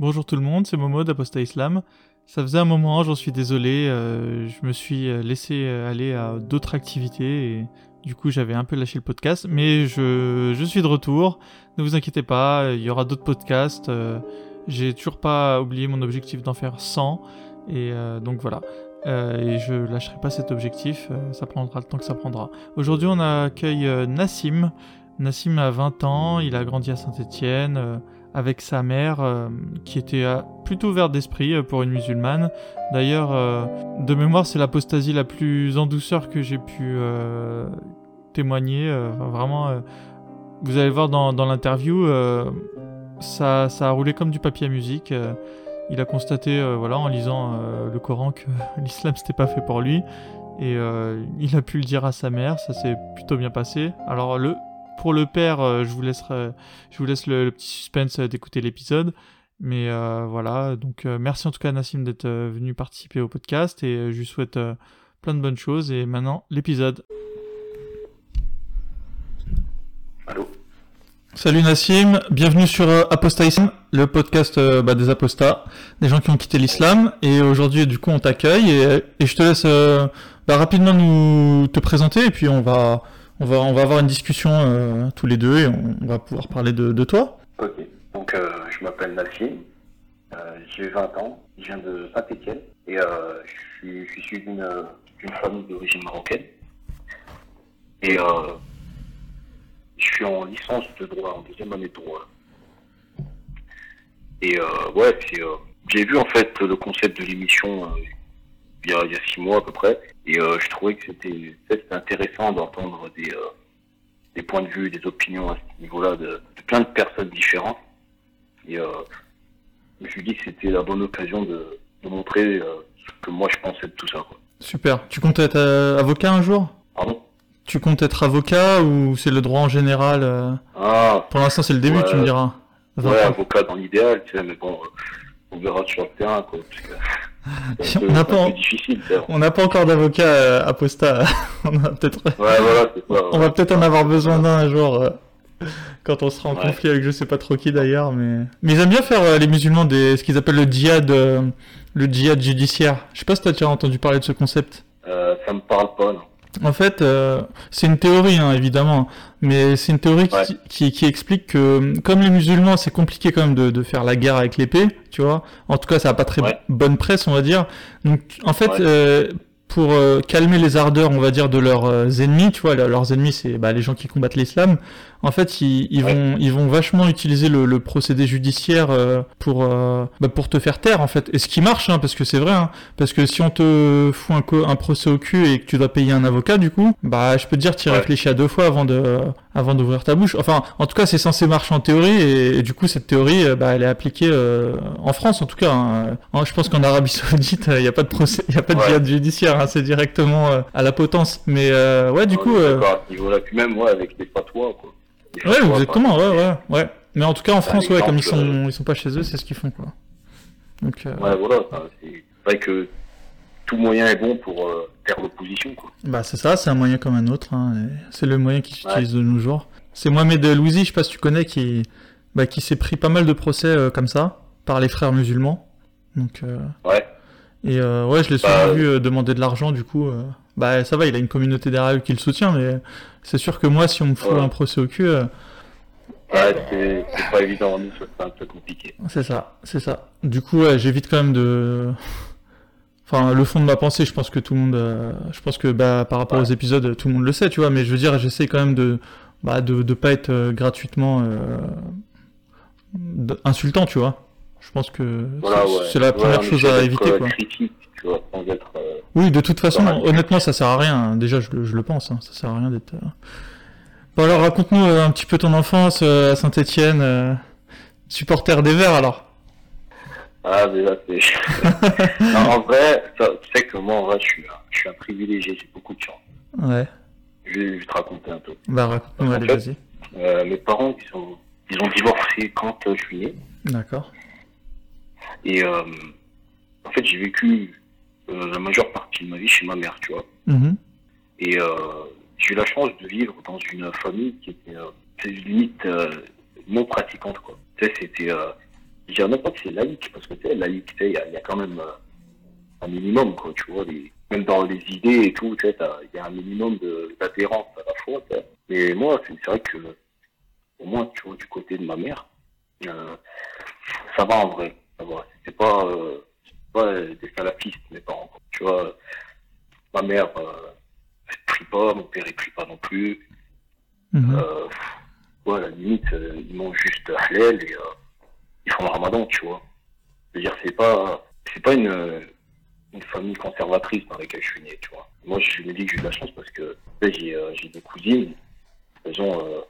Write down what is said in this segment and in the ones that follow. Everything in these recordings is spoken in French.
Bonjour tout le monde, c'est Momo d'Aposta Islam. Ça faisait un moment, j'en suis désolé, euh, je me suis euh, laissé euh, aller à d'autres activités et du coup j'avais un peu lâché le podcast, mais je, je suis de retour, ne vous inquiétez pas, il y aura d'autres podcasts, j'ai toujours pas oublié mon objectif d'en faire 100 et donc voilà. et je lâcherai pas cet objectif, ça prendra le temps que ça prendra. Aujourd'hui on accueille Nassim. Nassim a 20 ans, il a grandi à Saint-Étienne avec sa mère euh, qui était euh, plutôt ouverte d'esprit euh, pour une musulmane. D'ailleurs, de mémoire, c'est l'apostasie la plus en douceur que j'ai pu témoigner. vraiment, vous allez voir dans, l'interview, ça, ça, a roulé comme du papier à musique. il a constaté, voilà, en lisant le Coran, que l'islam c'était pas fait pour lui. Et il a pu le dire à sa mère, ça s'est plutôt bien passé. Alors le, pour le père, euh, je vous laisserai, je vous laisse le, petit suspense euh, d'écouter l'épisode. Mais euh, voilà, donc merci en tout cas Nassim d'être venu participer au podcast et je lui souhaite plein de bonnes choses. Et maintenant, l'épisode. Allô? Salut Nassim, bienvenue sur Apostaïsme, le podcast bah, des apostats, des gens qui ont quitté l'islam. Et aujourd'hui, du coup, on t'accueille et, je te laisse bah, rapidement nous te présenter et puis on va on va, on va avoir une discussion euh, tous les deux et on, va pouvoir parler de, de toi. Ok, donc euh, je m'appelle Nassim, euh, j'ai 20 ans, je viens de Saint-Etienne et je suis, suis d'une famille d'origine marocaine. Et je suis en licence de droit, en deuxième année de droit. Et ouais, j'ai vu en fait le concept de l'émission il, il y a six mois à peu près. Et euh, je trouvais que c'était intéressant d'entendre des, euh, des points de vue, des opinions à ce niveau-là de, plein de personnes différentes. Et euh, je me suis dit que c'était la bonne occasion de, de montrer ce que moi je pensais de tout ça. Quoi. Super. Tu comptes être avocat un jour? Pardon? Tu comptes être avocat ou c'est le droit en général ah, Pour l'instant, c'est le début, tu me diras. Ouais, avocat dans l'idéal, tu sais, mais bon, on verra sur le terrain, quoi. On n'a pas, encore d'avocat euh, on peut-être. voilà, On va peut-être en avoir besoin d'un un jour. Euh, quand on sera en conflit avec je sais pas trop qui d'ailleurs, mais mais ils aiment bien faire euh, les musulmans des ce qu'ils appellent le djihad, le djihad judiciaire. Je sais pas si t'as déjà entendu parler de ce concept. ça me parle pas. Non. En fait, euh, c'est une théorie, hein, évidemment, mais c'est une théorie qui, qui, explique que, comme les musulmans, c'est compliqué quand même de, de, faire la guerre avec l'épée, tu vois. En tout cas, ça n'a pas très bonne presse, on va dire. Donc, en fait, euh, pour euh, calmer les ardeurs, on va dire, de leurs ennemis, tu vois, leurs ennemis, c'est bah, les gens qui combattent l'islam en fait, ils, ils vont, ils vont vachement utiliser le, le procédé judiciaire euh, pour, euh, bah, pour te faire taire, en fait. Et ce qui marche, hein, parce que c'est vrai, hein, parce que si on te fout un, un, procès au cul et que tu dois payer un avocat, du coup, bah, je peux te dire, tu réfléchis à deux fois avant de, avant d'ouvrir ta bouche. Enfin, en tout cas, c'est censé marcher en théorie, et, du coup, cette théorie, euh, bah, elle est appliquée en France, en tout cas. Hein. Je pense qu'en Arabie Saoudite, il n'y a pas de procès, il y a pas de ouais. judiciaire, hein, c'est directement à la potence. Mais ouais, du coup. D'accord, niveau-là, puis même, ouais, avec patois, quoi. Ouais, exactement, ouais, ouais, ouais. Mais en tout cas, en France, ouais, comme ils sont, ils sont pas chez eux, c'est ce qu'ils font, quoi. Donc, euh... Ouais, voilà, c'est vrai que tout moyen est bon pour euh, faire l'opposition, quoi. Bah, c'est ça, c'est un moyen comme un autre, hein, c'est le moyen qu'ils utilisent de nos jours. C'est Mohamed Louisi, je sais pas si tu connais, qui, bah, qui s'est pris pas mal de procès euh, comme ça, par les frères musulmans. Donc, euh... Ouais. Et euh, ouais, je l'ai souvent bah, vu euh, demander de l'argent, du coup. Euh, bah, ça va, il a une communauté derrière qui le soutient, mais c'est sûr que moi, si on me fout un procès au cul. Euh, ouais, c'est pas évident, c'est un peu compliqué. C'est ça, c'est ça. Du coup, ouais, j'évite quand même de. Enfin, le fond de ma pensée, je pense que tout le monde. je pense que bah, par rapport aux épisodes, tout le monde le sait, tu vois, mais je veux dire, j'essaie quand même de. Bah, de, de pas être gratuitement. insultant, tu vois. Je pense que c'est la première chose à éviter. Quoi. Critique, tu vois, sans être, euh, oui, de toute façon, honnêtement, ça sert à rien. Déjà, je, je le pense, hein, ça sert à rien d'être. Euh. Bon, alors, raconte-nous euh, un petit peu ton enfance à Saint-Etienne, supporter des Verts, alors. Ah, déjà, c'est. en vrai, tu sais que moi, en vrai, je suis, je suis un privilégié, j'ai beaucoup de chance. Ouais. Je vais, te raconter un peu. Bah, raconte-nous, allez, vas-y. mes parents, ils, sont, ils ont divorcé quand je suis né. D'accord. Et euh, en fait, j'ai vécu la majeure partie de ma vie chez ma mère, tu vois. Mhm. Et euh, j'ai eu la chance de vivre dans une famille qui était limite non pratiquante, quoi. Tu sais, c'était. je dirais même pas que c'est laïque, parce que tu sais, laïque, tu sais, il y, a- il y a quand même euh, un minimum, quoi, tu vois, les, même dans les idées et tout, tu sais, il y a un minimum d'adhérence à la foi, tu sais. Mais moi, c'est vrai que, au moins, tu vois, du côté de ma mère, euh, ça va en vrai, ça va. C'est pas, euh, pas euh, des salafistes, mes parents, tu vois. Ma mère, euh, elle prie pas, mon père, il prie pas non plus. Mhm. Euh, ouais, à la limite, euh, ils mangent juste halal et euh, ils font le ramadan, tu vois. Je veux dire, c'est pas, c'est pas une, une famille conservatrice dans laquelle je suis né, tu vois. Moi, je me dis que j'ai eu de la chance parce que j'ai, j'ai des cousines, elles ont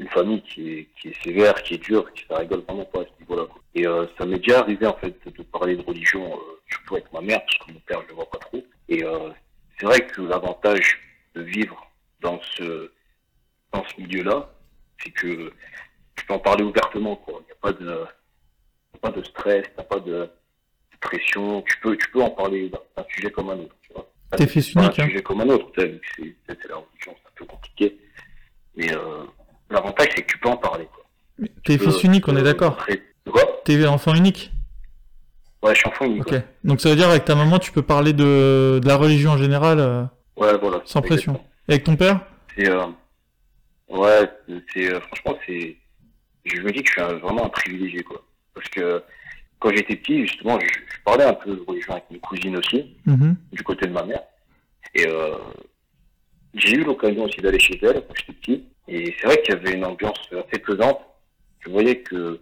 une famille qui est, qui est sévère, qui est dure, qui ça rigole vraiment pas à ce niveau-là. Et euh, ça m'est déjà arrivé en fait de parler de religion, euh, surtout avec ma mère, parce que mon père je le vois pas trop. Et euh, c'est vrai que l'avantage de vivre dans ce dans ce milieu-là, c'est que tu peux en parler ouvertement, quoi. Il n'y a pas de, a pas de stress, t'as pas de pression. Tu peux, tu peux en parler d'un sujet comme un autre, tu vois. T'es fils unique, un hein. sujet comme un autre, c'est la religion, c'est un peu compliqué. Mais euh, l'avantage, c'est que tu peux en parler, quoi. T'es fils peux- unique, on est d'accord. T'es enfant unique. Ouais, je suis enfant unique. Ok. ouais. Donc ça veut dire avec ta maman, tu peux parler de, de la religion en général euh, Ouais, voilà. sans pression. Exactement. Et avec ton père? C'est, euh, ouais, c'est, euh, franchement, c'est, je me dis que je suis un- vraiment un privilégié, quoi. Parce que quand j'étais petit, justement, je, je parlais un peu de religion avec mes cousines aussi, Mhm. du côté de ma mère. Et j'ai eu l'occasion aussi d'aller chez elle quand j'étais petit. Et c'est vrai qu'il y avait une ambiance assez pesante. Je voyais que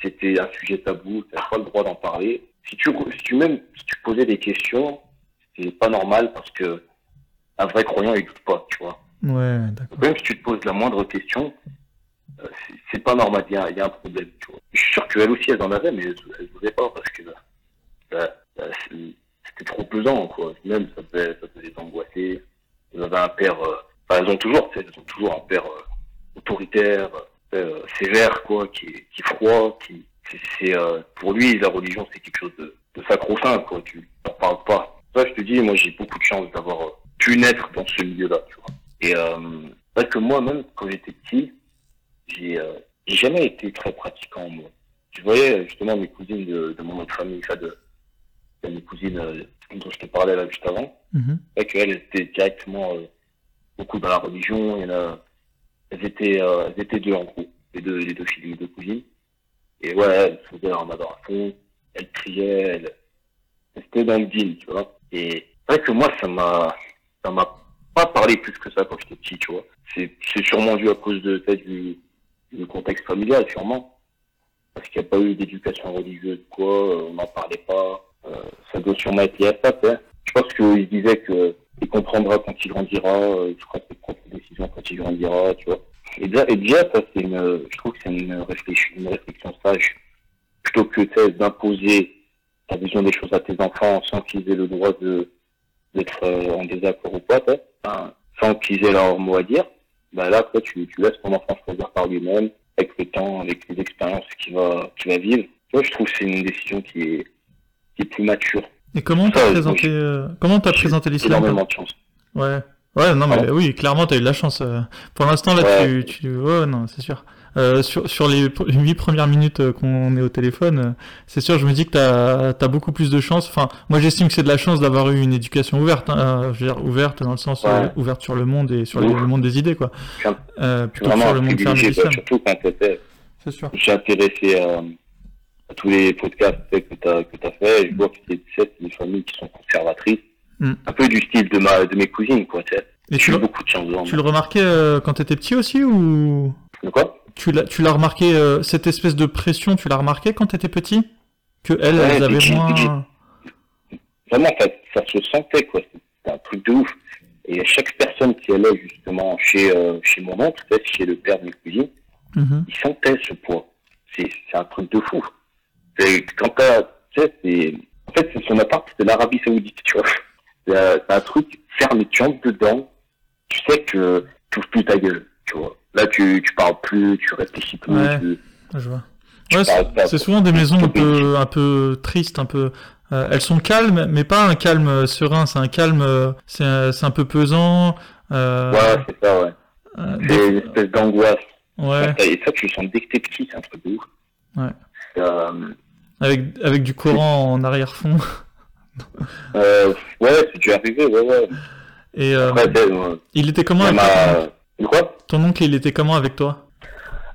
c'était un sujet tabou, tu n'avais pas le droit d'en parler. Si tu, si tu même si tu posais des questions, c'était pas normal parce que un vrai croyant, il doute pas, tu vois. Ouais, d'accord. Donc, même si tu te poses la moindre question, euh, c'est- pas normal, il y, a, il y a un problème, tu vois. Je suis sûr qu'elle aussi, elle en avait, mais elle ne pas parce que euh, c'est- c'était trop pesant, quoi. Même, ça faisait, ça faisait angoisser. Elles avaient un père, euh, enfin, elles ont toujours, elles ont toujours un père euh, autoritaire, euh, sévère, quoi, qui, est- qui est froid, qui, c'est, euh, pour lui, la religion, c'est quelque chose de, de sacro-saint, quoi. Tu n'en parles pas. Ça, je te dis, moi, j'ai beaucoup de chance d'avoir euh, pu naître dans ce milieu-là, tu vois. Et euh, vrai que moi, même quand j'étais petit, j'ai euh, j'ai jamais été très pratiquant, moi. Je voyais justement mes cousines de, de mon autre famille, ça, de, de mes cousines euh, dont je te parlais là juste avant. Mhm. C'est vrai qu'elles étaient directement euh, beaucoup dans la religion. Il y en a, elles étaient, euh, elles étaient deux en gros, les deux, les deux filles, les deux cousines. Et ouais, elles faisaient leur fond, elles criaient, elles, étaient dans le deal, tu vois. Et c'est vrai que moi, ça m'a, ça m'a pas parlé plus que ça quand j'étais petit, tu vois. C'est, c'est sûrement dû à cause de, peut-être du, du contexte familial, sûrement. Parce qu'il n'y a pas eu d'éducation religieuse, quoi, on n'en parlait pas. Euh, ça doit sûrement être lié à ça, sais. Je pense qu'il disait que il comprendra quand il grandira, euh, il fera ses propres décisions quand il grandira, tu vois. Et déjà, et déjà ça, c'est une, je trouve que c'est une réflexion, une réflexion sage. Plutôt que, d'imposer ta vision des choses à tes enfants sans qu'ils aient le droit de, d'être euh, en désaccord ou pas. Enfin, sans qu'ils aient leur mot à dire. Bah là, toi, tu, tu laisses ton enfant choisir par lui-même, avec le temps, avec les expériences qu'il va, qu'il va vivre. Moi, je trouve que c'est une décision qui est, qui est plus mature. Et comment t'as Ça, présenté, euh, comment t'as présenté l'islam Énormément de chance. Ouais. Ouais, non, mais Pardon oui, clairement, t'as eu de la chance. euh. Pour l'instant, là, Ouais. tu, tu, ouais, non, c'est sûr. Euh, sur, sur les huit premières minutes euh, qu'on est au téléphone, euh, c'est sûr, je me dis que t'as, t'as beaucoup plus de chance. Enfin, moi, j'estime que c'est de la chance d'avoir eu une éducation ouverte, hein, je veux dire, ouverte dans le sens Ouais. euh, ouverte sur le monde et sur le monde des idées, quoi. Euh, plutôt que sur le monde fermé surtout quand sûr. j'ai intéressé à, tous les podcasts tu que tu as, que as fait. Je vois que c'est des familles qui sont conservatrices. Mm. Un peu du style de, ma, de mes cousines, quoi. Tu sais. Et tu, le- beaucoup de chance tu le remarquais euh, quand t'étais petit aussi ou? De quoi? Tu l'as, tu l'as remarqué euh, cette espèce de pression, tu l'as remarqué quand t'étais petit? Que elles, Ouais, elles avaient moins. Vraiment, ça, ça se sentait, quoi. C'était un truc de ouf. Et chaque personne qui allait justement chez, euh, chez mon oncle, tu chez le père de mes cousines, Mhm. il sentait ce poids. C'est c'est un truc de fou. C'est- Quand t'as, tu sais, c'est, en fait, c'est son appart, c'est l'Arabie Saoudite, tu vois. C'est un- truc fermé, tu entres dedans, tu sais que tu ouvres plus ta gueule, tu vois. Là, tu, tu parles plus, tu réfléchis plus, Ouais. tu, je vois. Ouais, c'est souvent des maisons un peu, un peu tristes, un peu. euh, elles sont calmes, mais pas un calme euh, serein. C'est un calme, euh, c'est un, peu pesant. Euh, Ouais, c'est ça, ouais. euh, C'est des- une espèce d'angoisse. ouais. Et ça, tu le sens dès que t'es petit, c'est un truc de ouf. Ouais. Euh, Avec, avec du courant en arrière-fond. euh, ouais, c'est dû arriver, ouais, ouais. Et euh, Après, t'sais, euh, il était comment avec en toi quoi? Ton oncle, il était comment avec toi?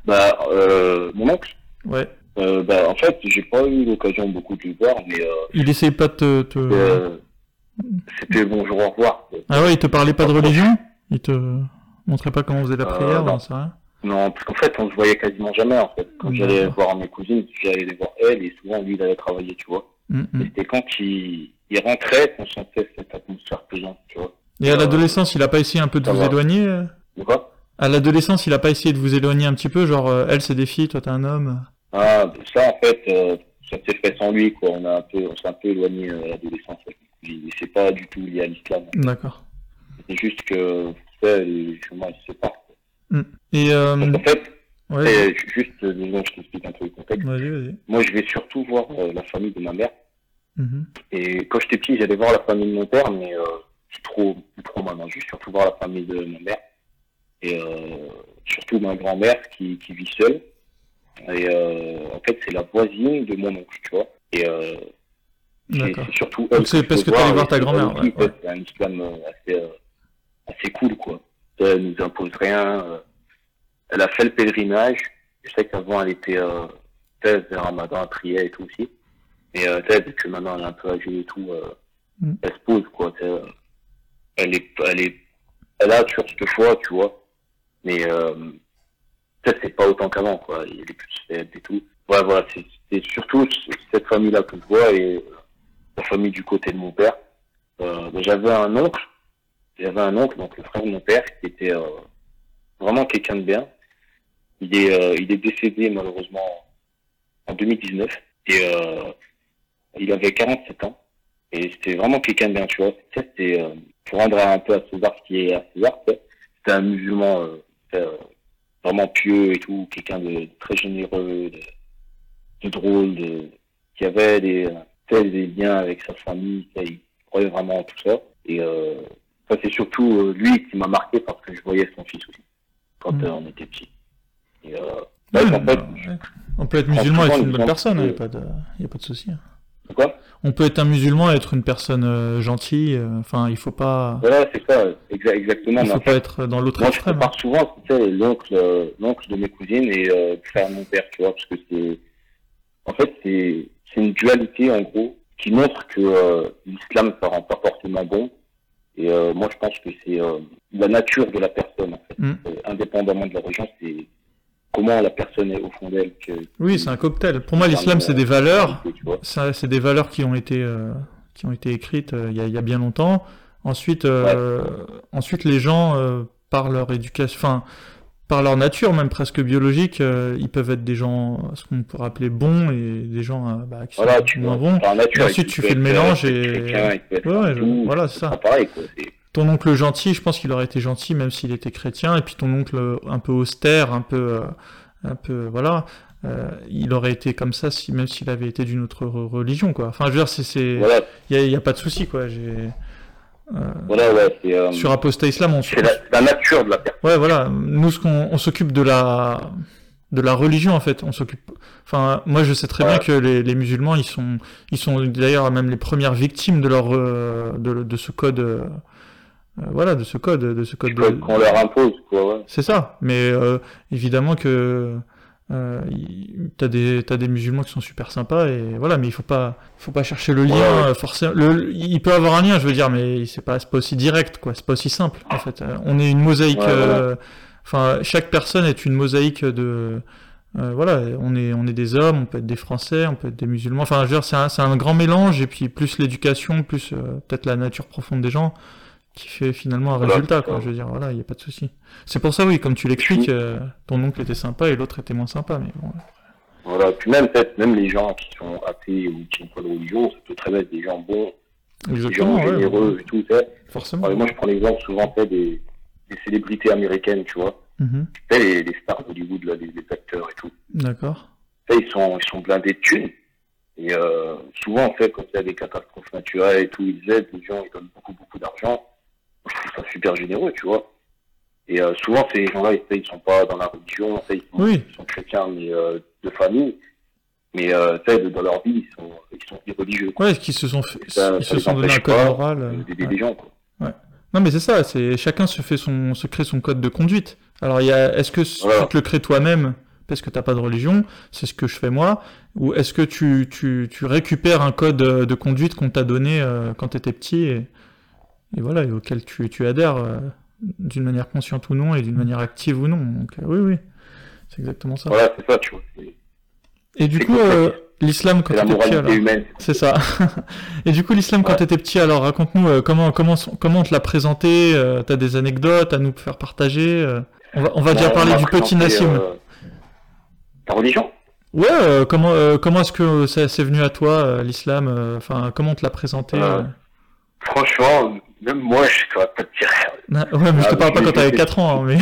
Bah, euh, mon oncle, Ouais. euh, bah, en fait, j'ai pas eu l'occasion beaucoup de le voir, mais euh, Il essayait pas de te... te- euh, c'était bonjour, au revoir. Ah ouais, il te parlait pas de religion? Il te montrait pas comment on faisait la Euh, prière, non. sais rien. Non, parce qu'en fait, on se voyait quasiment jamais, en fait. Quand j'allais voir mes cousines, j'allais les voir elles, et souvent, lui, il allait travailler, tu vois. Mm, mm. Et c'était quand il, il rentrait qu'on sentait cette atmosphère pesante, tu vois. Et à l'adolescence, il a pas essayé un peu de vous va. éloigner euh De quoi? À l'adolescence, il a pas essayé de vous éloigner un petit peu, genre euh, elle c'est des filles, toi t'es un homme. Ah, ben ça, en fait, euh, ça s'est fait sans lui, quoi. On, a un peu, on s'est un peu éloigné à l'adolescence avec. Mais c'est pas du tout lié à l'islam. D'accord. C'est juste que, tu sais, les chemins, ils se séparent. Quoi. Et euh, en fait, ouais, juste, euh, disons, je t'explique un peu le contexte. Moi, je vais surtout voir euh, la famille de ma mère. Mhm. Et quand j'étais petit, j'allais voir la famille de mon père, mais euh, c'est trop, trop maintenant. Je vais surtout voir la famille de ma mère. Et euh, surtout ma grand-mère qui, qui vit seule. Et en fait, c'est la voisine de mon oncle, tu vois. Et c'est surtout elle. Donc c'est je parce que t'allais et voir ta grand-mère, ouais, ouais. C'est un islam assez, assez cool, quoi. Elle nous impose rien. euh, elle a fait le pèlerinage. Je sais qu'avant, elle était euh, sais, vers Ramadan, elle priait et tout aussi. Et euh, vu que maintenant elle est un peu âgée et tout, euh, Mm. elle se pose, quoi. euh, Elle est, elle est, elle a toujours cette foi, tu vois. Mais euh, sais, c'est pas autant qu'avant, quoi. Il y a des plus faibles et tout. Ouais, voilà, c'est surtout cette famille-là que je vois et euh, la famille du côté de mon père. Euh, j'avais un oncle, j'avais un oncle, donc le frère de mon père, qui était euh, vraiment quelqu'un de bien. Il est, euh, il est décédé malheureusement en 2019 et euh, il avait 47 ans et c'était vraiment quelqu'un de bien, tu vois. C'était euh, pour rendre un peu à César ce qui est à César. C'était un musulman euh, euh, vraiment pieux et tout, quelqu'un de très généreux, de, drôle, de, qui avait des, des liens avec sa famille, il croyait vraiment en tout ça. Et ça, c'est surtout euh, lui qui m'a marqué parce que je voyais son fils aussi quand Mm. euh, on était petits. Et, euh, Ouais, ouais, en bah, fait. On peut être musulman et être une bonne personne, il qui- n'y a, pas de... y a pas de souci. hein. quoi? On peut être un musulman et être une personne euh, gentille, euh, enfin il faut pas... Voilà, c'est ça, exa- exactement. Il faut pas être dans l'autre Moi, je extrême. hein. compare souvent, tu sais, l'oncle, euh, l'oncle de mes cousines et euh, le frère de mon père, tu vois, parce que c'est, en fait, c'est, c'est une dualité, en gros, qui montre que euh, l'islam, ça rend pas forcément bon. Et euh, moi, je pense que c'est euh, la nature de la personne, en fait. Mm. Euh, indépendamment de la religion, c'est comment la personne est au fond d'elle. Que, Oui, c'est un cocktail. Pour moi, l'islam, c'est des valeurs. C'est des valeurs qui ont été euh, qui ont été écrites il y, a, il y a bien longtemps. Ensuite, ensuite les gens par leur éducation, enfin par leur nature même presque biologique, euh, ils peuvent être des gens ce qu'on pourrait appeler bons et des gens euh, bah, qui Voilà, sont tu moins bons. nature, Et ensuite, il tu fais le mélange euh, et- il Ouais, ouais, tout, voilà, c'est ça. pareil, quoi. Ton oncle gentil, je pense qu'il aurait été gentil même s'il était chrétien, et puis ton oncle un peu austère, un peu, un peu, voilà, euh, il aurait été comme ça si même s'il avait été d'une autre re- religion, quoi. Enfin, je veux dire, c'est, c'est, Voilà, y a, y a pas de souci, quoi. J'ai voilà, ouais, c'est, euh, sur Apostat Islam, on, c'est la, la nature de la personne. ouais, voilà, nous ce qu'on, on s'occupe de la, de la religion en fait. On s'occupe. Enfin, moi je sais très bien Ouais. que les, les musulmans, ils sont, ils sont d'ailleurs même les premières victimes de leur, euh, de, de ce code. euh, euh, voilà, de ce code, de ce code. de- Qu'on qu'on leur impose, quoi, ouais. c'est ça, mais euh, évidemment que euh, t'as des t'as des musulmans qui sont super sympas et voilà, mais il faut pas faut pas chercher le lien Ouais, ouais. euh, forcément. Le, il peut avoir un lien, je veux dire, mais c'est pas c'est pas aussi direct quoi, c'est pas aussi simple en fait. Euh, on est une mosaïque, Ouais, euh, enfin chaque personne est une mosaïque de euh, voilà, on est on est des hommes, on peut être des Français, on peut être des musulmans. Enfin, je veux dire, c'est un c'est un grand mélange et puis plus l'éducation, plus peut-être la nature profonde des gens qui fait finalement un Voilà, résultat quoi. ça. Je veux dire, voilà, il y a pas de souci. C'est pour ça, oui, comme tu l'expliques, euh, ton oncle était sympa et l'autre était moins sympa, mais bon. Voilà, puis même, peut-être, même les gens qui sont athées ou qui n'ont pas de religion, ça peut très bien être des gens bons, des gens ouais, généreux et tout, sais. forcément. Moi, je prends l'exemple souvent, des, des célébrités américaines, tu vois. Tu sais, les, les stars d'Hollywood, là, les, les acteurs et tout. D'accord. Ils sont, ils sont blindés de thunes. Et euh, souvent, en fait, quand il y a des catastrophes naturelles et tout, ils aident les gens, ils donnent beaucoup, beaucoup d'argent. Je trouve ça super généreux, tu vois. Et euh, souvent, ces gens-là, ils, ils sont pas dans la religion, ils sont, Oui. ils sont chrétiens, mais euh, de famille. mais euh, dans leur vie, ils sont, ils sont irreligieux. quoi. Ouais, qui se sont, fait- Ça- ils ça se sont donné un code moral. ouais. des gens. Quoi. Non, mais c'est ça, c'est chacun se fait son, se crée son code de conduite. Alors, il y a, est-ce que Voilà. tu te le crées toi-même parce que t'as pas de religion, c'est ce que je fais moi, ou est-ce que tu, tu, tu récupères un code de conduite qu'on t'a donné euh, quand t'étais petit et, et voilà, et auquel tu, tu adhères euh, d'une manière consciente ou non et d'une manière active ou non. Donc, euh, oui, oui, c'est exactement ça. Voilà, c'est ça, tu vois. Et du coup, euh, l'islam quand t'étais petit, alors c'est ça. Et du coup, l'islam, quand t'étais petit, alors raconte-nous comment, comment, comment on te l'a présenté, t'as des anecdotes à nous faire partager. On va, on va déjà parler du petit Nassim. La religion Ouais, euh, comment, euh, comment est-ce que c'est venu à toi, euh, l'islam Enfin, comment on te l'a présenté Franchement, même moi, je saurais pas te dire. Ah, Ouais, mais je te ah, parle pas quand t'avais je- 4 ans, hein, mais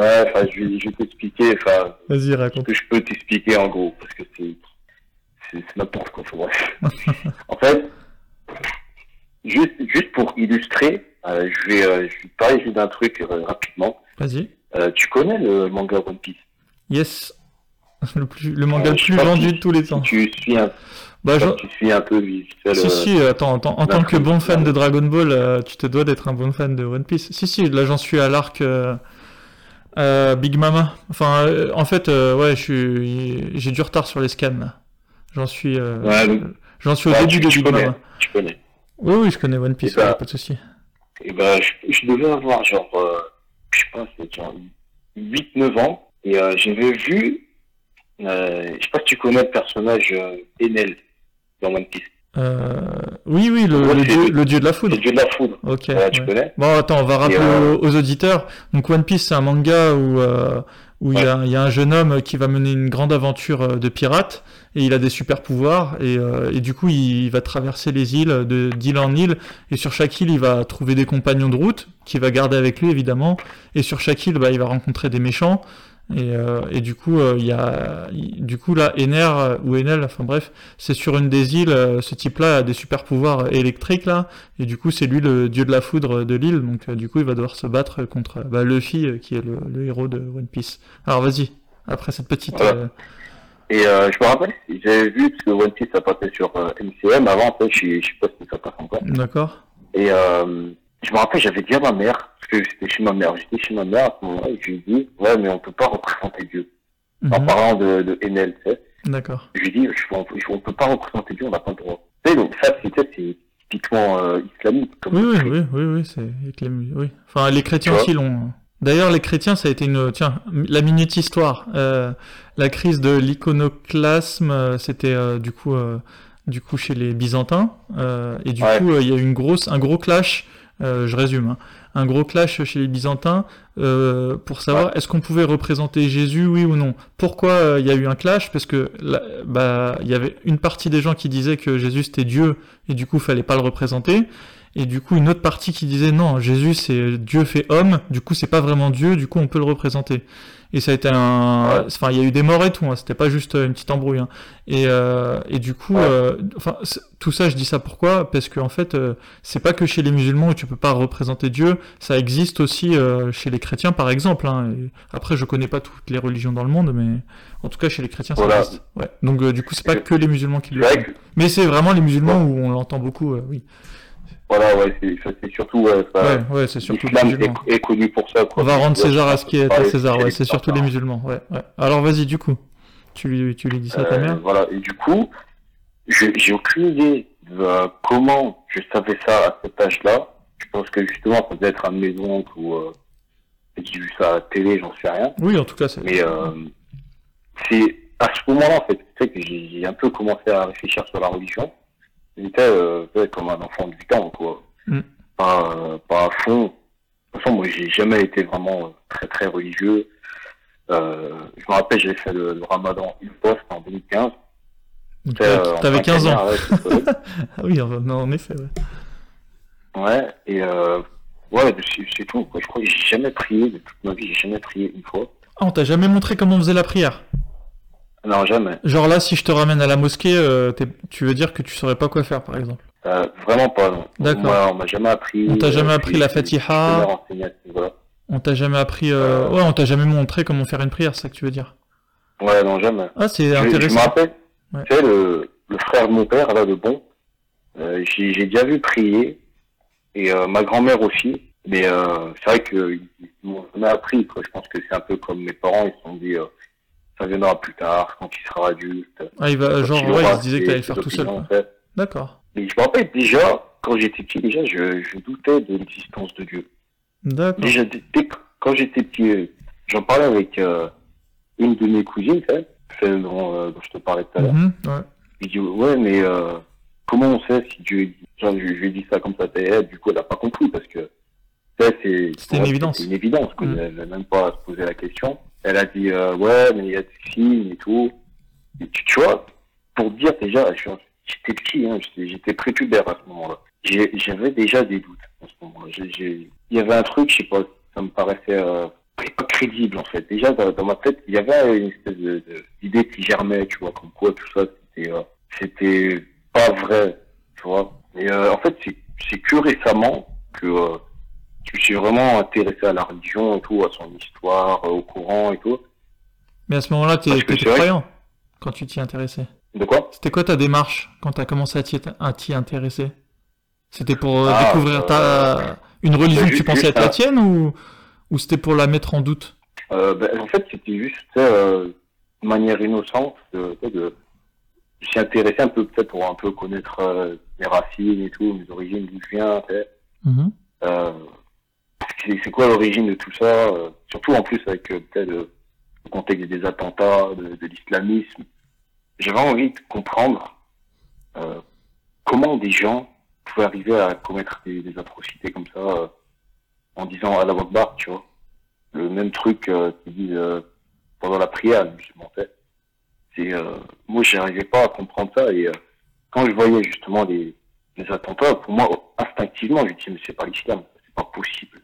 Ouais, enfin, je vais, je vais t'expliquer, enfin, vas-y, ce raconte. que je peux t'expliquer en gros, parce que c'est, c'est, n'importe quoi, en fait, juste, juste pour illustrer, euh, je vais, euh, je vais parler juste d'un truc euh, rapidement. Vas-y. Tu connais le manga One Piece? Yes. Le, plus, le manga le plus vendu si- de tous les Si temps. tu suis un, Bah, je... tu suis un peu vite Si, si, attends, attends, en tant que bon fan de Dragon Ball, euh, tu te dois d'être un bon fan de One Piece. Si, si, là j'en suis à l'arc euh, euh, Big Mama. Enfin, en fait, ouais, j'ai du retard sur les scans. J'en suis, Ouais, j'en suis au Ouais, début tu- de tu Big connais. Mama. tu connais. Oui, oui, je connais One Piece, bah- ouais, pas de souci. Et ben, je, je devais avoir genre, je sais pas, c'était genre 8-9 ans. Et j'avais vu, je sais pas si tu connais le personnage Enel dans One Piece. Euh, oui, oui, le, Ouais, le c'est- dieu, le dieu de la foudre. le dieu de la foudre. Ok. Ouais, tu ouais. connais Bon, attends, on va rappeler euh, aux, aux auditeurs. Donc, One Piece, c'est un manga où euh, où il y, a, il y a un jeune homme qui va mener une grande aventure de pirate et il a des super pouvoirs et, et du coup, il, il va traverser les îles de d'île en île et sur chaque île, il va trouver des compagnons de route qu'il va garder avec lui évidemment et sur chaque île, bah, il va rencontrer des méchants. Et, euh, et du coup, euh, il y a, du coup là, Ener euh, ou Enel, enfin bref, c'est sur une des îles. euh, ce type-là a des super pouvoirs électriques là, et du coup, c'est lui le dieu de la foudre de l'île, donc du coup, il va devoir se battre contre bah, Luffy, qui est le, le héros de One Piece. Alors vas-y, après cette petite... Voilà. euh, Et euh, je me rappelle, j'avais vu, parce que One Piece ça passait sur MCM. Avant, en fait, je, je sais pas si ça passe encore. D'accord Et euh, je me rappelle, j'avais dit à ma mère, parce que j'étais chez ma mère, j'étais chez ma mère à ce moment-là, et je lui ai dit, ouais, mais on peut pas représenter Dieu. En Mhm. parlant de, de Enel, tu sais. D'accord. Je lui ai dit, je, on, on peut pas représenter Dieu, on n'a pas le droit. Tu sais, donc ça, c'est typiquement euh, islamique. Comme Oui, oui, oui, oui, oui, c'est oui. Enfin, les chrétiens aussi l'ont. D'ailleurs, les chrétiens, ça a été une, tiens, la minute histoire. Euh, la crise de l'iconoclasme, euh, c'était euh, du coup, euh, du coup chez les Byzantins, euh, et du Ouais. coup, il y a eu une grosse, un gros clash. Euh, je résume, hein, un gros clash chez les Byzantins euh, pour savoir est-ce qu'on pouvait représenter Jésus, oui ou non. Pourquoi euh, il y a eu un clash? Parce que bah, il y avait une partie des gens qui disaient que Jésus c'était Dieu et du coup, fallait pas le représenter. Et du coup, une autre partie qui disait non, Jésus c'est Dieu fait homme, du coup c'est pas vraiment Dieu, du coup on peut le représenter. Et ça a été un, enfin il y a eu des morts et tout, hein, c'était pas juste une petite embrouille. hein. Et euh, et du coup, euh, enfin tout ça je dis ça pourquoi? Parce que en fait euh, c'est pas que chez les musulmans où tu peux pas représenter Dieu, ça existe aussi euh, chez les chrétiens par exemple. Hein. Après je connais pas toutes les religions dans le monde, mais en tout cas chez les chrétiens ça Voilà. existe. Ouais. Donc euh, du coup c'est pas que les musulmans qui le font. Mais c'est vraiment les musulmans où on l'entend beaucoup, euh, oui. Voilà, ouais, c'est surtout, ouais, ça, Ouais, ouais, c'est surtout les musulmans. est, est connu pour ça, quoi. On va rendre César à ce qui est à César, ouais, c'est surtout les musulmans, ouais, ouais. Alors vas-y, du coup, tu lui, tu lui dis ça à ta Euh, mère Voilà, et du coup, j'ai aucune idée de euh, comment je savais ça à cet âge-là. Je pense que justement, ça devait être un de mes oncles ou euh, j'ai vu ça à la télé, j'en sais rien. Oui, en tout cas, c'est... Mais euh, c'est à ce moment-là, en fait, que j'ai un peu commencé à réfléchir sur la religion. J'étais euh, ouais, comme un enfant de 8 ans, quoi. Mm. Pas, euh, pas à fond. De toute façon, moi, j'ai jamais été vraiment euh, très, très religieux. Euh, je me rappelle, j'ai fait le, le ramadan une fois, c'était en 2015. Donc, C'était, euh, en T'avais plein 15 ans. Ouais. Ah oui, en, effet, ouais. Ouais, et euh, ouais, c'est c'est tout. Quoi. Je crois que j'ai jamais prié de toute ma vie, j'ai jamais prié une fois. Ah, on t'a jamais montré comment on faisait la prière? Non, jamais. Genre là, si je te ramène à la mosquée, euh, tu veux dire que tu saurais pas quoi faire, par exemple? Euh, vraiment pas, non. D'accord. Moi, on m'a jamais appris. On t'a jamais euh, appris la Fatiha. On t'a jamais appris... euh. Ouais, on t'a jamais montré comment faire une prière, c'est ça que tu veux dire? Ouais, non, jamais. Ah, c'est Je, je me intéressant. rappelle, Ouais. tu sais, le, le frère de mon père, là, le bon, euh, j'ai déjà vu prier, et euh, ma grand-mère aussi, mais c'est vrai que ils m'ont jamais appris, quoi. Je pense que c'est un peu comme mes parents, ils se sont dit, euh, ça viendra plus tard, quand il sera adulte. Ah, il va, genre, il ouais, il se disait que t'allais le faire tout seul. en fait. D'accord. Et je me rappelle déjà, quand j'étais petit, déjà, je, je doutais de l'existence de Dieu. D'accord. Déjà, dès- quand j'étais petit, euh, j'en parlais avec euh, une de mes cousines, sais, celle dont, euh, dont je te parlais tout à l'heure. Mhm, ouais. Il dit, ouais, mais euh, comment on sait si Dieu existe Genre, je, je lui ai dit ça comme ça, et du coup, elle n'a pas compris, parce que, c'est... C'était une évidence. C'est une évidence. Elle n'a même pas à se poser la question. Elle a dit, euh, ouais, mais il y a des signes et tout. Et tu, tu vois, pour dire déjà, j'étais petit, hein, j'étais- prépubère à ce moment-là. J'avais déjà des doutes à ce moment-là. Il y avait un truc, je sais pas, ça me paraissait euh, pas crédible en fait. Déjà dans, dans ma tête, il y avait une espèce d'idée qui germait, tu vois, comme quoi tout ça, c'était euh, c'était pas vrai, tu vois. Et en fait, c'est que récemment que me suis vraiment intéressé à la religion et tout, à son histoire, euh, au courant et tout. Mais à ce moment-là, c'est vrai- croyant quand tu t'y intéressais. De quoi? C'était quoi ta démarche quand t'as commencé à t'y intéresser? C'était pour euh, Ah, découvrir euh, ta une religion que tu pensais être la tienne ou ou c'était pour la mettre en doute? Euh, ben, en fait, c'était juste tu euh, de manière innocente de, tu de je suis intéressé un peu peut-être pour un peu connaître mes racines et tout, mes origines, d'où je viens. tu sais. C'est quoi l'origine de tout ça euh, Surtout en plus avec euh, peut-être euh, le contexte des attentats, de, de l'islamisme. J'avais envie de comprendre euh, comment des gens pouvaient arriver à commettre des, des atrocités comme ça euh, en disant à la barre, tu vois. Le même truc euh, qu'ils disent pendant la prière, musulmans, en fait. C'est, moi, j'arrivais pas à comprendre ça et quand je voyais justement les, les attentats, pour moi, instinctivement, je me disais, mais c'est pas l'islam, c'est pas possible.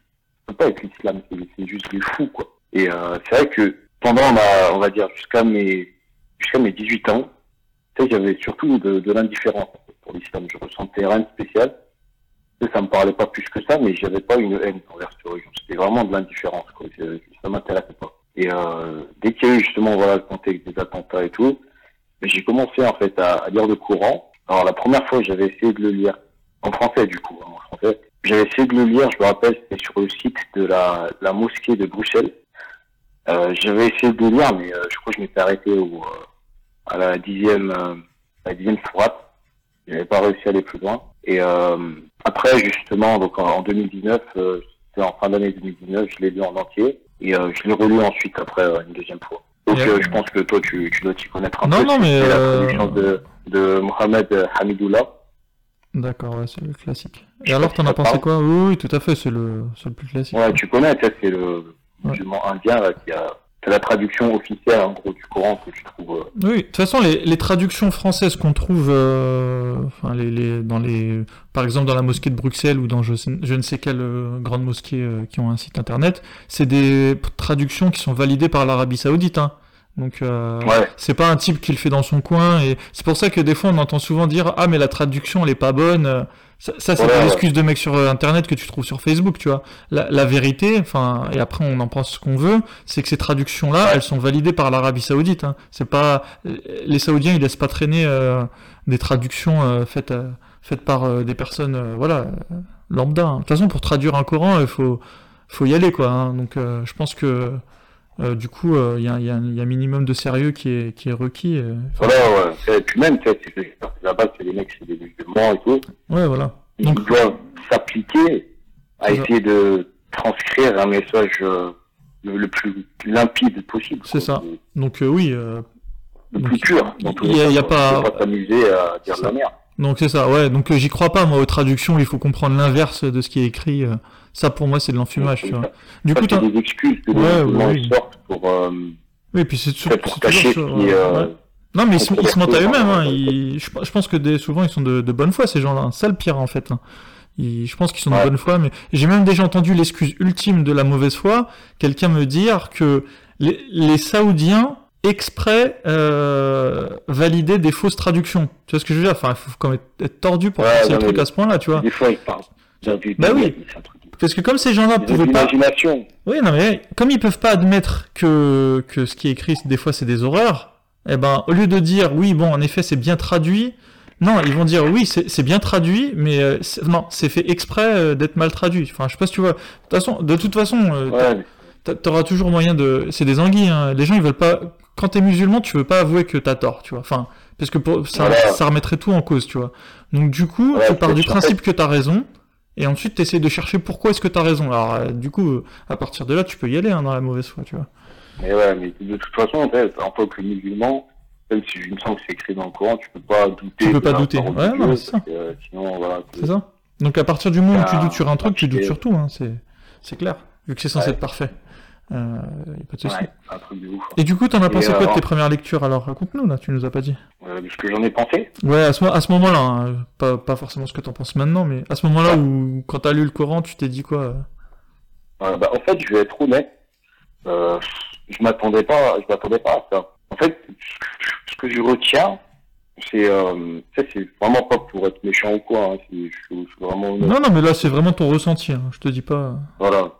Ça peut pas être l'islam, c'est juste les fous, quoi. Et euh, c'est vrai que pendant ma, on va dire, jusqu'à mes, jusqu'à mes 18 ans, j'avais surtout de, de l'indifférence pour l'islam. Je ressentais rien de spécial. Sais, ça me parlait pas plus que ça, mais j'avais pas une haine envers cette religion. C'était vraiment de l'indifférence, quoi. Ça m'intéressait pas. Et euh, dès qu'il y a eu justement voilà, le contexte des attentats et tout, mais j'ai commencé en fait à, à lire le Coran. Alors la première fois, j'avais essayé de le lire en français du coup, hein, en français. J'avais essayé de le lire, je me rappelle, c'était sur le site de la, la mosquée de Bruxelles. Euh, j'avais essayé de le lire, mais euh, je crois que je m'étais arrêté au, euh, à la dixième, à la dixième sourate. Je n'avais pas réussi à aller plus loin. Et après, justement, donc en, en 2019, euh, c'était en fin d'année 2019, je l'ai lu en entier et je l'ai relu ensuite après une deuxième fois. Donc je pense que toi, tu, tu dois t'y connaître un Non, peu. non, mais, la traduction de, de Mohamed Hamidoullah. D'accord, ouais, c'est le classique. Et alors, t'en as pensé quoi? Oui, oui, tout à fait, c'est le, plus classique. Ouais, tu connais, c'est le Ouais. musulman indien là, qui a c'est la traduction officielle en gros du Coran que tu trouves. euh, Oui, de toute façon, les, les traductions françaises qu'on trouve, euh, enfin, les, les, dans les, par exemple dans la mosquée de Bruxelles ou dans je, sais- je ne sais quelle euh, grande mosquée qui ont un site internet, c'est des traductions qui sont validées par l'Arabie Saoudite. Hein. Donc, euh, Ouais. c'est pas un type qui le fait dans son coin. Et c'est pour ça que des fois, on entend souvent dire ah mais la traduction elle est pas bonne. Euh, Ça, ça, c'est Ouais, pas ouais. l'excuse de mecs sur euh, internet que tu trouves sur Facebook, tu vois. La, la vérité, enfin, et après on en pense ce qu'on veut, c'est que ces traductions-là, elles sont validées par l'Arabie Saoudite. Hein. C'est pas les Saoudiens, ils laissent pas traîner euh, des traductions euh, faites euh, faites par euh, des personnes, euh, voilà, euh, lambda. hein. De toute façon, pour traduire un Coran, il faut faut y aller, quoi. hein. Donc, euh, je pense que euh, du coup, euh, il y, a, il y, a, un- il y a un minimum de sérieux qui est qui est requis. euh. Voilà, ouais. Et puis même, tu sais, c'est là-bas, c'est les mecs, c'est des musulmans et tout. ouais, voilà. Ils Donc- doivent s'appliquer à essayer de transcrire un message euh, le, plus limpide possible. C'est ça. Donc euh, oui, euh, Le plus pur. il les y a- y a pas- pas s'amuser à dire de la merde. donc c'est ça. Ouais, donc euh, j'y crois pas moi aux traductions. Il faut comprendre l'inverse de ce qui est écrit. Euh. ça pour moi c'est de l'enfumage, tu vois. Du Ça, coup, c'est t'as- des excuses que Ouais, les musulmans oui, sortent pour, euh, oui, puis c'est peut-être pour cacher toujours qui euh, ouais. Non, mais ils, se- ils se mentent à eux-mêmes. Hein. Ils- je, pense que des, souvent ils sont de, de bonne foi ces gens-là. C'est ça le pire en fait. hein. Ils- je pense qu'ils sont de bonne foi, mais j'ai même déjà entendu l'excuse ultime de la mauvaise foi. Quelqu'un me dire que les, les Saoudiens exprès euh, validaient des fausses traductions. Tu vois ce que je veux dire? Enfin, il faut quand même être, tordu pour Ouais, penser le truc à ce point-là, tu vois. Des fois, ils parlent. Bah oui. Parce que comme ces gens-là pouvaient pas, oui, non mais comme ils peuvent pas admettre que que ce qui est écrit des fois c'est des horreurs, eh ben au lieu de dire oui bon en effet c'est bien traduit, non ils vont dire oui c'est bien traduit, mais euh, non c'est fait exprès euh, d'être mal traduit. Enfin je sais pas si tu vois. De toute façon, de toute façon, euh, Ouais, t'auras toujours moyen de. C'est des anguilles. Hein. Les gens ils veulent pas. Quand t'es musulman, tu veux pas avouer que t'as tort, tu vois. Enfin parce que pour... ça ça remettrait tout en cause, tu vois. Donc du coup Ouais, tu pars du principe que t'as raison. Et ensuite, tu essaies de chercher pourquoi est-ce que t'as raison. Alors, euh, du coup, euh, à partir de là, tu peux y aller hein, dans la mauvaise foi, tu vois. mais ouais, mais de toute façon, en fait, en tant que musulman, même si il me semble que c'est écrit dans le Coran, tu peux pas douter. Tu peux pas douter. Ouais, non, c'est que, euh, sinon, voilà. C'est ça Donc, à partir du moment où tu Ah, doutes sur un truc, tu doutes sur tout, hein, c'est, c'est clair. Vu que c'est censé Ouais. être parfait. Euh, y a pas de souci. Ouais, c'est un truc de ouf. Et du coup, t'en as pensé quoi de tes premières lectures Alors, raconte-nous, là, tu nous as pas dit. Euh, ce que j'en ai pensé? Ouais, à ce, à ce moment-là, hein, pas, pas forcément ce que t'en penses maintenant, mais à ce moment-là où, quand t'as lu le Coran, tu t'es dit quoi euh? Euh, bah, en fait, je vais être honnête. Euh, je m'attendais pas, je m'attendais pas à ça. En fait, ce que je retiens, c'est, euh, c'est vraiment pas pour être méchant ou quoi. Hein, je, suis- vraiment. Non, non, mais là, c'est vraiment ton ressenti. Hein. Je te dis pas. Voilà.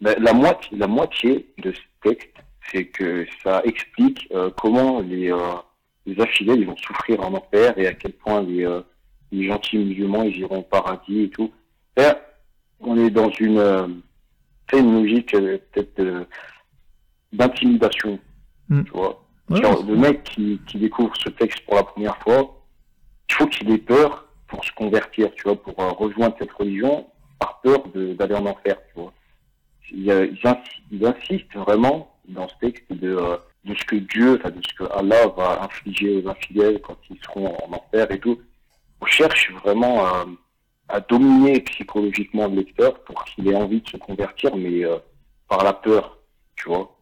La, la moitié, la moitié de ce texte, c'est que ça explique euh, comment les, euh, les infidèles ils vont souffrir en enfer et à quel point les, euh, les gentils musulmans ils iront au paradis et tout. Là, on est dans une, euh, une logique euh, peut-être euh, d'intimidation, Mm. tu vois. Ouais, Genre, le mec qui, qui découvre ce texte pour la première fois, il faut qu'il ait peur pour se convertir, tu vois, pour euh, rejoindre cette religion, par peur d'aller en enfer, tu vois. Il, y a- il insi- il insiste vraiment dans ce texte de, euh, de ce que Dieu, enfin, de ce que Allah va infliger aux infidèles quand ils seront en enfer et tout. On cherche vraiment à, à dominer psychologiquement le lecteur pour qu'il ait envie de se convertir, mais euh, par la peur, tu vois.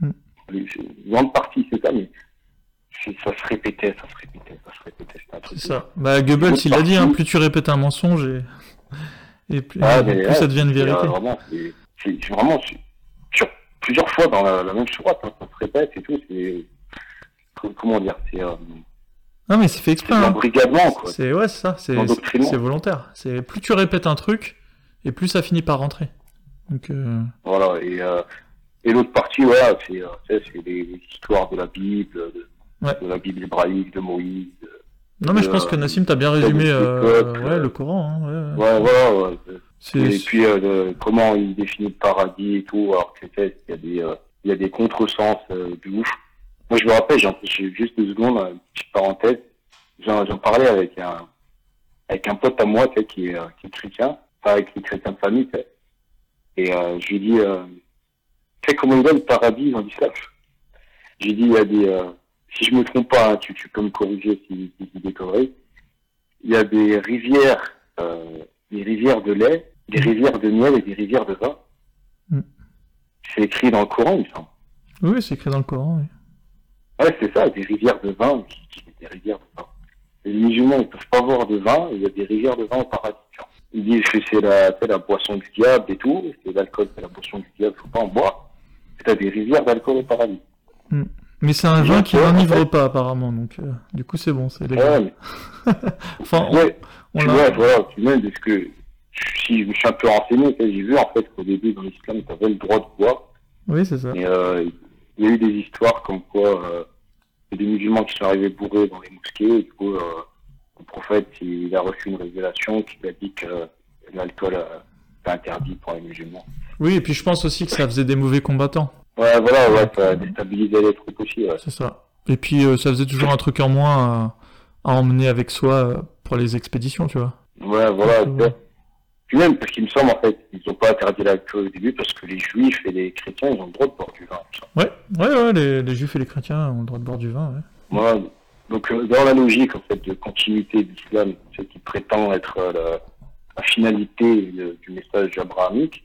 Mm. Une grande partie, c'est ça, mais ça se répétait, ça se répétait, ça se répétait. C'est ça. Bah, Goebbels, il a dit, hein, plus tu répètes un mensonge et, et plus, Ah, plus ouais, ça devient une euh, vérité. vraiment, c'est c'est- c'est vraiment c'est- sur plusieurs fois dans la, la même sourate, hein, ça se répète et tout. C'est co- comment dire, c'est euh, Ah, mais c'est fait c'est exprès. de hein. quoi. C'est ouais, c'est ça. C'est c'est volontaire. C'est plus tu répètes un truc et plus ça finit par rentrer. Donc, euh, Voilà et euh, et l'autre partie, voilà, c'est euh, c'est les, histoires de la Bible, de, Ouais. de la Bible hébraïque, de Moïse. non, mais je pense que Nassim, t'as bien résumé peuples, ouais, le Coran. Hein, ouais, ouais. Ouais, voilà. Ouais, C'est Et puis euh, de- comment il définit le paradis et tout, alors que tu il y a des euh, il y a des contresens euh, de ouf. Moi je me rappelle, j'ai juste deux secondes, une petite parenthèse. J'en j'en parlais avec un avec un pote à moi tu qui est qui est chrétien, enfin avec les chrétiens de famille, tu. Et euh, je lui ai dit euh, tu sais comment il est le paradis dans l'islam J'ai dit il y a des euh, si je me trompe pas, hein, tu, tu peux me corriger si, si je dis des conneries. Il y a des rivières euh, des rivières de lait, des rivières de miel et des rivières de vin. Mm. C'est écrit dans le Coran, il me semble. Oui, c'est écrit dans le Coran. oui. Ouais, c'est ça, des rivières de vin, des rivières de vin. Les musulmans, ils peuvent pas boire de vin, il y a des rivières de vin au paradis. Ils disent que c'est la, c'est la boisson du diable et tout, que l'alcool, c'est la boisson du diable, faut pas en boire. T'as des rivières d'alcool au paradis. Mais c'est un vin qui ouais, en n'enivre fait- pas apparemment, donc euh, du coup c'est bon, c'est Ouais, légal. mais, Enfin, on, ouais, on tu l'a- vois, voilà, tu vois, parce que si je me suis un peu renseigné, j'ai vu en fait qu'au début dans l'islam, tu avais le droit de boire, Oui, c'est ça. Euh, il y a eu des histoires comme quoi euh, des musulmans qui sont arrivés bourrés dans les mosquées. Et du coup, euh, le prophète il a reçu une révélation qui lui a dit que l'alcool euh, est interdit pour les musulmans. Oui, et puis je pense aussi que ça faisait des mauvais combattants. Ouais, voilà, ouais, ça a déstabilisé les trucs aussi. Ouais. C'est ça. Et puis euh, ça faisait toujours un truc en moins à, à emmener avec soi euh, pour les expéditions, tu vois. Ouais, voilà. Ouais. Puis même, parce qu'il me semble, en fait, ils n'ont pas interdit l'alcool au début parce que les juifs et les chrétiens, ils ont le droit de boire du vin. Ouais, ouais, ouais, les, les juifs et les chrétiens ont le droit de boire du vin, ouais. Donc, euh, dans la logique, en fait, de continuité de l'islam, ce qui prétend être euh, la, la finalité de- du message abrahamique,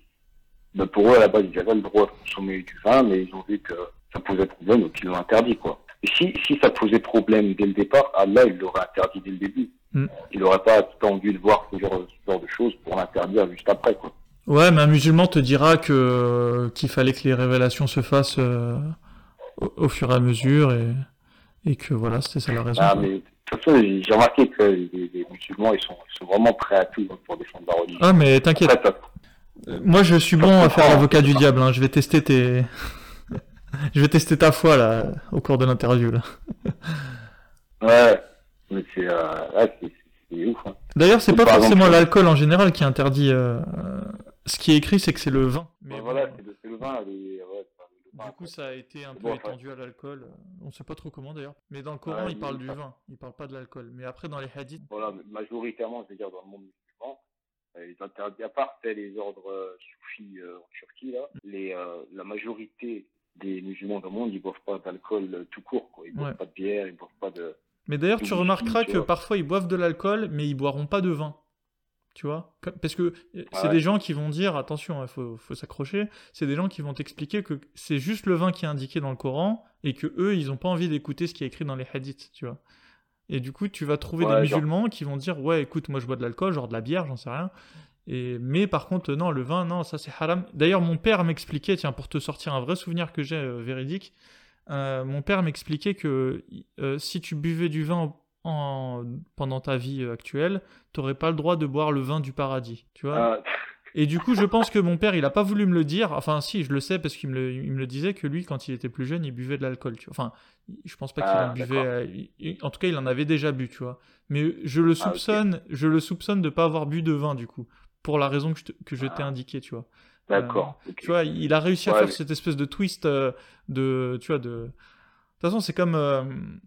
ben, pour eux, à la base, ils avaient le droit de consommer du vin, mais ils ont vu que ça posait problème, donc ils l'ont interdit, quoi. Et si, si ça posait problème dès le départ, Allah, il l'aurait interdit dès le début. Mm. Il n'aurait pas attendu de voir ce genre, ce genre de choses pour l'interdire juste après, quoi. Ouais, mais un musulman te dira que qu'il fallait que les révélations se fassent euh, au, au fur et à mesure et, et que voilà, c'était ça la raison. Ah, mais de toute façon, j'ai remarqué que les, les musulmans, ils sont, ils sont vraiment prêts à tout pour défendre la religion. Ah, mais t'inquiète, ça- Moi, je suis bon à faire l'avocat du diable. Hein. Je vais tester tes. je vais tester ta foi là au cours de l'interview là. ouais, mais c'est euh... ouf. Hein. D'ailleurs, c'est pas forcément l'alcool en général qui interdit. Euh... Ce qui est écrit, c'est que c'est le vin. Mais voilà, c'est le, vin. du coup, ça a été un peu étendu à l'alcool. On sait pas trop comment d'ailleurs. Mais dans le Coran, il parle du vin. Il parle pas de l'alcool. Mais après, dans les hadiths. Voilà, majoritairement, je veux dire, dans le monde musulman, ils interdisent, à part les ordres euh, soufis euh, en Turquie, là, les, euh, la majorité des musulmans dans le monde, ils boivent pas d'alcool tout court. Quoi. Ils boivent pas de bière, ils boivent pas de. Mais d'ailleurs, tu remarqueras que parfois ils boivent de l'alcool, mais ils boiront pas de vin. Tu vois? Parce que c'est des gens qui vont dire, attention, il faut, faut s'accrocher, c'est des gens qui vont t'expliquer que c'est juste le vin qui est indiqué dans le Coran et que eux, ils n'ont pas envie d'écouter ce qui est écrit dans les hadiths, tu vois? Et du coup, tu vas trouver des musulmans qui vont dire Ouais, écoute, moi je bois de l'alcool, genre de la bière, j'en sais rien. Et, mais par contre, non, le vin, non, ça c'est haram. D'ailleurs, mon père m'expliquait, tiens, pour te sortir un vrai souvenir que j'ai euh, véridique, euh, mon père m'expliquait que euh, si tu buvais du vin en, pendant ta vie actuelle, tu n'aurais pas le droit de boire le vin du paradis. Tu vois ah. Et du coup, je pense que mon père, il a pas voulu me le dire. Enfin, si, je le sais parce qu'il me, le, disait que lui, quand il était plus jeune, il buvait de l'alcool. Enfin, je pense pas qu'il en ah, buvait. Euh, en tout cas, il en avait déjà bu, tu vois. Mais je le ah, soupçonne, je le soupçonne de pas avoir bu de vin, du coup, pour la raison que je, t'ai indiqué, tu vois. D'accord. Euh, tu vois, il a réussi à faire cette espèce de twist euh, de, tu vois, de. De toute façon, c'est comme.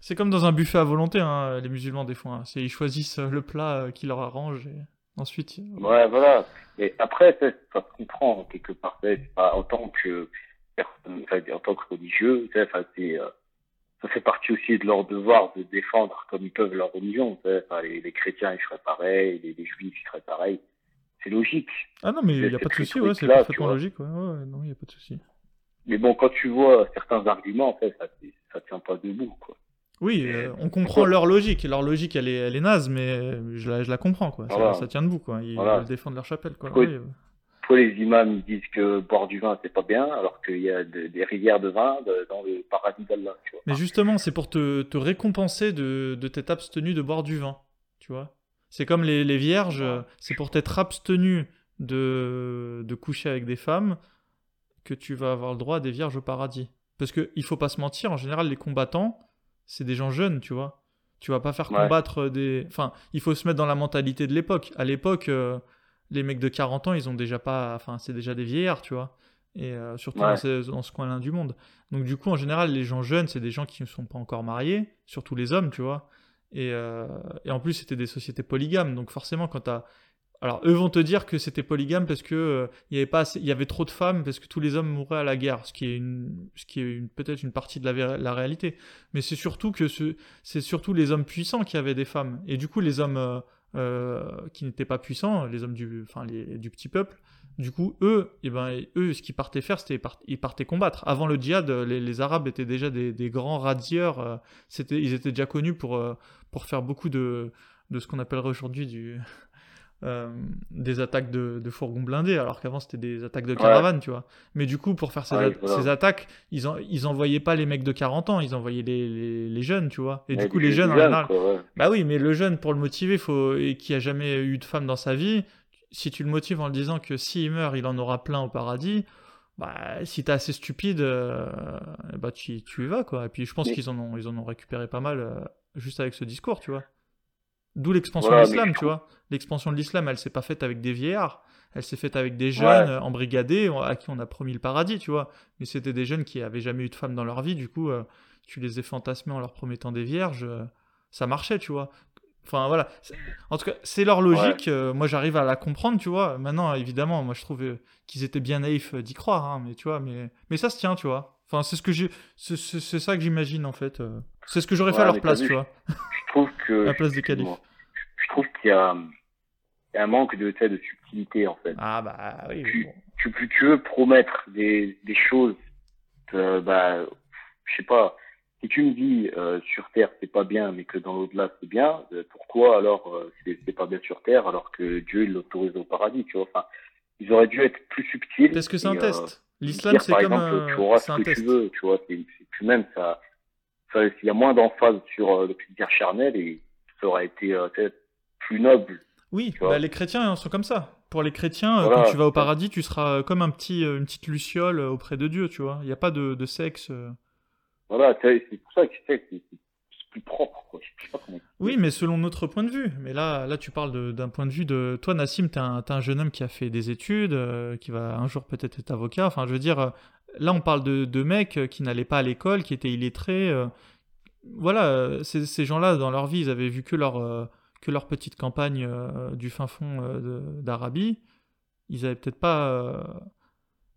C'est comme dans un buffet à volonté, hein, les musulmans des fois. Hein. Ils choisissent le plat qui leur arrange. Et... Ensuite. Ouais, voilà. Mais après, ça, ça se comprend quelque part. Pas, en tant que personne, en tant que religieux, ça, c'est, euh, ça fait partie aussi de leur devoir de défendre comme ils peuvent leur religion. Les, les, chrétiens, ils seraient pareils, les, juifs, ils seraient pareils. C'est logique. Ah non, mais il n'y a pas de souci, ouais, c'est parfaitement logique. Ouais, ouais, non, il n'y a pas de souci. Mais bon, quand tu vois certains arguments, en fait, ça, ça tient pas debout, quoi. Oui, euh, on comprend leur logique. Leur logique, elle est, elle est naze, mais je la, je la comprends, quoi. Ça, tient debout, quoi. Ils veulent défendre leur chapelle, quoi. Pourquoi, les imams disent que boire du vin, c'est pas bien, alors qu'il y a des rivières de vin dans le paradis d'Allah, Mais justement, c'est pour te, te récompenser de, de t'être abstenu de boire du vin, tu vois. C'est comme les, les vierges, c'est pour t'être abstenu de, de coucher avec des femmes que tu vas avoir le droit à des vierges au paradis. Parce qu'il faut pas se mentir, en général, les combattants, c'est des gens jeunes, tu vois. Tu vas pas faire combattre des. Enfin, il faut se mettre dans la mentalité de l'époque. À l'époque, euh, les mecs de 40 ans, ils ont déjà pas. Enfin, c'est déjà des vieillards, tu vois. Et euh, surtout dans, ce, coin-là du monde. Donc, du coup, en général, les gens jeunes, c'est des gens qui ne sont pas encore mariés, surtout les hommes, tu vois. Et, euh, et en plus, c'était des sociétés polygames. Donc, forcément, quand tu as alors eux vont te dire que c'était polygame parce que euh, il y avait pas il y avait trop de femmes parce que tous les hommes mouraient à la guerre, ce qui est une, est peut-être une partie de la, réalité. Mais c'est surtout que surtout les hommes puissants qui avaient des femmes et du coup les hommes euh, euh, qui n'étaient pas puissants, les hommes du, enfin du petit peuple, du coup eux, eh ben eux ce qu'ils partaient faire c'était ils partaient combattre. Avant le djihad, les, Arabes étaient déjà des, des grands radieurs, c'était ils étaient déjà connus pour pour faire beaucoup de de ce qu'on appellerait aujourd'hui du euh, des attaques de, de, fourgons blindés, alors qu'avant c'était des attaques de caravanes, tu vois. Mais du coup, pour faire ces, ces attaques, ils, en, ils envoyaient pas les mecs de 40 ans, ils envoyaient les, les, jeunes, tu vois. Et du coup, les jeunes, en général. Bah oui, mais le jeune, pour le motiver, faut... et qui a jamais eu de femme dans sa vie, si tu le motives en le disant que s'il meurt, il en aura plein au paradis, bah, si t'es assez stupide, euh, bah, tu, tu y vas, quoi. Et puis je pense qu'ils en, ont, ils en ont récupéré pas mal euh, juste avec ce discours, tu vois. D'où l'expansion de l'islam, tu vois. L'expansion de l'islam, elle s'est pas faite avec des vieillards, elle s'est faite avec des jeunes embrigadés à qui on a promis le paradis, tu vois. Mais c'était des jeunes qui avaient jamais eu de femme dans leur vie, du coup, euh, tu les ai fantasmés en leur promettant des vierges, euh, ça marchait, tu vois. Enfin voilà. En tout cas, c'est leur logique. Euh, moi, j'arrive à la comprendre, tu vois. Maintenant, évidemment, moi, je trouve qu'ils étaient bien naïfs d'y croire, hein, mais tu vois, mais mais ça se tient, tu vois. Enfin, c'est ce que j'ai, c'est ça que j'imagine en fait. C'est ce que j'aurais fait à leur place, tu vois. Je trouve que. à la place des califs. Je trouve qu'il y a, un manque de, de subtilité, en fait. Ah, bah oui. Tu, tu, tu veux promettre des, des choses, euh, bah, je sais pas. Si tu me dis euh, sur Terre c'est pas bien, mais que dans l'au-delà c'est bien, euh, pourquoi alors euh, c'est pas bien sur Terre alors que Dieu l'autorise au paradis, tu vois? Enfin, ils auraient dû être plus subtils. Parce que c'est un test. L'islam c'est comme exemple, tu auras ce que tu veux, tu vois. C'est même ça s'il y a moins d'emphase sur le plaisir charnel et ça aurait été peut-être plus noble. Oui, bah, les chrétiens sont comme ça. pour les chrétiens, Voilà. quand tu vas au paradis, tu seras comme un petit, une petite luciole auprès de Dieu, tu vois? Il n'y a pas de, de sexe. Voilà, c'est pour ça que c'est plus propre, quoi. Je sais pas comment. Oui, mais selon notre point de vue. Mais là, là tu parles d'un point de vue de... Toi, Nassim, t'es un, t'es un jeune homme qui a fait des études, euh, qui va un jour peut-être être avocat. Enfin, je veux dire, euh, là, on parle de, de mecs euh, qui n'allaient pas à l'école, qui étaient illettrés. Voilà, ces, ces gens-là, dans leur vie, ils avaient vu que leur, que leur petite campagne du fin fond d'Arabie. Ils avaient peut-être pas...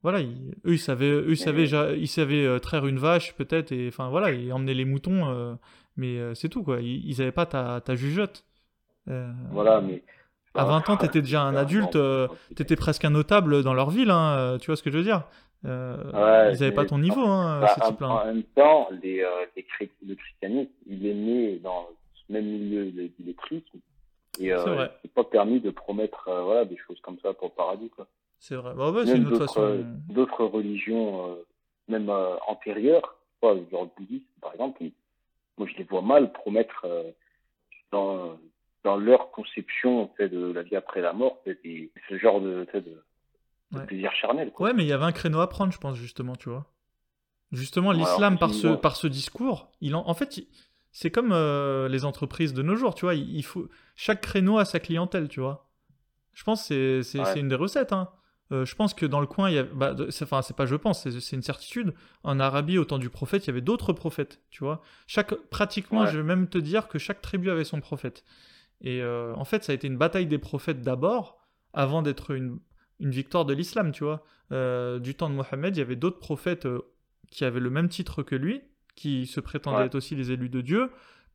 Voilà, ils- eux, ils savaient, eux, ils savaient, ja- ils savaient euh, traire une vache, peut-être, et enfin, voilà, et emmener les moutons... euh, mais euh, c'est tout, quoi. Ils, ils avaient pas ta, ta jugeote. Euh, Voilà, mais. À 20 ans, t'étais déjà un adulte, T'étais presque un notable dans leur ville, hein, tu vois ce que je veux dire Ouais, Ils avaient pas ton niveau, hein, Bah, ces en, types-là. en même temps, les, les le christianisme, il est né dans ce même milieu de l'illettrisme. Et euh, C'est vrai. c'est pas permis de promettre voilà, des choses comme ça pour le paradis. Quoi. C'est vrai. Bah ouais, même d'autres façon. euh, d'autres religions, euh, même euh, antérieures, genre le bouddhisme par exemple, moi je les vois mal promettre euh, dans, dans leur conception de la vie après la mort, ce genre de, de, plaisir charnel. Quoi. Ouais, mais il y avait un créneau à prendre, je pense, justement, tu vois. Justement, l'islam, par, ce, par ce discours, il en, en fait, il- c'est comme les entreprises de nos jours, tu vois. Il, il faut, chaque créneau a sa clientèle, tu vois. Je pense que c'est, c'est une des recettes. Hein. Euh, je pense que dans le coin, il y a, bah, c'est, enfin, c'est pas je pense, c'est, c'est une certitude. En Arabie, au temps du prophète, il y avait d'autres prophètes, tu vois. Chaque, pratiquement, Ouais. je vais même te dire que chaque tribu avait son prophète. Et euh, en fait, ça a été une bataille des prophètes d'abord, avant d'être une, une victoire de l'islam, tu vois. Euh, du temps de Mohammed, il y avait d'autres prophètes qui avaient le même titre que lui, qui se prétendaient Ouais. être aussi les élus de Dieu.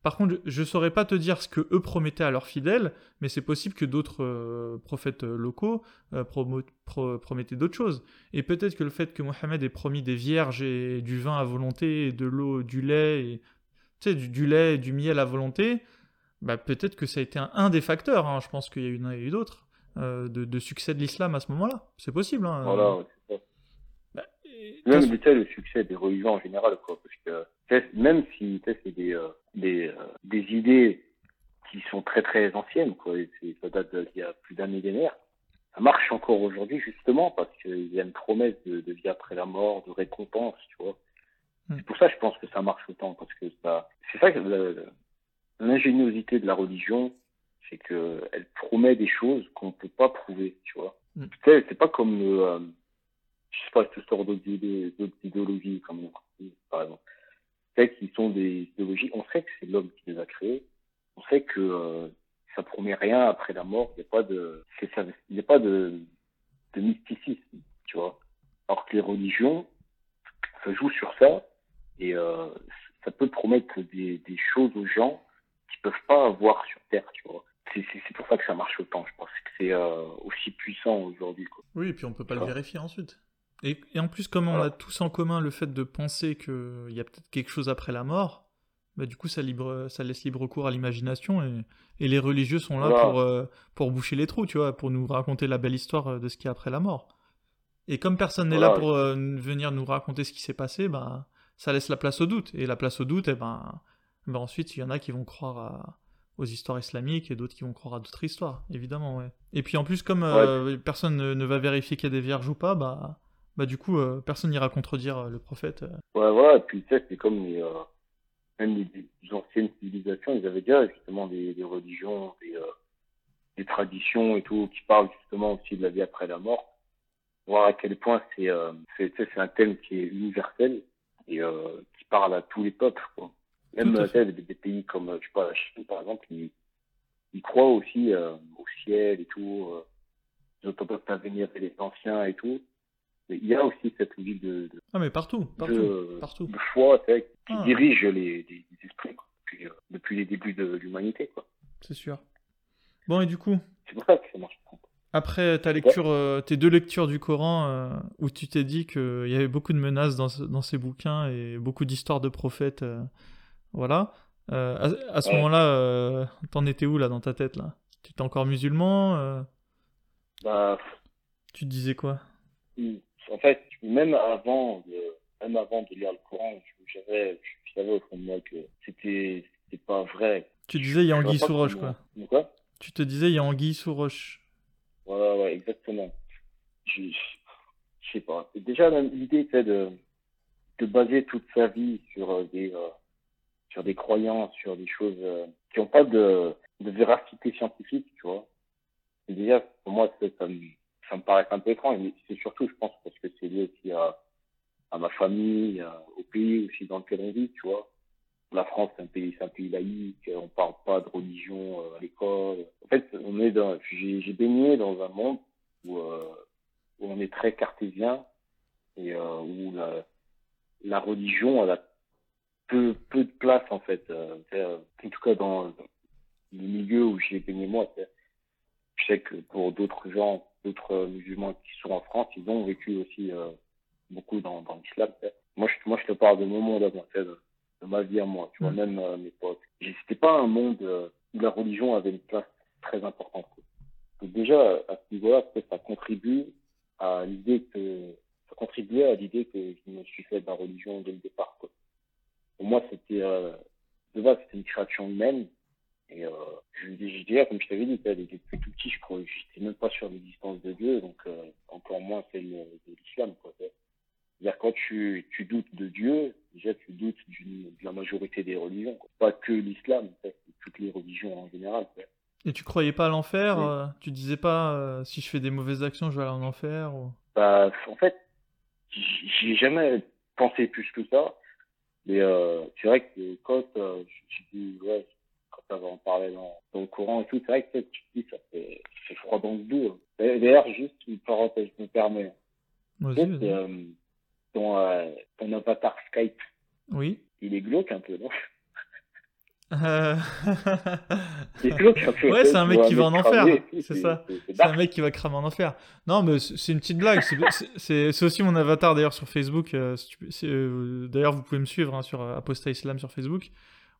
Par contre, je ne saurais pas te dire ce que eux promettaient à leurs fidèles, mais c'est possible que d'autres euh, prophètes euh, locaux euh, promettaient d'autres choses. Et peut-être que le fait que Mohammed ait promis des vierges et du vin à volonté, et de l'eau, du lait, et, du, lait et du miel à volonté, bah, peut-être que ça a été un, des facteurs, hein. je pense qu'il y a eu, eu d'autres, de, succès de l'islam à ce moment-là. C'est possible. Hein. Voilà, c'est ça. Bah, et- Même tu sais, le succès des religions en général, quoi, parce que même si c'est des, euh, des, euh, des idées qui sont très très anciennes, quoi, ça date d'il y a plus d'un millénaire, ça marche encore aujourd'hui justement parce qu'il y a une promesse de, de vie après la mort, de récompense, tu vois. Mm. C'est pour ça que je pense que ça marche autant, parce que ça, c'est ça que l'ingéniosité de la religion, c'est que elle promet des choses qu'on peut pas prouver, tu vois. Mm. C'est pas comme le, euh, je sais pas, toutes sortes d'autres idéologies, comme par exemple. C'est qui sont des idéologies, on sait que c'est l'homme qui les a créées, on sait que euh, ça promet rien après la mort, il n'y a pas de, c'est ça, il n'y a pas de, de mysticisme, tu vois. Alors que les religions, ça joue sur ça, et euh, ça peut promettre des, des choses aux gens qu'ils peuvent pas avoir sur Terre, tu vois. C'est pour ça que ça marche autant, je pense que c'est euh, aussi puissant aujourd'hui. Oui, et puis on peut pas le vérifier ensuite. Et, et en plus, comme on Voilà. a tous en commun le fait de penser qu'il y a peut-être quelque chose après la mort, bah, du coup, ça, libre, ça laisse libre cours à l'imagination et, et les religieux sont là Voilà. pour, euh, pour boucher les trous, tu vois, pour nous raconter la belle histoire euh, de ce qu'il y a après la mort. Et comme personne n'est là pour euh, venir nous raconter ce qui s'est passé, bah, ça laisse la place au doute. Et la place au doute, eh ben, ben ensuite, il y en a qui vont croire à- aux histoires islamiques et d'autres qui vont croire à d'autres histoires, évidemment, ouais. Et puis en plus, comme euh, personne ne, ne va vérifier qu'il y a des vierges ou pas, bah, bah du coup, euh, personne n'ira contredire euh, le prophète. euh. Ouais, voilà, et puis tu sais, c'est comme les, même les, les anciennes civilisations, ils avaient déjà justement des, des religions, des, des traditions et tout, qui parlent justement aussi de la vie après la mort. Voir à quel point c'est c'est un thème qui est universel et qui parle à tous les peuples. Quoi. Même à des, des pays comme, je sais pas, la Chine par exemple, ils, ils croient aussi au ciel et tout, euh, ils entendent l'avenir des anciens et tout. Mais il y a aussi cette logique de, de Ah mais partout, partout, de, partout. de foi qui Ah. dirige les, les, les esprits quoi, depuis, euh, depuis les débuts de l'humanité. quoi. C'est sûr. Bon et du coup, C'est pour ça que ça marche. après ta lecture, euh, tes deux lectures du Coran, euh, où tu t'es dit qu'il y avait beaucoup de menaces dans, ce- dans ces bouquins et beaucoup d'histoires de prophètes, voilà. À, à ce Ouais. moment-là, t'en étais où là dans ta tête là? Tu étais encore musulman Bah, Tu te disais quoi? En fait, même avant de, même avant de lire le Coran, je- j'avais, je savais au fond de moi que c'était, pas vrai. Tu disais il y a anguille sous roche quoi. Tu te disais il y a anguille sous roche. Voilà, ouais, exactement. Je, je sais pas. Déjà, l'idée, c'est de, de baser toute sa vie sur euh, des, euh, sur des croyances, sur des choses euh, qui n'ont pas de, de véracité scientifique, tu vois. Et déjà, pour moi, ça, ça, me, ça me paraît un peu étrange, mais c'est surtout, je pense, parce que c'est lié aussi à, ma famille, au pays aussi dans lequel on vit, tu vois. La France, c'est un pays, c'est un pays laïque, on parle pas de religion à l'école. En fait, on est dans, j'ai baigné dans un monde où, euh, on est très cartésien et euh, où la, religion elle a peu, peu de place en fait. Euh, en tout cas dans, le milieu où j'ai baigné moi. Je sais que pour d'autres gens, d'autres musulmans qui sont en France, ils ont vécu aussi euh, beaucoup dans, dans l'islam. Moi je, moi, je te parle de mon monde à moi, de, ma vie à moi. Tu vois, mm. même euh, mes potes. C'était pas un monde euh, où la religion avait une place très importante. Donc déjà, à ce niveau-là, ça contribue à l'idée que ça contribuait à l'idée que je me suis fait de la religion dès le départ. Quoi. Pour moi, c'était euh, de base, c'était une création humaine. Et euh, je, je dirais, comme je t'avais dit, depuis tout petit, je crois, j'étais même pas de l'existence de Dieu, donc euh, encore moins celle de l'islam. C'est-à-dire quand tu, tu doutes de Dieu, déjà tu doutes de la majorité des religions, pas que l'islam, toutes les religions en général. Quoi. Et tu croyais pas à l'enfer euh, Tu disais pas euh, si je fais des mauvaises actions, je vais aller en enfer ou... Bah, en fait, j'ai jamais pensé plus que ça. Mais euh, c'est vrai que quand euh, j'ai ouais, ça va en parler dans, dans, le courant et tout, c'est vrai que tu te dis, ça fait, ça fait froid dans le dos. Hein. D'ailleurs, juste une parenthèse, je me permets. Aussi, euh, ton, euh, ton avatar Skype. Oui. Il est glauque un peu, non? Euh... ouais, c'est un mec qui va en enfer. C'est ça. C'est un mec qui va cramer en enfer. Non, mais c'est une petite blague. C'est aussi mon avatar d'ailleurs sur Facebook. D'ailleurs, vous pouvez me suivre hein, sur Aposta Islam sur Facebook.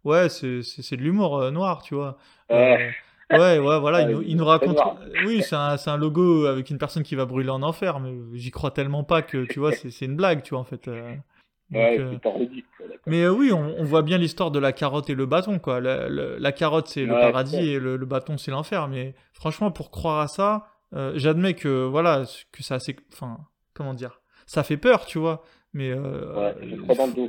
Ouais, c'est de l'humour euh, noir, tu vois. ouais, ouais, voilà. il, il, nous raconte. Oui, c'est un, un, logo avec une personne qui va brûler en enfer, mais j'y crois tellement pas que, tu vois, c'est une blague, tu vois, en fait. Euh, mais euh, oui, on, voit bien l'histoire de la carotte et le bâton, quoi. La, carotte, c'est le paradis et le, bâton, c'est l'enfer. Mais franchement, pour croire à ça, euh, j'admets que, voilà, que ça, c'est. Enfin, comment dire Ça fait peur, tu vois. Mais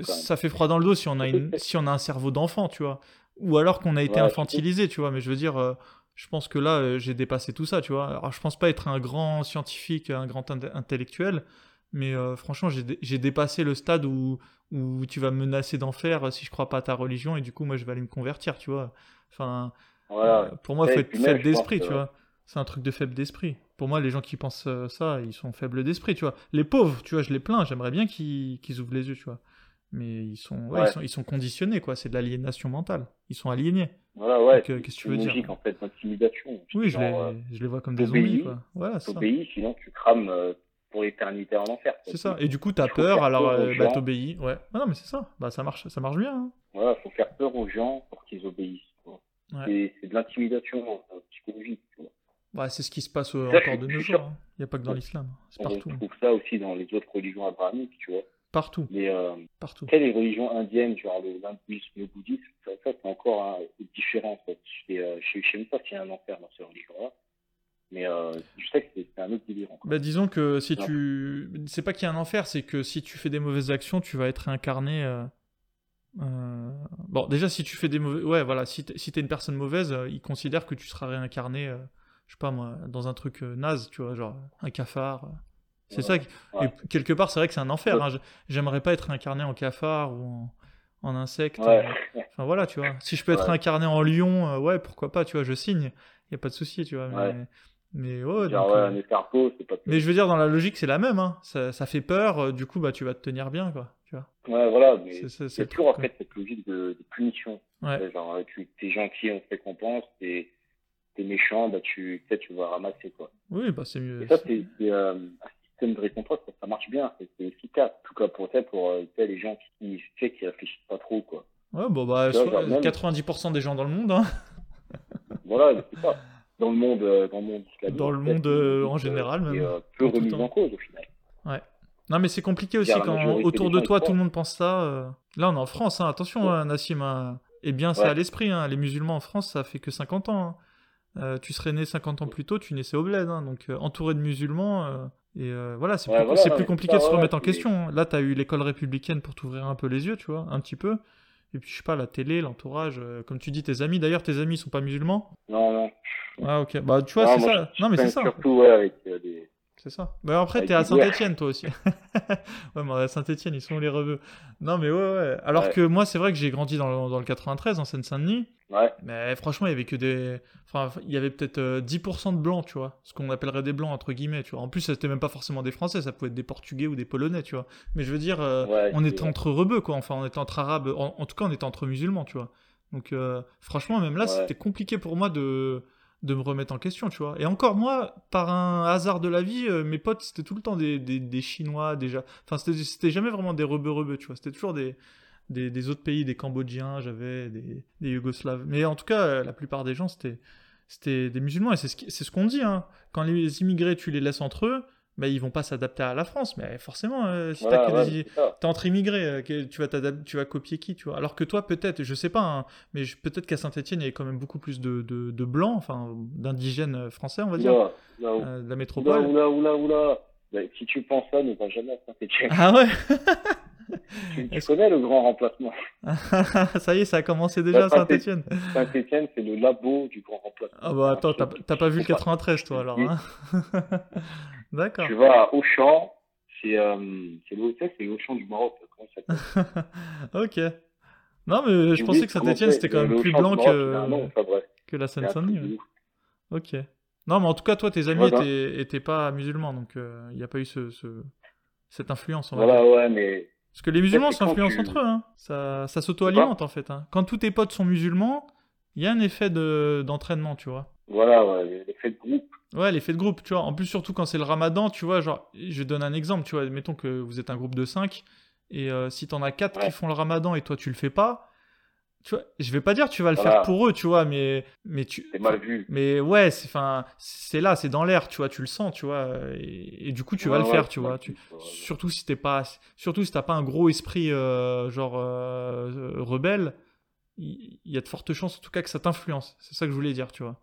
ça, fait froid dans le dos si on a, une, si on a un cerveau d'enfant, tu vois. Ou alors qu'on a été infantilisé, tu vois. Mais je veux dire, je pense que là, j'ai dépassé tout ça, tu vois. Alors, je pense pas être un grand scientifique, un grand intellectuel, mais euh, franchement, j'ai dépassé le stade où, où tu vas me menacer d'enfer si je crois pas à ta religion et du coup, moi, je vais aller me convertir, tu vois. Enfin, euh, pour moi, il faut être faible d'esprit, tu vois. C'est un truc de faible d'esprit. Pour moi, les gens qui pensent euh, ça, ils sont faibles d'esprit, tu vois. Les pauvres, tu vois, je les plains, j'aimerais bien qu'ils ouvrent les yeux, tu vois. Mais ils sont, ils sont, ils sont conditionnés, quoi. C'est de l'aliénation mentale. Ils sont aliénés. Voilà, ouais. Qu'est-ce que tu veux dire en fait, d'intimidation. Oui, je les, je les vois comme des zombies, quoi. Voilà, ça. sinon tu crames pour l'éternité en enfer. C'est ça. Et du coup, t'as peur, alors euh, bah, t'obéis. Ouais. Ah non, mais c'est ça. Bah, ça marche, ça marche bien. Hein. Voilà, faut faire peur aux gens pour qu'ils obéissent. C'est de l'intimidation euh, psychologique. Tu vois. Ouais, c'est ce qui se passe euh, encore de nos jours. Hein. Il n'y a pas que dans l'islam. C'est partout. On trouve ça aussi dans les autres religions abrahamiques, tu vois. Partout. Mais euh, partout. les religions indiennes, genre le hindouisme, le bouddhisme, ça, ça c'est encore hein, différent. En fait. Je ne sais même pas s'il y a un enfer dans ces religions-là. Mais euh, je sais que c'est un autre délire. Bah, disons que si tu. C'est pas qu'il y a un enfer, c'est que si tu fais des mauvaises actions, tu vas être réincarné. Euh, euh, bon, déjà, si tu fais des mauvais. Ouais, voilà, si t'es si une personne mauvaise, ils considèrent que tu seras réincarné, je sais pas moi, dans un truc naze, tu vois, genre un cafard. C'est ça. Et quelque part, c'est vrai que c'est un enfer. Hein. J'aimerais pas être réincarné en cafard ou en, insecte. Enfin voilà, tu vois. Si je peux être réincarné en lion, ouais, pourquoi pas, tu vois, je signe. Il a pas de souci, tu vois. Mais, mais ouais, donc, ouais, escargot, c'est pas. Mais je veux dire, dans la logique, c'est la même. Hein. Ça, ça, fait peur. Euh, du coup, bah, tu vas te tenir bien, quoi. Tu vois. Ouais, voilà. C'est toujours en fait cette logique de, de punition. Ouais. Genre, tu es gentil, on te récompense. T'es es méchant, bah, tu, tu vas ramasser, quoi. Oui, bah, c'est mieux. Et ça, c'est euh, un système de récompense, ça, ça marche bien. C'est efficace. En tout cas, pour, pour euh, les gens qui, qui, qui réfléchissent pas trop, quoi. Ouais, bon, bah, 90% des gens dans le monde, hein. voilà, c'est ça dans le monde, euh, dans le monde Dans le monde euh, en général, même. Euh, peu remis en cause au final. Ouais. Non, mais c'est compliqué aussi quand autour de toi tout le monde pense ça. Là, on est en France, hein. attention, hein, Nassim. Hein. Eh bien, c'est à l'esprit. Hein. Les musulmans en France, ça fait que 50 ans. Euh, tu serais né 50 ans plus tôt, tu naissais au bled. hein. donc euh, entouré de musulmans, euh, et voilà, c'est Ouais, plus, voilà, compliqué de se remettre en question. hein. Là, tu as eu l'école républicaine pour t'ouvrir un peu les yeux, tu vois, un petit peu. Et puis, je sais pas, la télé, l'entourage, comme tu dis, tes amis. D'ailleurs, tes amis sont pas musulmans? Non, non. Ah, ok. Bah, tu vois, c'est ça. je- Non, mais c'est ça. Surtout, ouais, avec des. C'est ça. Mais après, Avec t'es à. Saint-Etienne, toi aussi. ouais, mais à Saint-Etienne, ils sont les rebeux? Non, mais ouais, ouais. Alors Ouais. que moi, c'est vrai que j'ai grandi dans le, dans le 93, en Seine-Saint-Denis. Ouais. Mais franchement, il y avait que des. Enfin, il y avait peut-être euh, 10% de blancs, tu vois. Ce qu'on appellerait des blancs, entre guillemets, tu vois. En plus, c'était même pas forcément des Français, ça pouvait être des Portugais ou des Polonais, tu vois. Mais je veux dire, euh, Ouais, on était entre rebeux, quoi. Enfin, on était entre arabes. En, en tout cas, on était entre musulmans, tu vois. Donc, euh, franchement, même là, c'était compliqué pour moi de de me remettre en question, tu vois. Et encore, moi, par un hasard de la vie, euh, mes potes, c'était tout le temps des, des, Chinois, déjà. Enfin, c'était jamais vraiment des rebeux-rebeux, tu vois. C'était toujours des, des, autres pays, des Cambodgiens, j'avais des, des Yougoslaves. Mais en tout cas, euh, la plupart des gens, c'était c'était des musulmans. Et c'est ce c'est ce qu'on dit, hein. Quand les immigrés, tu les laisses entre eux, bah, ils vont pas s'adapter à la France. Mais forcément, euh, si Voilà, t'as ouais, des-. T'es entre immigrés, euh, que- tu vas tu vas copier qui, tu vois. Alors que toi, peut-être, je sais pas, hein, mais je- peut-être qu'à Saint-Etienne, il y avait quand même beaucoup plus de, de, de blancs, enfin, d'indigènes français, on va dire, Oula, oula, euh, de la oula, métropole. oula, oula, oula. Bah, si tu penses ça, ne va jamais à Saint-Etienne. Ah ouais? tu, connais le grand remplacement. Ça y est, ça a commencé déjà à Bah, Saint-Etienne. Saint-Etienne, c'est le labo du grand remplacement. Ah bah attends, t'as pas vu le Faut 93 toi alors, hein D'accord. Tu vas à Auchan, c'est euh, c'est Auchan du Maroc. Comment ça ok. Non mais je pensais que Saint-Etienne c'était quand même plus blanc Maroc, nom, que, enfin, bref, que la Seine-Saint-Denis. ouais. Ok. Non mais en tout cas toi tes amis Voilà. étaient, étaient pas musulmans donc il n'y a pas eu ce, ce- cette influence on va Voilà, dire. ouais, mais Parce que les musulmans s'influencent tu- entre eux, hein. ça, ça s'auto-alimente en fait. hein. Quand tous tes potes sont musulmans, il y a un effet de- d'entraînement, tu vois. voilà, ouais, l'effet de groupe. Ouais, l'effet de groupe, tu vois. En plus, surtout quand c'est le ramadan, tu vois, genre, je donne un exemple, tu vois, mettons que vous êtes un groupe de 5, et euh, si t'en as 4 qui font le ramadan et toi tu le fais pas, tu vois, je vais pas dire tu vas le Voilà. faire pour eux, tu vois, mais, mais tu... C'est mal vu. Mais ouais, c'est enfin, c'est là, c'est dans l'air, tu vois, tu le sens, tu vois, et, et du coup tu vas Ouais, le faire, tu vois. Tu, surtout si t'es pas, surtout si t'as pas un gros esprit euh, genre euh, rebelle, il y, a de fortes chances en tout cas que ça t'influence. C'est ça que je voulais dire, tu vois.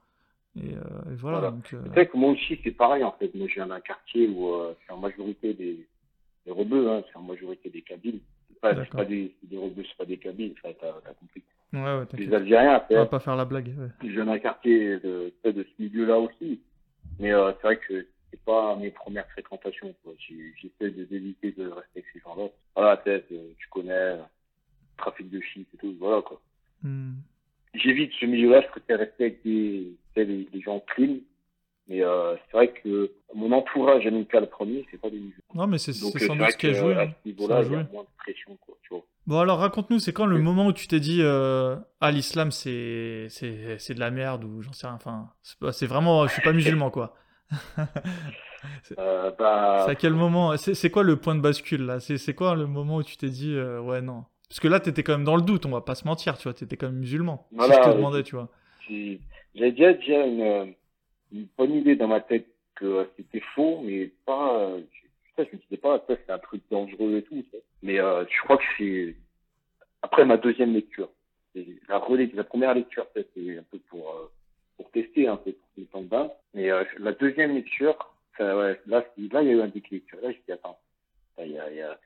Et, euh, et voilà. Voilà. donc, Tu sais que moi aussi, c'est pareil, en fait. Moi, je viens d'un quartier où c'est en majorité des, des rebeux, hein, c'est en majorité des Kabyles. Pas, c'est pas des, des rebeux, c'est pas des Kabyles, ça, t'as, t'as compris. ouais, ouais, Les. Algériens, On va pas faire la blague. ouais. je viens d'un quartier de, ce milieu-là aussi. Mais euh, c'est vrai que c'est pas mes premières fréquentations. quoi. J'ai- J'essaie de d'éviter de rester avec ces gens-là. Voilà, sais, euh, tu connais, euh, trafic de shit et tout, voilà quoi. Hmm. J'évite ce milieu-là, je préfère rester avec des, des, des gens clean. Mais euh, c'est vrai que mon entourage amical premier, c'est pas des musulmans. Non, mais c'est euh, sans doute ce qui a joué. à hein. ce niveau-là, il y a moins de pression, quoi, tu vois. Bon, alors raconte-nous, c'est quand le Oui. moment où tu t'es dit euh, Ah, l'islam, c'est c'est c'est de la merde ou j'en sais rien. Enfin, c'est vraiment, je suis pas musulman, quoi. Euh, bah, C'est à quel moment C'est quoi le point de bascule là? C'est quoi le moment où tu t'es dit euh, Ouais, non? Parce que là, t'étais quand même dans le doute, on va pas se mentir, tu vois, t'étais quand même musulman. Voilà, si je te demandais, tu vois. j'ai- j'avais déjà, déjà une, euh, une bonne idée dans ma tête que euh, c'était faux, mais pas. euh, je, me disais pas, ça c'est un truc dangereux et tout. Mais euh, je crois que c'est après ma deuxième lecture. La, la première lecture, c'était un peu pour, euh, pour tester un peu, pour le temps de bain. Mais euh, la deuxième lecture, ça, ouais, là, il y a eu un déclic. Là, je dis, attends, il y a, il y a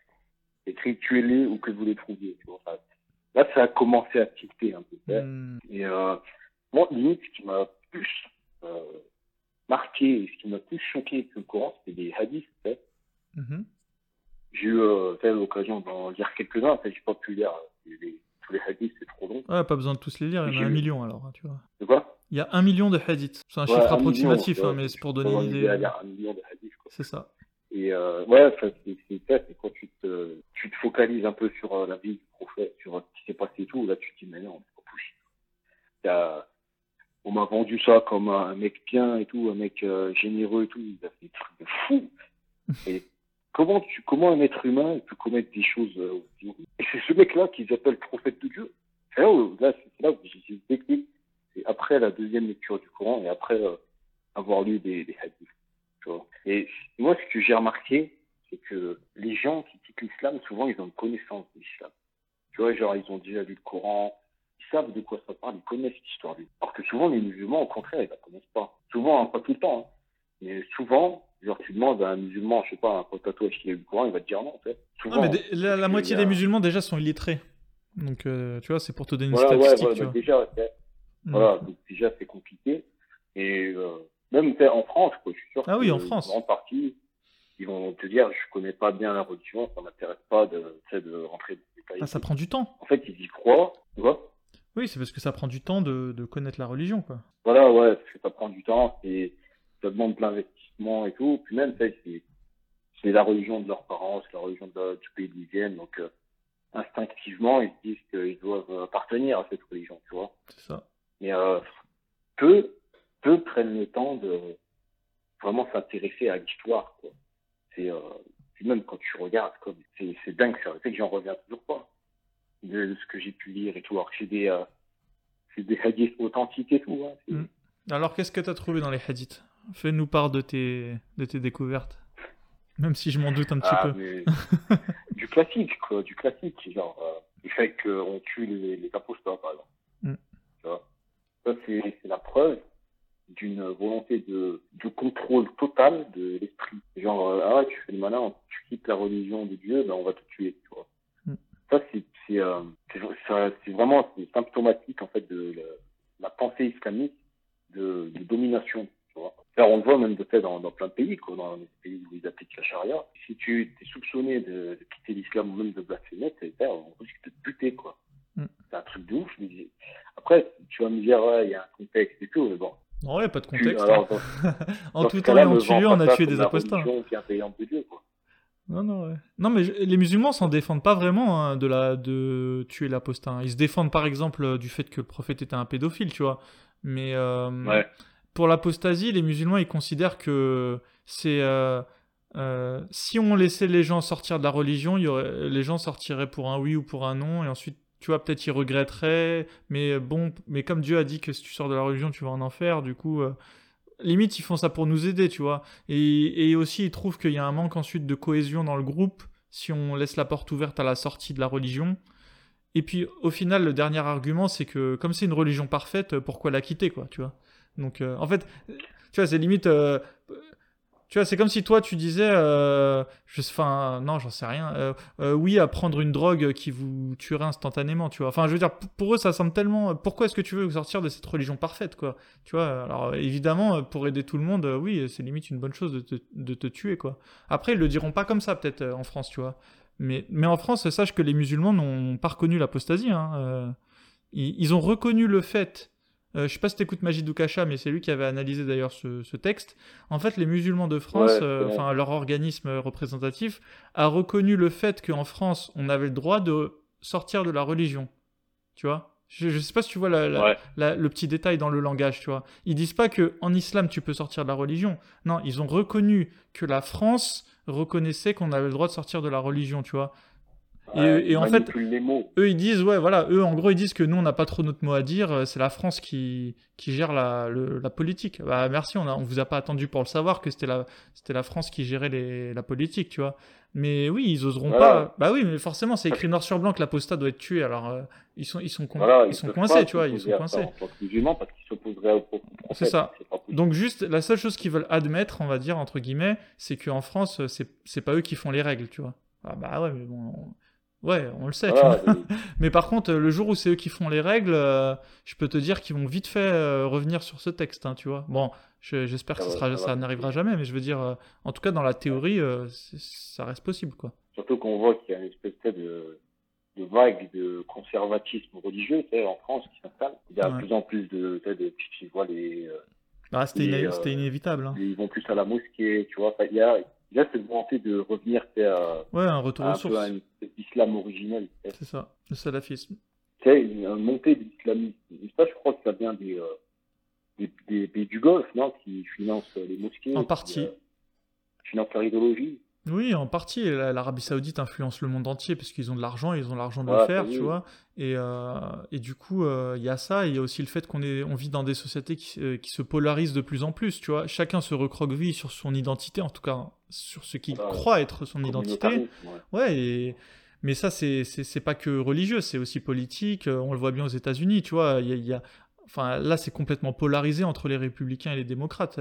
écrit tuez-les ou que vous les trouviez. Tu vois, Enfin, là, ça a commencé à tilter un peu. Hmm. Et moi, limite, ce qui m'a plus marqué ce qui m'a plus choqué que le Coran, c'était des hadiths. Mhm. J'ai eu euh, l'occasion d'en lire quelques-uns. En fait, j'ai pas pu lire euh, les- tous les hadiths, c'est trop long. Ouais, pas besoin de tous les lire, il y en a un million alors, tu vois. Quoi? Il y a un million de hadiths. C'est un Ouais, chiffre un approximatif, million, hein, mais c'est pour donner une idée. à lire un million de hadiths. Quoi. C'est ça. Et euh, ouais, c'est ça, c'est quand tu te, tu te focalises un peu sur euh, la vie du prophète, sur ce qui s'est passé et tout, là tu te dis, mais non, c'est pas possible. T'as- On m'a vendu ça comme un mec bien et tout, un mec euh, généreux et tout, il a fait des trucs de fou. Et comment, tu, comment un être humain peut commettre des choses euh, Et c'est ce mec-là qu'ils appellent prophète de Dieu. C'est là où, là, c'est là où j'ai. C'est après la deuxième lecture du Coran et après euh, avoir lu des, des hadiths. Tu vois. Et moi, ce que j'ai remarqué, c'est que les gens qui quittent l'islam, souvent, ils ont une connaissance de l'islam. Tu vois, genre, ils ont déjà lu le Coran, ils savent de quoi ça parle, ils connaissent l'histoire. Alors que souvent, les musulmans, au contraire, ils la connaissent pas. Souvent, hein, pas tout le temps, hein. mais souvent, genre, tu demandes à un musulman, je sais pas, un pote à toi, est-ce qu'il a eu le Coran, il va te dire non, en fait. Souvent, non, mais la, moitié des musulmans, déjà, sont illettrés. Donc, euh, tu vois, c'est pour te donner une voilà, statistique. Ouais, tu vois. déjà, mm. voilà, donc déjà, c'est compliqué. Et euh, même en France, quoi, je suis sûr ah que oui, en France. une grande partie, ils vont te dire, je connais pas bien la religion, ça m'intéresse pas de, de rentrer dans les détails. Ah, ça prend du temps. En fait, ils y croient, tu vois. Oui, c'est parce que ça prend du temps de, de, connaître la religion, quoi. Voilà, ouais, parce que ça prend du temps, ça demande de l'investissement et tout. Puis même, c'est, c'est la religion de leurs parents, c'est la religion de, du pays d'où ils viennent, donc euh, instinctivement, ils se disent qu'ils doivent appartenir à cette religion, tu vois. C'est ça. Mais euh, peu, peu prennent le temps de vraiment s'intéresser à l'histoire, quoi. C'est, euh, même quand tu regardes, comme c'est, dingue, c'est que j'en reviens toujours pas de, de ce que j'ai pu lire et tout. Alors que c'est des, euh, des hadiths authentiques et tout. Hein. Mm. Alors qu'est-ce que tu as trouvé dans les hadiths? Fais-nous part de tes, de tes découvertes. Même si je m'en doute un petit ah, peu. Mais... du classique, quoi, du classique. Genre, euh, le fait qu'on tue les, les apostats, par exemple. Mm. Tu vois? Ça, c'est, c'est la preuve d'une volonté de, de contrôle total de l'esprit. Genre, euh, ah, tu fais le malin, tu quittes la religion de Dieu, ben on va te tuer, tu vois. Mm. Ça, c'est, c'est, euh, c'est, c'est vraiment c'est symptomatique, en fait, de la, la pensée islamique de, de domination, tu vois. Alors, on le voit même de fait dans, dans plein de pays, quoi, dans les pays où ils appliquent la charia. Si tu es soupçonné de, de quitter l'islam ou même de blasphémer, on risque de te buter, quoi. Mm. C'est un truc de ouf. Mais... Après, tu vas me dire, ouais, il y a un contexte et tout, mais bon. Non, ouais, pas de contexte. Tu, alors, hein. en tout temps et en tué, on a tué des apostats. Non, non, ouais. Non, mais je, les musulmans s'en défendent pas vraiment hein, de, la, de tuer l'apostat. Ils se défendent par exemple du fait que le prophète était un pédophile, tu vois. Mais euh, ouais. Pour l'apostasie, les musulmans ils considèrent que c'est. Euh, euh, si on laissait les gens sortir de la religion, les gens sortiraient pour un oui ou pour un non, et ensuite tu vois, peut-être ils regretteraient, mais bon, mais comme Dieu a dit que si tu sors de la religion, tu vas en enfer, du coup, euh, limite, ils font ça pour nous aider, tu vois. Et, et aussi, ils trouvent qu'il y a un manque ensuite de cohésion dans le groupe si on laisse la porte ouverte à la sortie de la religion. Et puis, au final, le dernier argument, c'est que comme c'est une religion parfaite, pourquoi la quitter, quoi, tu vois. Donc, euh, en fait, tu vois, c'est limite. Euh, tu vois, c'est comme si toi, tu disais, euh, je, enfin, non, j'en sais rien. Euh, oui, à prendre une drogue qui vous tuerait instantanément, tu vois. Enfin, je veux dire, pour eux, ça semble tellement. Pourquoi est-ce que tu veux sortir de cette religion parfaite, quoi Tu vois? Alors, évidemment, pour aider tout le monde, oui, c'est limite une bonne chose de te, de te, tuer, quoi. Après, ils le diront pas comme ça, peut-être en France, tu vois. Mais, mais en France, sache que les musulmans n'ont pas reconnu l'apostasie. Hein. Ils, ont reconnu le fait euh, je sais pas si t'écoutes Majid Doukacha, mais c'est lui qui avait analysé d'ailleurs ce, ce, texte. En fait, les musulmans de France, ouais, euh, enfin leur organisme représentatif, a reconnu le fait qu'en France, on avait le droit de sortir de la religion. Tu vois? Je, je sais pas si tu vois la, la, ouais. la, le petit détail dans le langage, tu vois. Ils disent pas que en islam tu peux sortir de la religion. Non, ils ont reconnu que la France reconnaissait qu'on avait le droit de sortir de la religion, tu vois. Et, en fait, manipulent les mots. eux ils disent ouais voilà eux en gros ils disent que nous on n'a pas trop notre mot à dire euh, c'est la France qui qui gère la le- la politique bah merci on a on vous a pas attendu pour le savoir que c'était la c'était la France qui gérait les la politique tu vois mais oui ils oseront Voilà. pas bah oui mais forcément c'est écrit noir sur blanc que l'apostat doit être tué alors euh, ils sont ils sont con- Voilà, ils sont coincés tu vois ils sont coincés parce qu'ils s'opposeraient au. C'est ça. Donc juste la seule chose qu'ils veulent admettre on va dire entre guillemets c'est qu'en France c'est c'est pas eux qui font les règles tu vois ah, bah ouais mais bon on- ouais on le sait tu vois Voilà, et- Mais par contre, le jour où c'est eux qui font les règles, euh, je peux te dire qu'ils vont vite fait euh, revenir sur ce texte, hein, tu vois. Bon, je- j'espère que Ça n'arrivera jamais, mais je veux dire, euh, en tout cas, dans la théorie, ça reste possible, quoi. Surtout qu'on voit qu'il y a une espèce de, de vague de conservatisme religieux tu sais, en France qui s'installe. Il y a de Ouais. plus en plus de, tu de qui voient les, euh, Ah, c'était inévitable. hein. ils vont plus à la mosquée, tu vois. Il y a, a cette volonté de revenir à, Ouais, un retour à aux un peu sources. à une espèce d'islam originel. C'est ça, le salafisme. Sais, une, une montée de l'islamisme. Ça, je crois que ça vient des, euh, des, des pays du Golfe, non, qui financent les mosquées. En qui, partie. euh, financent leur idéologie. Oui, en partie. L'Arabie Saoudite influence le monde entier parce qu'ils ont de l'argent, ils ont l'argent de le faire, oui. tu vois. Et, euh, et du coup, euh, il y a ça. Il y a aussi le fait qu'on est, on vit dans des sociétés qui, euh, qui se polarisent de plus en plus, tu vois. Chacun se recroqueville sur son identité, en tout cas sur ce qu'il croit être son identité. Ouais. Ouais, et mais ça, c'est pas que religieux, c'est aussi politique. On le voit bien aux États-Unis, tu vois. Il y a, enfin, là, c'est complètement polarisé entre les républicains et les démocrates.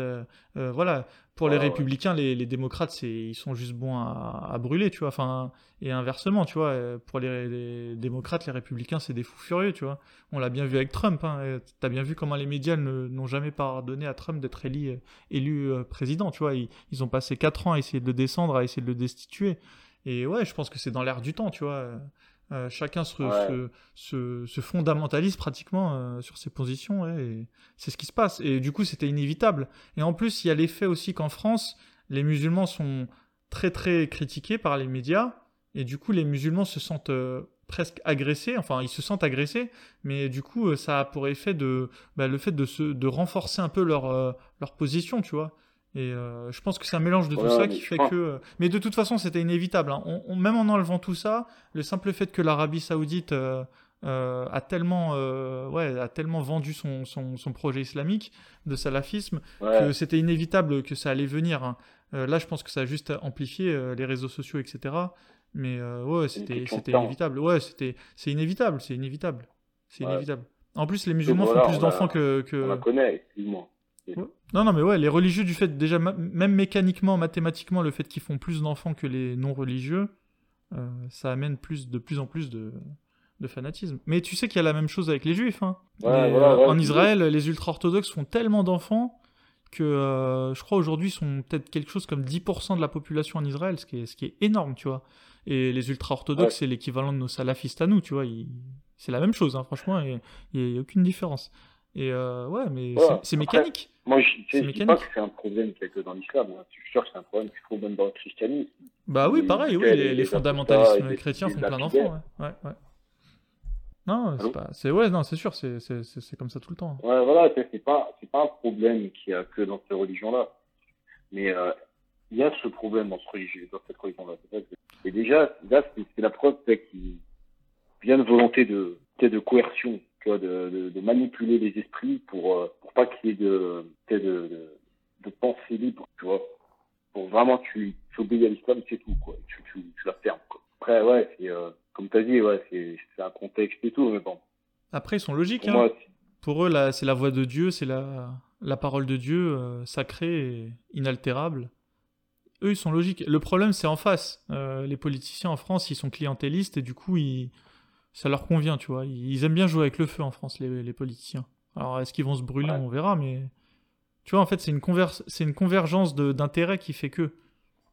voilà. Pour les républicains, les, les, démocrates, ils sont juste bons à, à, brûler, tu vois. Enfin, et inversement, tu vois. Pour les, les démocrates, les républicains, c'est des fous furieux, tu vois. On l'a bien vu avec Trump. Hein. T'as bien vu comment les médias n'ont jamais pardonné à Trump d'être élu, élu président, tu vois. Ils, ils, ont passé 4 ans à essayer de le descendre, à essayer de le destituer. Et ouais, je pense que c'est dans l'air du temps, tu vois. Euh, chacun se, se, se, fondamentalise pratiquement euh, sur ses positions, ouais, et c'est ce qui se passe. Et du coup, c'était inévitable. Et en plus, il y a l'effet aussi qu'en France, les musulmans sont très très critiqués par les médias, et du coup, les musulmans se sentent euh, presque agressés, enfin, ils se sentent agressés, mais du coup, ça a pour effet de, bah, le fait de, se, de renforcer un peu leur, leur position, tu vois. Et euh, je pense que c'est un mélange de tout ça qui fait que. Euh, mais de toute façon, c'était inévitable. Hein. même en enlevant tout ça, le simple fait que l'Arabie Saoudite euh, a tellement, ouais, a tellement vendu son, son, projet islamique de salafisme que c'était inévitable que ça allait venir. Hein. là, je pense que ça a juste amplifié les réseaux sociaux, etc. Mais ouais, c'était, c'était inévitable. Ouais, c'était, c'est inévitable, c'est inévitable, c'est inévitable. En plus, les musulmans font plus d'enfants que, que. On la connaît, excuse-moi. Non, non, mais ouais, les religieux, du fait, déjà, même mécaniquement, mathématiquement, le fait qu'ils font plus d'enfants que les non-religieux, euh, ça amène plus, de plus en plus de, de fanatisme. Mais tu sais qu'il y a la même chose avec les juifs. Hein. Euh, en Israël, les ultra-orthodoxes font tellement d'enfants que euh, je crois aujourd'hui sont peut-être quelque chose comme 10% de la population en Israël, ce qui est, ce qui est énorme, tu vois. Et les ultra-orthodoxes, c'est l'équivalent de nos salafistes à nous, tu vois. C'est la même chose, hein, franchement, il n'y a aucune différence. Et euh, ouais, mais c'est mécanique. Moi, je ne dis pas que c'est un problème qu'il y a que dans l'islam. Hein. Je suis sûr que c'est un problème qui se trouve même dans le christianisme. Bah oui, pareil, oui, les, les, fondamentalistes chrétiens font plein d'enfants. Ouais. ouais, Non, c'est pas. C'est ouais, non, c'est sûr, c'est comme ça tout le temps. Ouais, voilà, c'est pas, c'est pas un problème qu'il y a que dans ces religions-là, mais euh, il y a ce problème dans, ce religion, dans cette religion-là. Et déjà, là, c'est la preuve qu'il vient de volonté de, de coercion de, de, manipuler les esprits pour, euh, pour pas qu'il y ait de, de, de, pensée libre, tu vois. Pour vraiment, tu, tu obéis à l'islam, c'est tout, quoi. Tu, tu, tu la fermes, quoi. Après, ouais, c'est, euh, comme tu as dit, ouais, c'est, un contexte et tout, mais bon. Après, ils sont logiques, pour, hein. pour eux, c'est la voix de Dieu, c'est la, la parole de Dieu euh, sacrée et inaltérable. Eux, ils sont logiques. Le problème, c'est en face. les politiciens en France, ils sont clientélistes et du coup, ils, ça leur convient, tu vois. Ils aiment bien jouer avec le feu en France, les, politiciens. Alors, est-ce qu'ils vont se brûler On verra, mais. Tu vois, en fait, c'est une, c'est une convergence d'intérêts qui fait que.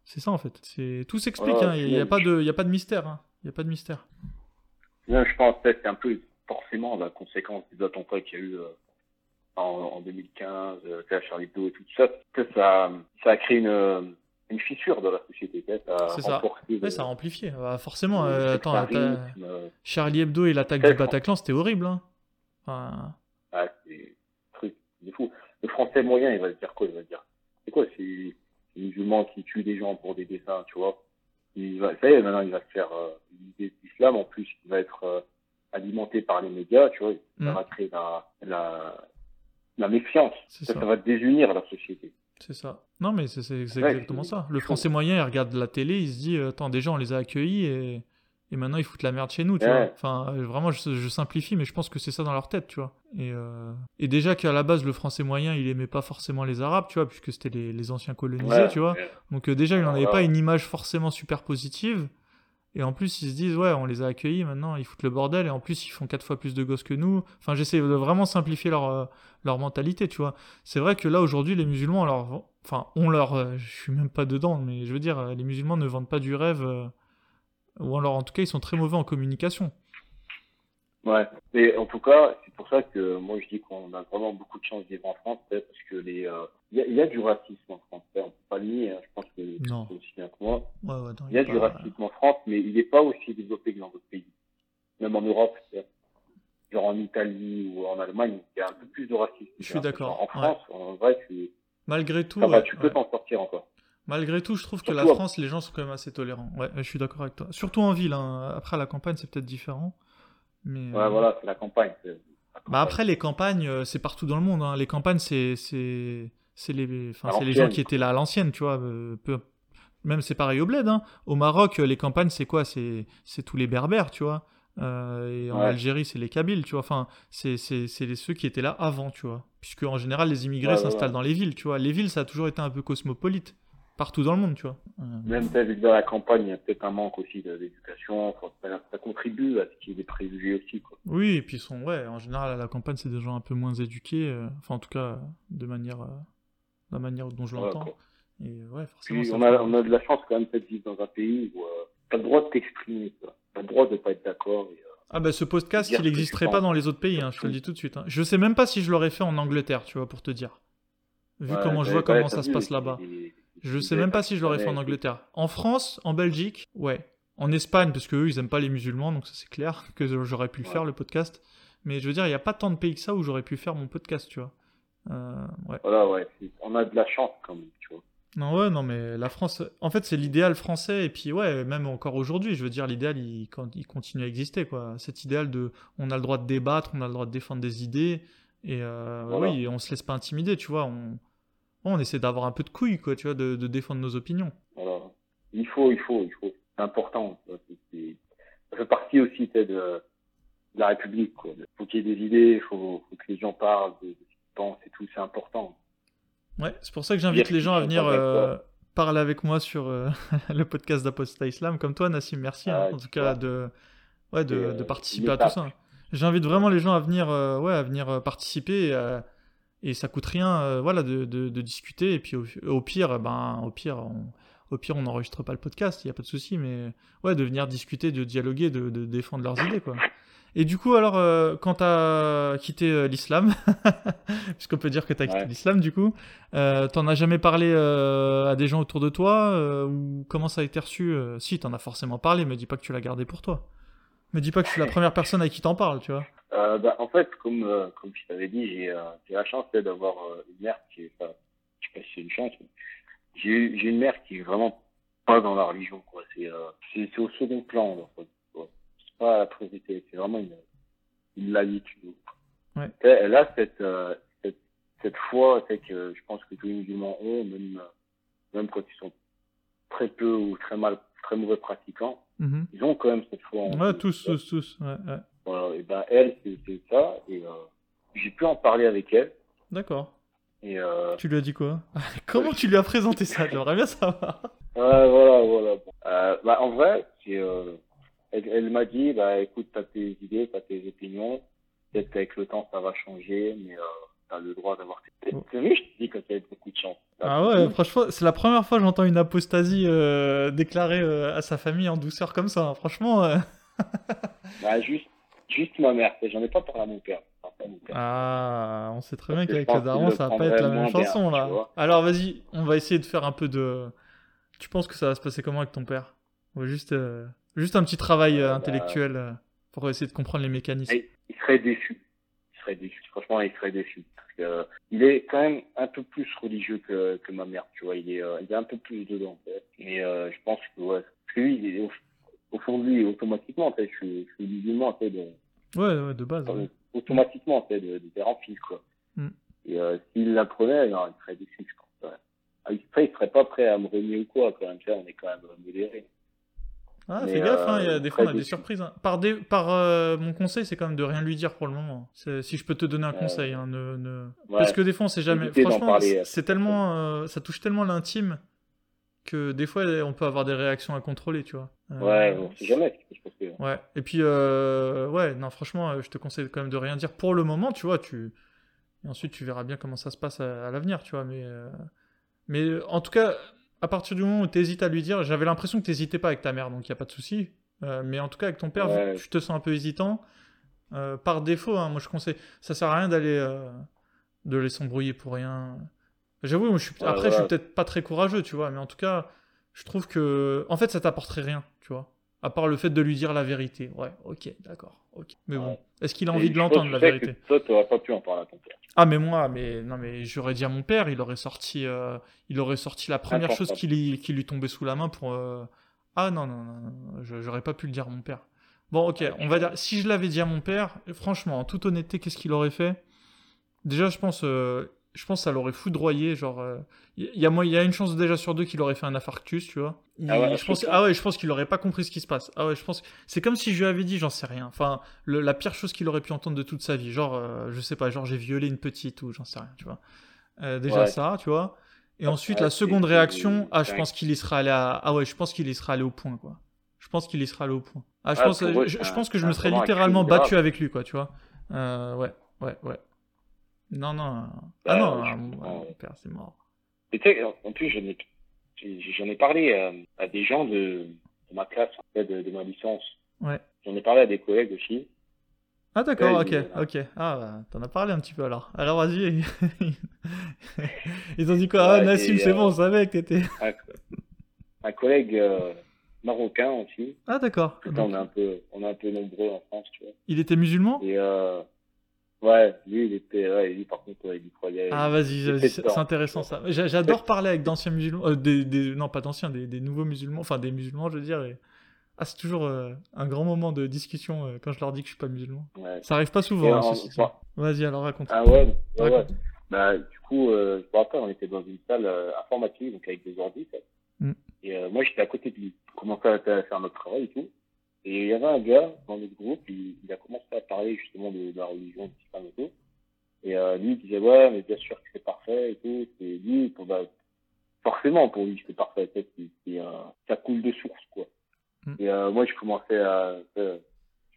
C'est ça, en fait. Tout s'explique, hein. il n'y a, pas de... a pas de mystère. Hein. Il n'y a pas de mystère. je pense que c'est un peu forcément la conséquence des attentats qu'il y a eu euh, en, 2015, euh, Charlie Hebdo et tout ça, que ça, ça a créé une une fissure dans la société. C'est ça. ça a amplifié. Bah, forcément, euh, attends, euh, Charlie Hebdo et l'attaque du Bataclan, c'était horrible. Hein. Enfin... Ah, c'est truc, c'est fou. Le français moyen, il va se dire quoi? Il va se dire, c'est quoi C'est les musulmans qui tuent des gens pour des dessins, tu vois? Il va, ça y est, maintenant, il va se faire euh, l'islam, en plus, il va être euh, alimenté par les médias, tu vois, ça mm. va créer la, la, la méfiance. Ça, ça. va désunir la société. C'est ça. Non, mais c'est exactement ça. Le français moyen, il regarde la télé, il se dit euh, Attends, déjà, on les a accueillis et, et maintenant ils foutent la merde chez nous, tu vois. Enfin, euh, vraiment, je, simplifie, mais je pense que c'est ça dans leur tête, tu vois. Et, euh, et déjà qu'à la base, le français moyen, il aimait pas forcément les Arabes, tu vois, puisque c'était les, les, anciens colonisés, tu vois. Donc, déjà, il n'en avait pas une image forcément super positive. Et en plus, ils se disent, ouais, on les a accueillis, maintenant ils foutent le bordel, et en plus, ils font quatre fois plus de gosses que nous. Enfin, j'essaie de vraiment simplifier leur, euh, leur mentalité, tu vois. C'est vrai que là, aujourd'hui, les musulmans, alors, enfin, on leur, euh, je suis même pas dedans, mais je veux dire, euh, les musulmans ne vendent pas du rêve, ou alors, en tout cas, ils sont très mauvais en communication. Ouais, et en tout cas, c'est pour ça que moi je dis qu'on a vraiment beaucoup de chance de vivre en France, parce que les, il y, a du racisme en France, on peut pas le nier, hein. je pense que c'est aussi bien que moi. il y a du racisme en France, mais il n'est pas aussi développé que dans d'autres pays. Même en Europe, genre en Italie ou en Allemagne, il y a un peu plus de racisme. Je suis d'accord. En France, en vrai, tu, Malgré tout, tu peux t'en sortir encore. Malgré tout, je trouve que la France, les gens sont quand même assez tolérants. Ouais, je suis d'accord avec toi. Surtout en ville. Hein. Après, à la campagne, c'est peut-être différent. Mais, ouais, voilà, c'est la campagne. Bah après, les campagnes, euh, c'est partout dans le monde. Hein. Les campagnes, c'est les, enfin, c'est les gens qui étaient là à l'ancienne, tu vois. Euh, peu, même c'est pareil au bled. Hein. Au Maroc, les campagnes, c'est quoi? C'est tous les berbères, tu vois. Euh, et en Algérie, c'est les Kabyles, tu vois. Enfin, c'est ceux qui étaient là avant, tu vois. Puisque en général, les immigrés s'installent dans les villes, tu vois. Les villes, ça a toujours été un peu cosmopolite. Partout dans le monde, tu vois. Euh. Même dans la campagne, il y a peut-être un manque aussi d'éducation. Ça, contribue à ce qu'il y ait des préjugés aussi, quoi. Oui, et puis sont, ouais, en général, à la campagne, c'est des gens un peu moins éduqués. Euh, enfin, en tout cas, de manière, de la manière dont je l'entends. et ouais, forcément. on, a, on a de la chance quand même de vivre dans un pays où tu as le droit de t'exprimer, tu as le droit de pas être d'accord. Euh, ah bah ce podcast, il n'existerait pas dans les autres pays, hein, je te le dis tout de suite. Hein. Je sais même pas si je l'aurais fait en Angleterre, tu vois, pour te dire. Vu comment je vois comment ça se passe là-bas. Je sais même pas si je l'aurais fait en Angleterre. En France, en Belgique, ouais. En Espagne, parce qu'eux, ils aiment pas les musulmans, donc ça c'est clair que j'aurais pu le faire, le podcast. Mais je veux dire, il n'y a pas tant de pays que ça où j'aurais pu faire mon podcast, tu vois. Euh, ouais. Voilà, ouais. On a de la chance quand même, tu vois. Non, ouais, non, mais la France, en fait, c'est l'idéal français, et puis, ouais, même encore aujourd'hui, je veux dire, l'idéal, il, il, continue à exister, quoi. Cet idéal de, on a le droit de débattre, on a le droit de défendre des idées, et euh, oui, on se laisse pas intimider, tu vois, on, on essaie d'avoir un peu de couilles, quoi, tu vois, de, de, défendre nos opinions. Voilà. Il faut, il faut, il faut. C'est important. Ça fait partie aussi, de, la République, quoi. Il faut qu'il y ait des idées, il faut, faut, que les gens parlent de, de ce qu'ils pensent et tout, c'est important. Ouais, c'est pour ça que j'invite les gens à venir euh, parler avec moi sur euh, le podcast d'Apostat Islam, comme toi, Nassim. Merci hein, ah, en tout cas de, ouais, de participer à tout ça. J'invite vraiment les gens à venir, euh, ouais, à venir participer et, et, ça coûte rien, voilà, de, de, de, discuter. Et puis au, pire, ben, au pire, on, au pire, on n'enregistre pas le podcast, il n'y a pas de souci, mais ouais, de venir discuter, de dialoguer, de, de défendre leurs idées, quoi. Et du coup, alors, euh, quand tu as quitté euh, l'islam, puisqu'on peut dire que tu as quitté l'islam, du coup, euh, t'en as jamais parlé euh, à des gens autour de toi Ou comment ça a été reçu Si, t'en as forcément parlé, mais dis pas que tu l'as gardé pour toi. Me dis pas que je suis la première personne à qui t'en parle, tu vois. Bah, en fait, comme, comme je t'avais dit, j'ai la chance d'avoir une mère qui est. Enfin, je sais pas si c'est une chance, j'ai une mère qui est vraiment pas dans la religion, quoi. C'est au second plan, en fait pas la priorité, c'est vraiment une, une. Ouais. Elle a cette, euh, cette, cette foi, c'est que je pense que tous les musulmans ont, même, même quand ils sont très peu ou très mal, très mauvais pratiquants, mm-hmm. ils ont quand même cette foi. En ouais, tous, tous, tous, ouais, ouais. Voilà, et ben elle, c'est ça, et euh, j'ai pu en parler avec elle. D'accord. Et euh... Tu lui as dit quoi? Comment tu lui as présenté ça? J'aimerais bien savoir. Ouais, voilà, voilà. Euh, bah, en vrai, c'est elle, m'a dit, bah, écoute, t'as tes idées, t'as tes opinions. Peut-être qu'avec le temps, ça va changer, mais t'as le droit d'avoir tes oh. je te dis que t'as beaucoup de chance. Ah ouais, franchement, c'est la première fois que j'entends une apostasie euh, déclarée euh, à sa famille en douceur comme ça. Hein. Franchement. Euh. bah, juste, juste ma mère. J'en ai pas parlé à mon père. Ah, on sait très bien qu'avec les darons, ça va pas être la même chanson là. Alors vas-y, on va essayer de faire un peu de. Tu penses que ça va se passer comment avec ton père? On va juste. Juste un petit travail euh, bah, intellectuel euh, pour essayer de comprendre les mécanismes. Il serait déçu. Il serait déçu. Franchement, il serait déçu. Parce que, euh, il est quand même un peu plus religieux que, que ma mère, tu vois. Il est, il est un peu plus dedans. Mais je pense que, ouais, parce que lui, il est au, fond de lui, automatiquement, en fait, je, suis, je suis musulman, en fait, de, ouais, ouais, de base. Automatiquement, en fait, de, de père en fils, quoi. Mm. Et s'il l'apprenait, il serait déçu, je pense. Ouais. Après, il serait pas prêt à me renier ou quoi, quand même. on est quand même modéré. Ah, fais gaffe, hein, y a des fois on a des surprises. Hein. Par, des, par euh, mon conseil, c'est quand même de rien lui dire pour le moment. Si je peux te donner un conseil, hein, ne, ne... parce que des fois on sait jamais. Franchement, c'est tellement, euh, ça touche tellement l'intime que des fois on peut avoir des réactions à contrôler, tu vois. Euh, ouais, on sait jamais. Ouais. Et puis ouais, non, franchement, je te conseille quand même de rien dire pour le moment, tu vois. Tu et ensuite tu verras bien comment ça se passe à, à l'avenir, tu vois. Mais mais en tout cas à partir du moment où tu hésites à lui dire, j'avais l'impression que tu n'hésitais pas avec ta mère, donc il n'y a pas de souci. Euh, mais en tout cas, avec ton père, tu te sens un peu hésitant. Euh, par défaut, hein, moi je conseille, ça sert à rien d'aller euh, de les s'embrouiller pour rien. J'avoue, moi, je suis... après, je suis peut-être pas très courageux, tu vois, mais en tout cas, je trouve que, en fait, ça t'apporterait rien, tu vois. À part le fait de lui dire la vérité. Ouais, ok, d'accord. ok. Mais bon, est-ce qu'il a envie de l'entendre, la vérité Toi, tu n'aurais pas pu en parler à ton père. Ah, mais moi, mais non, mais j'aurais dit à mon père, il aurait sorti, euh, il aurait sorti la première chose qui lui, qui lui tombait sous la main pour. Euh, ah non, non, non, non j'aurais pas pu le dire à mon père. Bon, ok, on va dire, si je l'avais dit à mon père, franchement, en toute honnêteté, qu'est-ce qu'il aurait fait? Déjà, je pense, euh, je pense que ça l'aurait foudroyé. Genre, il y, a, y a une chance déjà sur deux qu'il aurait fait un infarctus, tu vois. Ah ouais, je pense, ah ouais, je pense qu'il aurait pas compris ce qui se passe. Ah ouais, je pense. C'est comme si je lui avais dit, j'en sais rien. Enfin, le- la pire chose qu'il aurait pu entendre de toute sa vie. Genre, euh, je sais pas, genre j'ai violé une petite ou j'en sais rien, tu vois. Euh, déjà Ouais. ça, tu vois. Et ensuite, la seconde réaction, ah, je pense qu'il y sera allé à... Ah ouais, je pense qu'il y sera allé au point, quoi. Je pense qu'il y sera allé au point. Ah, je Ah, pense, je, pense que je me serais littéralement battu avec lui, quoi, tu vois. Euh, ouais, ouais, ouais. Non, non. euh, Ah Bah, non, ah, mon- père, c'est mort. Et tu sais, en plus, j'en ai, j'ai- j'en ai parlé euh, à des gens de, de ma classe, en fait, de, de ma licence. Ouais. J'en ai parlé à des collègues aussi. Ah d'accord, ok, il- ok. Ah, bah, t'en as parlé un petit peu alors. Alors vas-y. Ils ont dit quoi? Ah, Ouais, Nassim, c'est euh, bon, on savait que t'étais... Un, un collègue euh, marocain aussi. Ah d'accord. On est un peu, on est un peu nombreux en France, tu vois. il était musulman? Et euh, ouais, lui, il était, ouais, lui, par contre, ouais, il y croyait. Ah vas-y, c'est intéressant ça. J'a- J'adore parler avec d'anciens musulmans, euh, des, des- non pas d'anciens, des, des nouveaux musulmans, enfin des musulmans je veux dire. et- Ah c'est toujours euh, un grand moment de discussion euh, quand je leur dis que je suis pas musulman. Ouais. Ça arrive pas souvent. hein, Vas-y alors raconte. Ah ouais, ouais. Bah, du coup, je me rappelle, on était dans une salle informatique, donc avec des ordi. Mm. Et moi, j'étais à côté de lui. On commençait à faire notre travail et tout. Et il y avait un gars dans notre groupe, il, il a commencé à parler justement de, de la religion, du islam et tout. Et euh, lui, il disait, ouais, mais bien sûr que c'est parfait et tout. C'est lui, pour, bah, forcément, pour lui, c'est parfait. C'est, c'est, euh, ça coule de source, quoi. Mm. Et euh, moi, je commençais à... je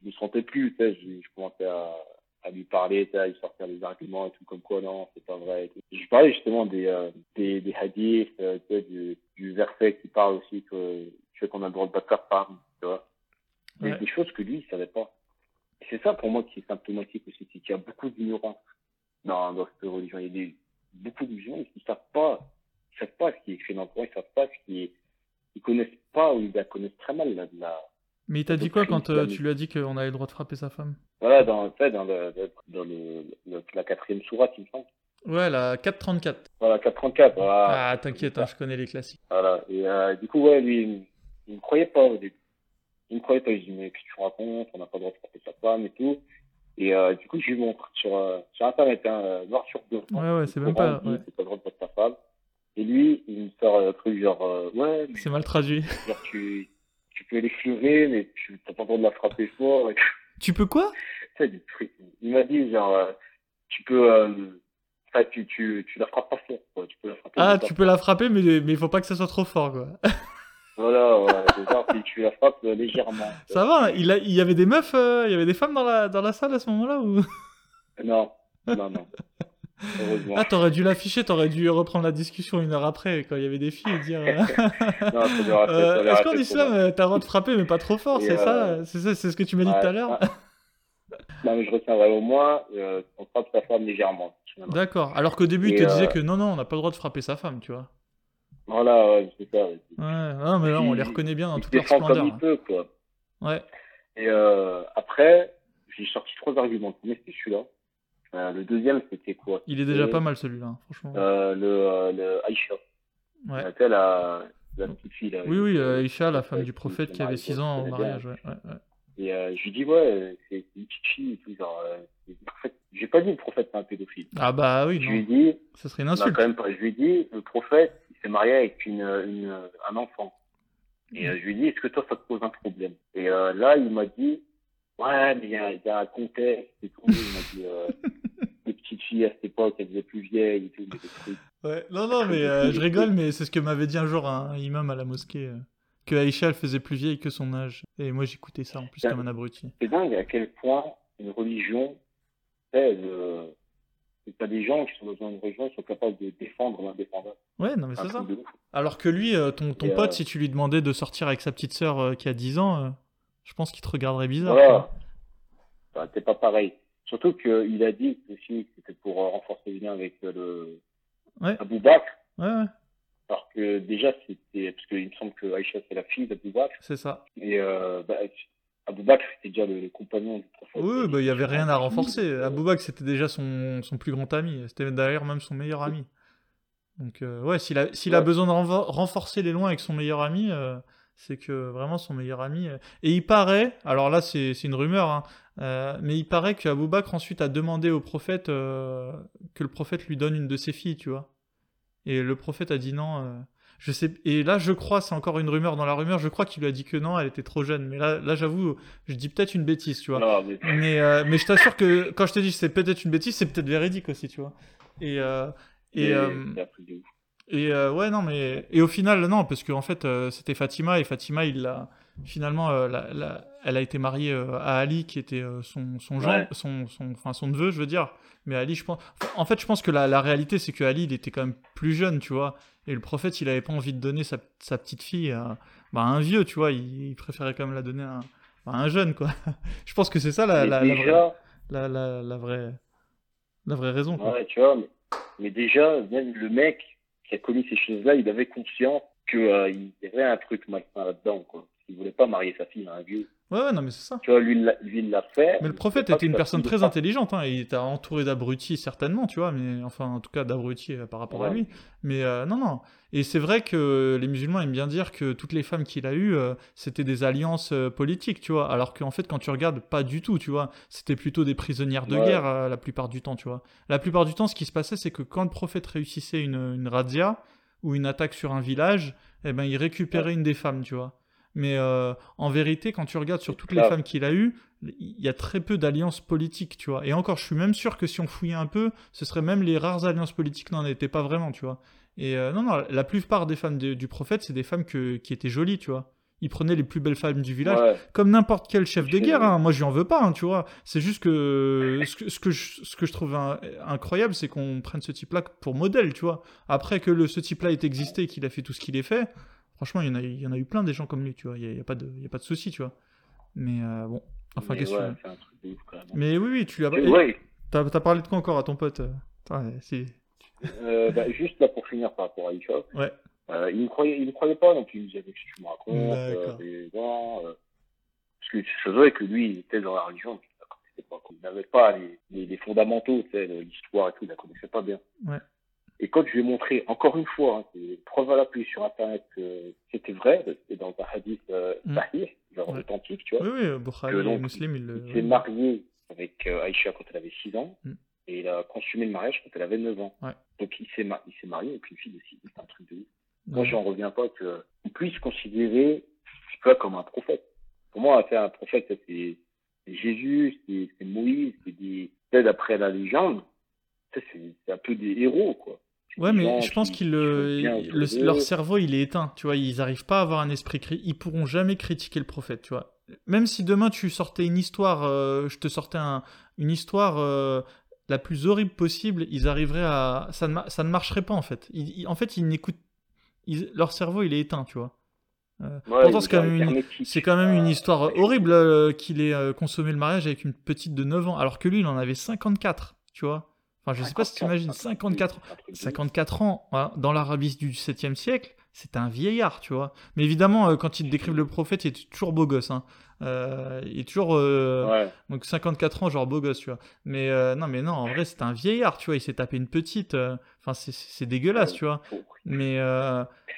me sentais plus, tu sais, je, je commençais à, à lui parler, tu sais, à lui sortir des arguments et tout, comme quoi non, c'est pas vrai. Et tout. Et je parlais justement des, euh, des, des hadiths, euh, tu sais, du, du verset qui parle aussi que qu'on a le droit de battre tu vois. Des, Ouais. des choses que lui, il savait pas. C'est ça pour moi qui est symptomatique aussi, c'est qu'il y a beaucoup d'ignorance dans, dans cette religion. Il y a des, beaucoup de musulmans qui savent pas, ils savent pas ce qui est écrit dans le Coran, ils savent pas ce qui est, ils connaissent pas ou ils la connaissent très mal, la, la, Mais il t'a dit quoi quand euh, tu lui as dit qu'on avait le droit de frapper sa femme? Voilà, dans, dans, le, dans le, le- la quatrième sourate, il me semble. Ouais, la 434. Voilà, 434, voilà. Ah t'inquiète, hein, je connais les classiques. Voilà. Et euh, du coup, ouais, lui, il, il me croyait pas au début. Il me croyait pas. Je dis, mais qu'est-ce que tu racontes? On n'a pas le droit de frapper sa femme et tout. Et euh, du coup, je lui montre sur, euh, sur Internet, hein, euh, noir sur blanc. Ouais, ouais, c'est même pas- ouais. C'est pas le droit de battre ta femme. Et lui, il me sort un truc genre, euh, ouais, mais C'est mal traduit. genre, tu, tu peux l'effleurer, mais tu t'as pas le droit de la frapper fort. Et. Tu peux quoi? Des trucs. Il m'a dit, genre, euh, tu peux, euh, enfin, tu, tu, tu la frappes pas fort, quoi. Tu peux la frapper. Ah, mais tu peux la frapper, mais mais il faut pas que ça soit trop fort quoi. Voilà, ouais, c'est genre, tu, tu la frappes euh, légèrement. Ça va, il, a, il y avait des meufs, euh, il y avait des femmes dans la, dans la salle à ce moment-là ou? Non, non, non. Heureusement. Ah, t'aurais dû l'afficher, t'aurais dû reprendre la discussion une heure après quand il y avait des filles et dire euh, Est-ce qu'en islam t'as le droit de frapper mais pas trop fort, c'est euh, ça C'est ça, c'est ce que tu m'as dit Ouais, tout à l'heure? ouais. Non, mais je retiendrai au moins, on frappe sa femme légèrement. D'accord, alors qu'au début il te disait que non, non, on n'a pas le droit de frapper sa femme, tu vois. Voilà, ouais, c'est ça. ouais. Non, mais là on les reconnaît bien dans toute leur splendeur. comme il peut, quoi. hein. Ouais, Et euh, après, j'ai sorti trois arguments. Le premier, c'était celui-là. Euh, le deuxième, c'était quoi? Il est déjà pas mal celui-là, hein, franchement. Euh, le, le Aïcha. Ouais. Tu sais, la, la petite fille, là. Oui, oui, Aïcha, la femme du prophète qui avait marie, 6 quoi, ans au mariage, ouais, ouais. Et euh, je lui dis, ouais, c'est une petite fille et tout. Genre, euh. J'ai pas dit le prophète, c'est un pédophile. Ah bah oui, Je lui dis, ça serait une insulte. quand même pas. Je lui dis, le prophète, s'est marié avec une, une, un enfant. Et euh, je lui dis, est-ce que toi, ça te pose un problème? Et euh, là, il m'a dit, ouais, mais il y a, il y a un contexte et tout. Il m'a dit, euh, les petites filles à cette époque, elles étaient plus vieilles et tout. mais des trucs. Ouais, non, non, mais je rigole, mais c'est ce que m'avait dit un jour un imam à la mosquée. que Aïcha, elle faisait plus vieille que son âge. Et moi, j'écoutais ça en plus comme un abruti. C'est dingue à quel point une religion, tu t'as des gens qui sont dans une religion, ils sont capables de défendre l'indéfendable. Ouais, non, mais C'est ça. Alors que lui, euh, ton, ton pote, euh, si tu lui demandais de sortir avec sa petite sœur euh, qui a 10 ans, je pense qu'il te regarderait bizarre. Voilà. Enfin, c'est pas pareil. Surtout qu'il a dit aussi que c'était pour renforcer le lien avec le Ouais. Abou Bakr. Ouais, ouais, Alors que déjà, c'était. Parce qu'il me semble que Aïcha, c'est la fille d'Abou Bakr. c'est ça. Et euh, bah, Abou Bakr, c'était déjà le, le compagnon du prophète. Oui, bah, il y avait rien à renforcer. Euh, Abou Bakr, c'était déjà son, son plus grand ami. C'était d'ailleurs même son meilleur ami. Donc, euh, ouais, s'il a, s'il a besoin de renforcer les loins avec son meilleur ami, euh, c'est que vraiment son meilleur ami. euh, Et il paraît, alors là c'est c'est une rumeur, hein, euh, mais il paraît qu'Abou Bakr ensuite a demandé au prophète euh, que le prophète lui donne une de ses filles, tu vois. Et le prophète a dit non. Je sais. Et là, je crois, c'est encore une rumeur dans la rumeur. Je crois qu'il lui a dit que non, elle était trop jeune. Mais là, là, j'avoue, je dis peut-être une bêtise, tu vois. Non, mais Mais, euh, mais je t'assure que quand je te dis que c'est peut-être une bêtise, c'est peut-être véridique aussi, tu vois. Et, euh, et, euh, et ouais, non, mais. Et au final, non, parce qu'en fait, c'était Fatima, et Fatima, il l'a. Finalement, euh, la- la- elle a été mariée euh, à Ali, qui était euh, son, son, genre, Ouais. son, son, enfin, son neveu, je veux dire. Mais Ali, je pense. En fait, je pense que la, la réalité, c'est que Ali, il était quand même plus jeune, tu vois. Et le prophète, il avait pas envie de donner sa, sa petite fille à, bah, un vieux, tu vois. Il, il préférait quand même la donner à, un- à un jeune, quoi. je pense que c'est ça la, la, la vraie, déjà, la, vraie, la vraie raison, quoi. ouais, tu vois, mais, mais déjà, même le mec qui a commis ces choses-là, il avait conscience qu'il y avait un truc malsain là-dedans, quoi. Il voulait pas marier sa fille à un vieux. Ouais, ouais, non, mais c'est ça. Tu vois, lui, il l'a- lui, il l'a fait. Mais le prophète était une personne très intelligente, hein, il était entouré d'abrutis certainement, tu vois, mais enfin en tout cas d'abrutis euh, par rapport à lui. Mais euh, non, non. Et c'est vrai que les musulmans aiment bien dire que toutes les femmes qu'il a eues, euh, c'était des alliances politiques, tu vois. Alors qu'en fait, quand tu regardes, pas du tout, tu vois. C'était plutôt des prisonnières de Ouais. guerre la plupart du temps, tu vois. La plupart du temps, ce qui se passait, c'est que quand le prophète réussissait une, une razzia ou une attaque sur un village, eh ben il récupérait une des femmes, tu vois. Mais euh, en vérité, quand tu regardes sur toutes les femmes qu'il a eues, il y a très peu d'alliances politiques, tu vois. Et encore, je suis même sûr que si on fouillait un peu, ce serait même les rares alliances politiques n'en étaient pas vraiment, tu vois. Et euh, non, non, la plupart des femmes de- du prophète, c'est des femmes que, qui étaient jolies, tu vois. Il prenait les plus belles femmes du village, Ouais. comme n'importe quel chef de guerre. hein. Moi, je lui en veux pas, hein, tu vois. C'est juste que ce que, ce que, je, ce que je trouve un- incroyable, c'est qu'on prenne ce type-là pour modèle, tu vois. Après que le, ce type-là ait existé et qu'il a fait tout ce qu'il ait fait, franchement, il y, en a, il y en a eu plein des gens comme lui, tu vois. Il n'y a, pas de, il y a pas de souci, tu vois. Mais euh, bon, enfin, qu'est-ce que ouais, tu veux. Mais oui, oui, tu as. Ouais, T'as parlé de quoi encore à ton pote euh euh, si. bah, juste là pour finir par rapport à Isha, Ouais. euh, il ne croyait, il ne croyait pas, donc il disait que tu me racontes, non, euh, parce que c'est vrai que lui, il était dans la religion, il n'avait pas les, les, les fondamentaux, tu sais, l'histoire et tout, il la connaissait pas bien. Ouais. Et quand je lui ai montré, encore une fois, hein, c'est preuve à l'appui sur Internet que c'était vrai, c'était dans un hadith euh, Mm. sahih, genre Ouais. authentique, tu vois. Oui, oui, Bukhari Que donc, Muslim, il. Il s'est marié avec euh, Aïcha quand elle avait 6 ans Mm. et il a consumé le mariage quand elle avait 9 ans. Ouais. Donc il s'est marié avec une fille de 6 ans. C'est un truc de ouf. Ouais. Moi, j'en reviens pas qu'on puisse considérer pas comme un prophète. Pour moi, c'est un prophète, ça, c'est Jésus, c'est Moïse, c'est des. D'après la légende, ça, c'est un peu des héros, quoi. Ouais, mais gens je pense qui- qu'ils qui le, le- leur cerveau il est éteint, tu vois, ils arrivent pas à avoir un esprit cri, ils pourront jamais critiquer le prophète, tu vois. Même si demain tu sortais une histoire, euh, je te sortais un- une histoire euh, la plus horrible possible, ils arriveraient à, ça ne, ça ne marcherait pas en fait. Ils- ils- en fait, ils n'écoutent, leur cerveau il est éteint, tu vois. Euh, Ouais, pourtant, c'est quand une, quand même une histoire horrible qu'il ait consommé le mariage avec une petite de 9 ans, alors que lui il en avait 54, tu vois. Enfin, je sais pas si tu imagines, 54 un truc de ouf. 54 ans, voilà, dans l'Arabie du 7e siècle, c'est un vieillard, tu vois. Mais évidemment, euh, quand ils décrivent le prophète, il est toujours beau gosse. Hein. Euh, il est toujours. euh, Ouais. Donc 54 ans, genre beau gosse, tu vois. Mais euh, non, mais non, en vrai, c'est un vieillard, tu vois. Il s'est tapé une petite. Enfin, c'est- dégueulasse, tu vois. Mais.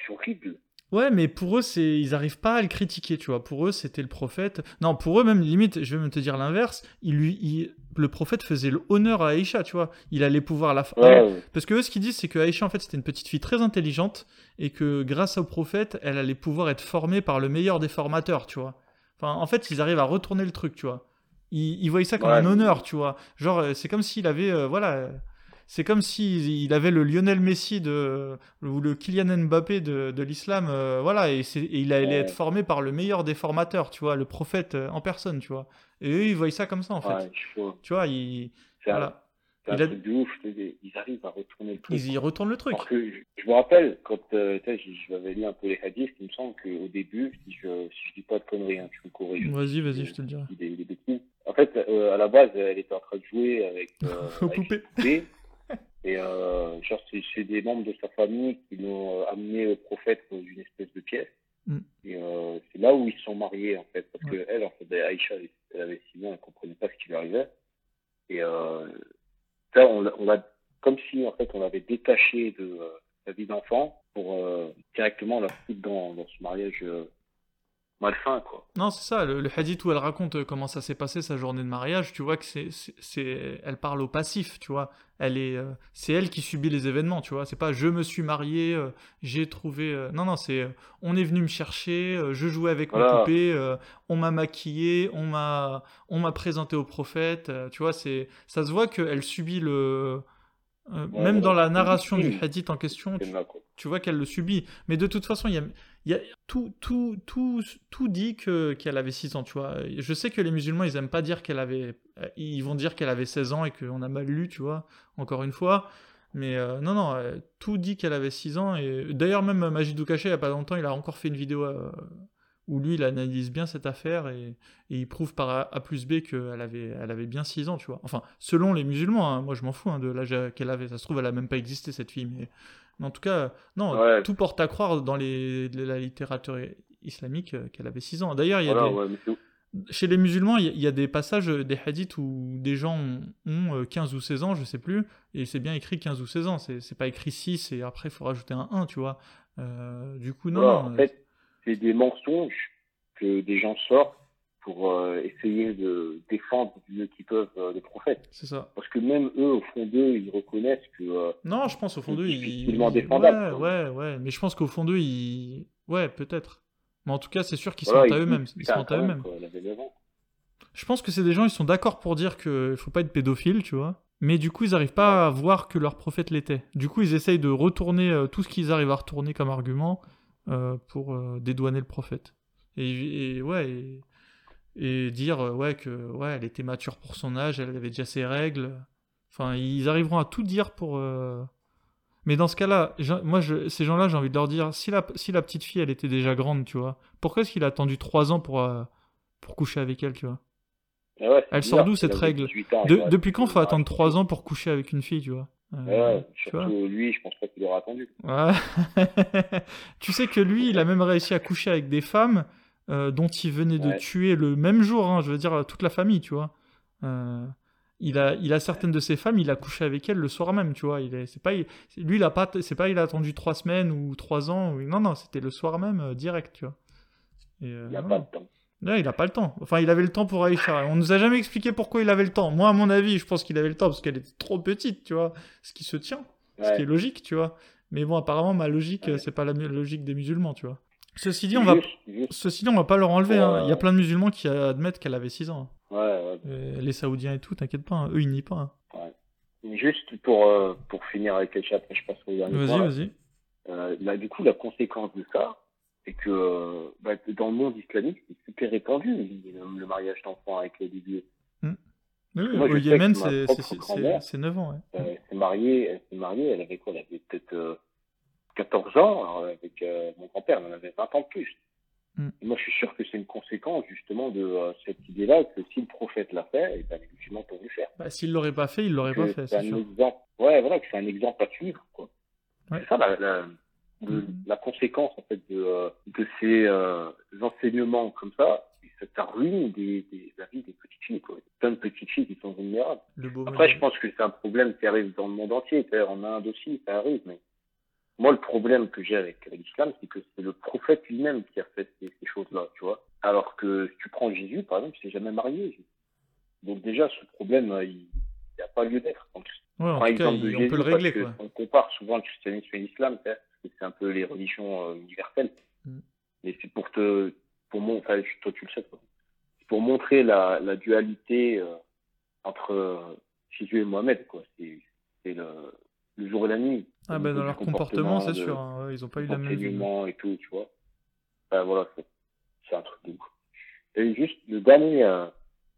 C'est horrible. Ouais, mais pour eux, c'est ils arrivent pas à le critiquer, tu vois. Pour eux, c'était le prophète. Non, pour eux même limite, je vais même te dire l'inverse. Il lui, il- le prophète faisait le honneur à Aïcha, tu vois. Il allait pouvoir la. Ouais. Parce que eux, ce qu'ils disent, c'est que Aïcha, en fait, c'était une petite fille très intelligente et que grâce au prophète, elle allait pouvoir être formée par le meilleur des formateurs, tu vois. Enfin, en fait, ils arrivent à retourner le truc, tu vois. Ils, ils voyaient ça comme Ouais, un honneur, tu vois. Genre, euh, c'est comme s'il avait, euh, voilà, c'est comme s'il il avait le Lionel Messi de, ou le Kylian Mbappé de, de l'islam, euh, voilà, et, il allait être formé par le meilleur des formateurs, tu vois, le prophète euh, en personne, tu vois. Et eux, ils voyaient ça comme ça, en fait. Ouais, vois. Tu vois, ils, voilà, c'est un Il a- truc de ouf. je te dis. Ils arrivent à retourner le truc. ils y retournent le truc. Que je, je me rappelle, quand euh, m'avais lu un peu les hadiths, il me semble qu'au début, si je, si je dis pas de conneries, hein, tu me corriges. Vas-y, vas-y, je te le dirai. Je dis Des, des bêtises. En fait, euh, à la base, elle était en train de jouer avec, euh, avec poupée. Et euh, genre, c'est, des membres de sa famille qui l'ont euh, amené au prophète dans une espèce de pièce. Mm. Et euh, c'est là où ils se sont mariés, en fait. Parce Ouais. que elle, en fait, Aïcha, elle, avait 6 ans, elle comprenait pas ce qui lui arrivait. Et euh, ça, on, on l'a comme si, en fait, on l'avait détaché de euh, sa vie d'enfant pour euh, directement la foutre dans, dans ce mariage euh, malsain, quoi. Non, c'est ça, le, le, hadith où elle raconte euh, comment ça s'est passé sa journée de mariage, tu vois que c'est, c'est, elle parle au passif, tu vois. Elle est, euh, c'est elle qui subit les événements, tu vois. C'est pas je me suis marié, euh, j'ai trouvé. non, non, c'est on est venu me chercher, je jouais avec voilà. mes poupées, on m'a maquillé, on m'a, on m'a présenté au prophète, tu vois. C'est, ça se voit qu'elle subit le. Ouais, même dans la narration du hadith en question, tu, tu vois qu'elle le subit. Mais de toute façon, il y a, y a, tout, tout, tout, tout dit que, qu'elle avait 6 ans, tu vois. Je sais que les musulmans, ils aiment pas dire qu'elle avait... Ils vont dire qu'elle avait 16 ans et qu'on a mal lu, tu vois, encore une fois. Mais euh, non, non, euh, tout dit qu'elle avait 6 ans. Et d'ailleurs, même Majidou Kaché, il y a pas longtemps, il a encore fait une vidéo euh, où lui, il analyse bien cette affaire et, et il prouve par A, a plus B qu'elle avait, elle avait bien 6 ans, tu vois. Enfin, selon les musulmans, hein, moi je m'en fous hein, de l'âge qu'elle avait. Ça se trouve, elle a même pas existé, cette fille, mais... Mais en tout cas, non, ouais. tout porte à croire dans les, la littérature islamique qu'elle avait 6 ans. D'ailleurs, il y a voilà, des... ouais, chez les musulmans, il y, y, a des passages, des hadiths où des gens ont, ont, 15 ou 16 ans, je sais plus, et c'est bien écrit 15 ou 16 ans. C'est pas écrit 6 et après il faut rajouter un 1, tu vois. Euh, du coup, non. En fait, c'est des mensonges que des gens sortent pour euh, essayer de défendre mieux qu'ils peuvent euh, les prophètes. C'est ça. Parce que même eux, au fond d'eux, ils reconnaissent que. Euh, non, je pense au fond d'eux, ils. Difficilement défendable. Ouais, ouais, ouais. Mais je pense qu'au fond d'eux, ils. Ouais, peut-être. Mais en tout cas, c'est sûr qu'ils voilà, se mentent à eux-mêmes. Ils se mentent à eux-mêmes. Je pense que c'est des gens, ils sont d'accord pour dire qu'il faut pas être pédophile, tu vois. Mais du coup, ils n'arrivent pas à voir que leur prophète l'était. Du coup, ils essayent de retourner euh, tout ce qu'ils arrivent à retourner comme argument euh, pour euh, dédouaner le prophète. Et, et ouais. Et et dire euh, ouais que ouais elle était mature pour son âge, elle avait déjà ses règles. Enfin, ils arriveront à tout dire pour. Euh... Mais dans ce cas-là, moi, je, ces gens-là, j'ai envie de leur dire si la, si la petite fille, elle était déjà grande, tu vois, pourquoi est-ce qu'il a attendu 3 ans pour, pour coucher avec elle, tu vois? Ouais, Elle sort d'où cette règle? ans, de, Depuis quand faut attendre 3 ans pour coucher avec une fille, tu vois? Ouais, surtout vois lui, je pense pas qu'il aura attendu. Ouais. tu sais que lui, il a même réussi à coucher avec des femmes euh, dont il venait de ouais. tuer le même jour, hein, je veux dire toute la famille, tu vois. Euh, il a, il a certaines de ses femmes, il a couché avec elles le soir même, tu vois. Il est, c'est pas, il, lui, il a pas, c'est pas, il a attendu trois semaines ou trois ans. Ou, non, non, c'était le soir même, euh, direct, tu vois. Et, il a non. pas le temps. Ouais, il a pas le temps. Enfin, il avait le temps pour Aïcha. On nous a jamais expliqué pourquoi il avait le temps. Moi, à mon avis, je pense qu'il avait le temps parce qu'elle était trop petite, tu vois. Ce qui se tient, ouais. ce qui est logique, tu vois. Mais bon, apparemment, ma logique, ouais. c'est pas la logique des musulmans, tu vois. Ceci dit, on va, ceci dit, on va pas leur enlever. Ouais, hein. Il y a plein de musulmans qui admettent qu'elle avait 6 ans. Ouais, ouais. Et les Saoudiens et tout, t'inquiète pas, hein. eux ils nient pas. Hein. Ouais. Juste pour, euh, pour finir avec Aïcha, après je passe au dernier Vas-y, vas-y. Euh, là, du coup, la conséquence de ça, c'est que bah, dans le monde islamique, c'est super répandu le, mariage d'enfants avec les bébés. Mmh. Oui, Moi, au Yémen, c'est 9 ans. Ouais. Euh, elle s'est mariée, elle s'est mariée, elle avait quoi Elle avait peut-être 14 ans, alors avec euh, mon grand-père, on avait 20 ans de plus. Mm. moi, je suis sûr que c'est une conséquence justement de euh, cette idée-là que si le prophète l'a fait, et ben, les musulmans peuvent le faire. Bah, s'il l'aurait pas fait, il l'aurait pas fait. C'est un sûr. exemple. Ouais, voilà, que c'est un exemple à suivre. Quoi. Ouais. C'est ça la, la, de, mm. la, conséquence en fait de, euh, de ces euh, enseignements comme ça. Ça ruine des, des, la vie des petites filles. Quoi. Plein de petites filles qui sont vulnérables. Après, je pense que c'est un problème qui arrive dans le monde entier. En Inde aussi, ça arrive, mais moi, le problème que j'ai avec, avec l'islam, c'est que c'est le prophète lui-même qui a fait ces, ces choses-là, tu vois. Alors que si tu prends Jésus, par exemple, il s'est jamais marié. Donc déjà, ce problème, euh, il n'a pas lieu d'être. Ouais, en cas, de Jésus, on peut le régler. Quoi. On compare souvent le christianisme et l'islam, c'est un peu les religions euh, universelles. Mm. Mais c'est pour te, pour mon, enfin, toi tu le sais, c'est pour montrer la, la dualité euh, entre euh, Jésus et Mohamed, quoi. C'est, c'est le, le jour et la nuit. Ah ben dans leur comportement, c'est sûr. Hein. Ils ont pas eu la même vie. et tout, tu vois. Ben voilà, c'est un truc de ouf. Et juste le dernier, euh,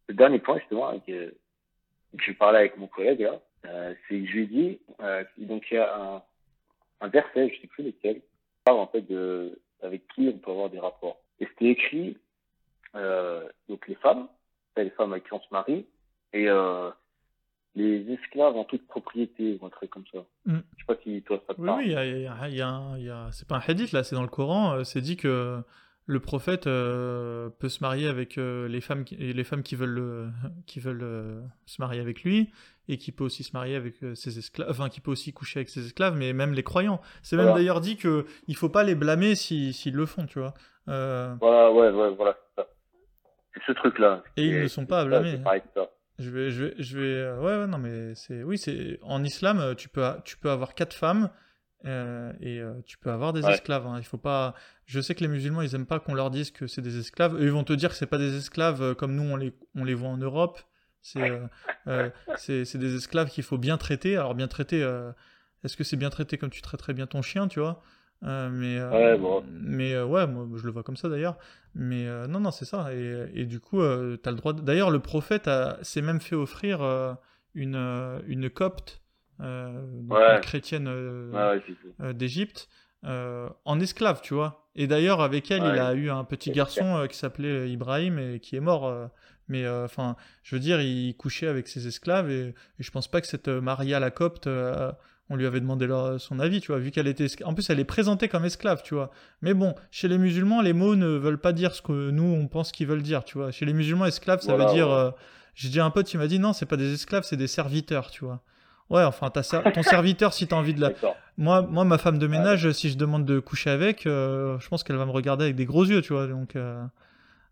le dernier point justement hein, que, que j'ai parlé avec mon collègue là, euh, c'est que je lui dit, euh, donc il y a un, un verset, je sais plus lequel, parle en fait de avec qui on peut avoir des rapports. Et c'était écrit euh, donc les femmes, les femmes avec qui on se marie, et euh, les esclaves en toute propriété ou un truc comme ça. Mm. Je sais pas si toi ça te oui, parle. Oui, il y a, y a, y a, y a... c'est pas un hadith là, c'est dans le Coran, euh, c'est dit que le prophète euh, peut se marier avec euh, les femmes qui, les femmes qui veulent euh, qui veulent euh, se marier avec lui et qui peut aussi se marier avec euh, ses esclaves enfin qui peut aussi coucher avec ses esclaves mais même les croyants c'est même voilà. d'ailleurs dit que il faut pas les blâmer s'ils si, si le font tu vois Euh, Voilà, ouais, ouais, voilà, c'est ça. C'est ce truc-là. Et ils ne sont pas à blâmer. ça. Je vais, je vais, je vais. Ouais, ouais, non, mais c'est. Oui, c'est. En islam, tu peux, tu peux avoir quatre femmes euh, et euh, tu peux avoir des Ouais. esclaves. hein. Il faut pas. Je sais que les musulmans, ils aiment pas qu'on leur dise que c'est des esclaves. Eux, ils vont te dire que c'est pas des esclaves euh, comme nous, on les, on les voit en Europe. C'est, c'est, des esclaves qu'il faut bien traiter. Alors bien traiter. Est-ce que c'est bien traité comme tu traiterais bien ton chien, tu vois? Mais Ouais, bon. mais ouais moi je le vois comme ça d'ailleurs mais non non c'est ça et, et du coup euh, t'as le droit de- d'ailleurs le prophète a- s'est même fait offrir une une copte donc Ouais. une chrétienne euh, Ouais, euh, d'Égypte euh, en esclave tu vois et d'ailleurs avec elle il Ouais. a eu un petit garçon euh, qui s'appelait Ibrahim et qui est mort euh, mais enfin je veux dire il couchait avec ses esclaves et, et je pense pas que cette euh, Maria la copte euh, on lui avait demandé leur- son avis, tu vois, vu qu'elle était... esclave. En plus, elle est présentée comme esclave, tu vois. Mais bon, chez les musulmans, les mots ne veulent pas dire ce que nous, on pense qu'ils veulent dire, tu vois. Chez les musulmans, esclave, ça Voilà, veut dire... ouais. euh, J'ai dit à un pote, il m'a dit, non, c'est pas des esclaves, c'est des serviteurs, tu vois. Ouais, enfin, ser- ton serviteur, si t'as envie de la... Moi, moi, ma femme de ménage, si je demande de coucher avec, euh, je pense qu'elle va me regarder avec des gros yeux, tu vois. Donc, euh,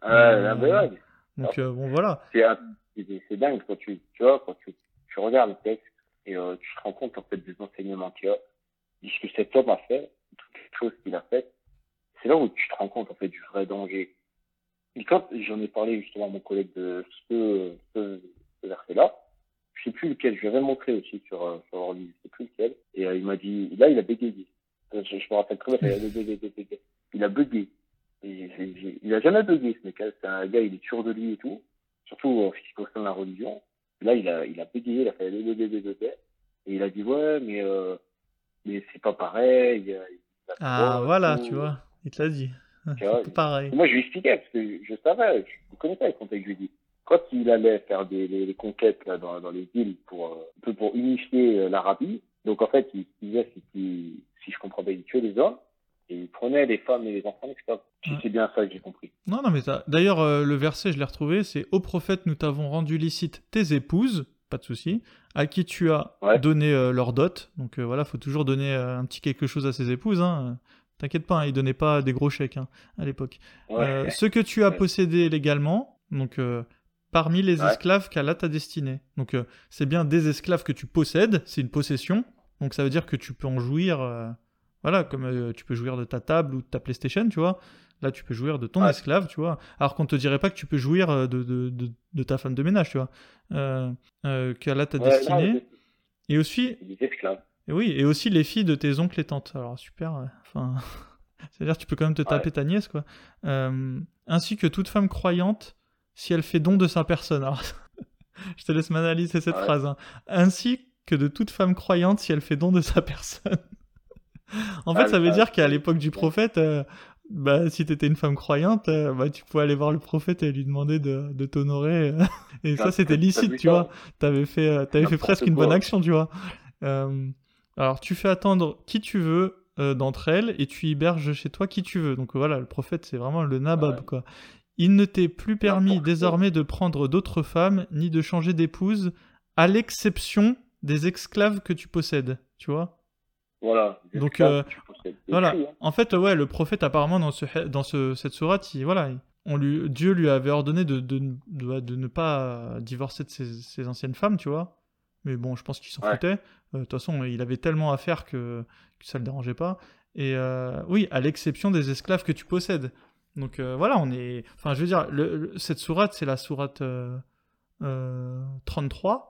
Ouais, Euh, la blague. donc euh, bon, voilà. c'est un- c'est dingue quand tu tu vois quand tu, tu regardes le texte et euh, tu te rends compte en fait des enseignements qu'il y a de ce que cet homme a fait toutes les choses qu'il a faites c'est là où tu te rends compte en fait du vrai danger et quand j'en ai parlé justement à mon collègue de ce verset là je sais plus lequel je lui avais montré aussi sur euh, sur leur livre je sais plus lequel et euh, il m'a dit là il a bégayé je, je me rappelle très bien il a bégayé, bégayé. il a bugué Et il a jamais bugué ce mec c'est un gars il est sûr de lui et tout surtout en ce qui concerne la religion. Là, il a, il a bégayé, il a fait des, et il a dit ouais, mais euh, mais c'est pas pareil. il y a- il y a Ah, voilà, tout. tu vois. Il te l'a dit. C'est pareil. Moi, je lui expliquais parce que je savais, je connaissais le contexte. Je lui dit quand il allait faire des les, les conquêtes là, dans, dans les îles pour euh, pour unifier euh, l'Arabie. Donc en fait, il, il disait si je comprends bien, il tuait les hommes et il prenait les femmes et les enfants. Si Ouais. c'est bien ça que j'ai compris. Non, non, mais d'ailleurs, euh, le verset, je l'ai retrouvé, c'est Au prophète, nous t'avons rendu licite tes épouses, pas de souci, à qui tu as Ouais. donné euh, leur dot. Donc voilà, faut toujours donner un petit quelque chose à ses épouses. Hein. T'inquiète pas, hein, ils donnaient pas des gros chèques hein, à l'époque. Ouais. Ce que tu as possédé légalement, donc parmi les Ouais. esclaves qu'Allah t'a destiné. Donc euh, c'est bien des esclaves que tu possèdes, c'est une possession. Donc ça veut dire que tu peux en jouir, euh, voilà, comme euh, tu peux jouir de ta table ou de ta PlayStation, tu vois. Là, tu peux jouir de ton Ouais. esclave, tu vois. Alors qu'on te dirait pas que tu peux jouir de, de, de, de ta femme de ménage, tu vois. Qu'Allah t'a Ouais, destiné. non, Et aussi, des esclaves. et oui, et aussi les filles de tes oncles et tantes. Alors super, enfin, c'est-à-dire tu peux quand même te taper ta nièce, quoi. Ainsi que toute femme croyante, si elle fait don de sa personne. Alors, je te laisse m'analyser cette Ouais. phrase. hein. Ainsi que de toute femme croyante, si elle fait don de sa personne. en fait, Ah, ça veut ah, dire qu'à l'époque du prophète, euh, bah, si t'étais une femme croyante, euh, bah, tu pouvais aller voir le prophète et lui demander de, de t'honorer. euh. et ça, c'était licite, tu vois. T'avais fait, euh, t'avais fait presque une bonne action, tu vois. Alors, tu fais attendre qui tu veux d'entre elles et tu héberges chez toi qui tu veux. Donc voilà, le prophète, c'est vraiment le nabab, Ouais. quoi. Il ne t'est plus permis désormais de prendre d'autres femmes ni de changer d'épouse, à l'exception des esclaves que tu possèdes, tu vois. Voilà. Donc, euh, Voilà. écrit, hein. En fait, ouais, le prophète apparemment dans ce dans ce, cette sourate, il- voilà, il- on lui, Dieu lui avait ordonné de, de, de, de ne pas divorcer de ses, ses anciennes femmes, tu vois. Mais bon, je pense qu'il s'en Ouais. foutait. Euh, De toute façon, il avait tellement à faire que, que ça le dérangeait pas. Et euh, oui, à l'exception des esclaves que tu possèdes. Donc euh, voilà, on est. Enfin, je veux dire, le- le- cette sourate, c'est la sourate euh, euh, 33.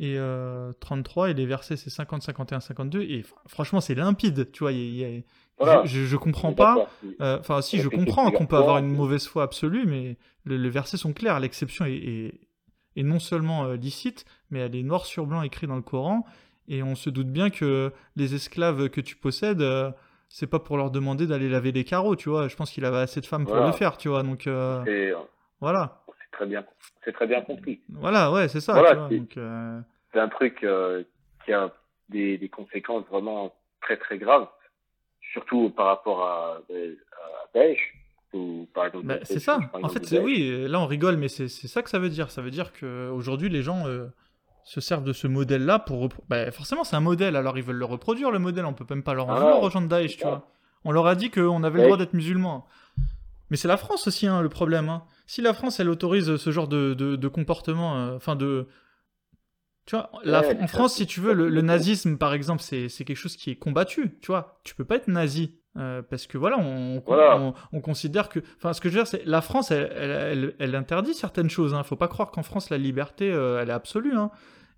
Et euh, 33, et les versets, c'est 50, 51, 52. Et fr- franchement, c'est limpide, tu vois. y a- il y a- Voilà. je, comprends pas. euh, Enfin, si, je comprends qu'on peut avoir une mauvaise foi absolue, mais le- les versets sont clairs. L'exception est, est, est non seulement euh, licite, mais elle est noir sur blanc écrit dans le Coran. Et on se doute bien que les esclaves que tu possèdes, euh, c'est pas pour leur demander d'aller laver les carreaux, tu vois. Je pense qu'il avait assez de femmes pour Voilà. le faire, tu vois. Donc euh, C'est euh, voilà. c'est très bien, c'est très bien compris. Voilà, ouais, c'est ça. Voilà, c'est- euh, C'est un truc qui a des, des conséquences vraiment très très graves, surtout par rapport à, à Daesh. Bah, c'est ça. En fait, c'est oui. Là, on rigole, mais c'est c'est ça que ça veut dire. Ça veut dire que aujourd'hui, les gens euh, se servent de ce modèle-là pour. Bah, forcément, c'est un modèle. Alors, ils veulent le reproduire le modèle. On peut même pas leur en Ah, vouloir aux gens de Daesh, tu vois. On leur a dit qu'on avait le droit d'être musulmans. Mais c'est la France aussi, hein, le problème. hein. Si la France, elle autorise ce genre de, de, de comportement, euh, enfin de... Tu vois, la- en France, si tu veux, le, nazisme, par exemple, c'est c'est quelque chose qui est combattu, tu vois. Tu peux pas être nazi. Euh, parce que voilà, on, Voilà. on, on considère que... Enfin, ce que je veux dire, c'est... La France, elle, elle, elle- elle interdit certaines choses. Hein. Faut pas croire qu'en France, la liberté, euh, elle est absolue. Hein.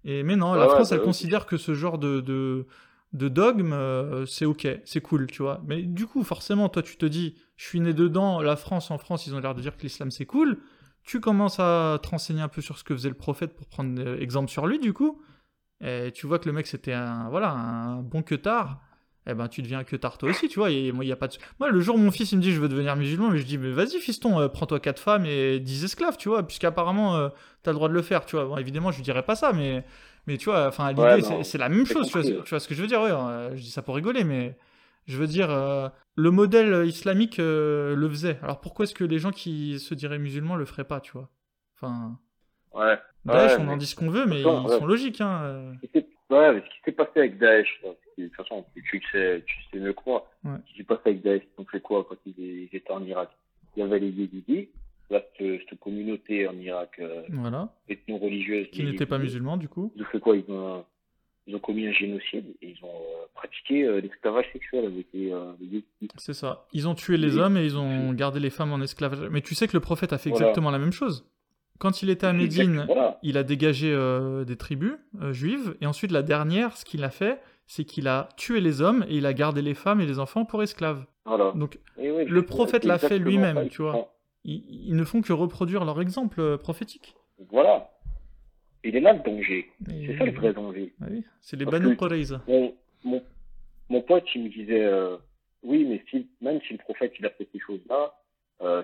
Et, mais non, Ouais, la ouais, France, elle oui. considère que ce genre de... de de dogme, euh, c'est ok, c'est cool, tu vois. Mais du coup, forcément, toi, tu te dis, je suis né dedans, la France, en France, ils ont l'air de dire que l'islam c'est cool. Tu commences à te renseigner un peu sur ce que faisait le prophète pour prendre exemple sur lui, du coup. Et tu vois que le mec, c'était un, voilà, un bon queutard. Eh ben, tu deviens un queutard toi aussi, tu vois. Et moi, il y a pas de... Moi, le jour où mon fils, il me dit, je veux devenir musulman, mais je dis, mais vas-y, fiston, euh, prends-toi quatre femmes et dix esclaves, tu vois, puisqu'apparemment, euh, t'as le droit de le faire, tu vois. Bon, évidemment, je lui dirais pas ça, mais, mais tu vois, enfin, l'idée, Ouais, c'est la même chose, tu vois, ce- ouais. tu vois ce que je veux dire, ouais. euh, je dis ça pour rigoler, mais je veux dire, euh, le modèle islamique le faisait. Alors pourquoi est-ce que les gens qui se diraient musulmans le feraient pas, tu vois? Enfin, Ouais. Daesh, Ouais, on en dit ce qu'on veut, mais ils sont logiques, hein. Ouais, mais ce qui s'est passé avec Daesh, là, c'est- de toute façon, tu, sais, tu sais mieux que moi. Ouais. Ce qui s'est passé avec Daesh, ils ont fait quoi quand ils, étaient en Irak? Il y avait les Yézidis, là, cette, cette communauté en Irak euh, Voilà. ethno-religieuse. Qui les n'étaient pas Yézidis. musulmans, du coup? Ils ont fait quoi? Ils ont, ils ont commis un génocide et ils ont euh, pratiqué euh, l'esclavage sexuel avec les, euh, les. C'est ça. Ils ont tué les hommes et ils ont gardé les femmes en esclavage. Mais tu sais que le prophète a fait Voilà. exactement la même chose. Quand il était à Médine, Voilà. il a dégagé euh, des tribus euh, juives. Et ensuite, la dernière, ce qu'il a fait, c'est qu'il a tué les hommes et il a gardé les femmes et les enfants pour esclaves. voilà. Donc, le prophète l'a fait lui-même, tu vois. font. ils, ils ne font que reproduire leur exemple euh, prophétique. Voilà. Il est là le danger. Et- C'est ça le vrai danger. Ah oui, c'est les Banu Qurayza. mon, mon, mon pote, il me disait, euh, oui, mais si, même si le prophète, il a fait ces choses-là,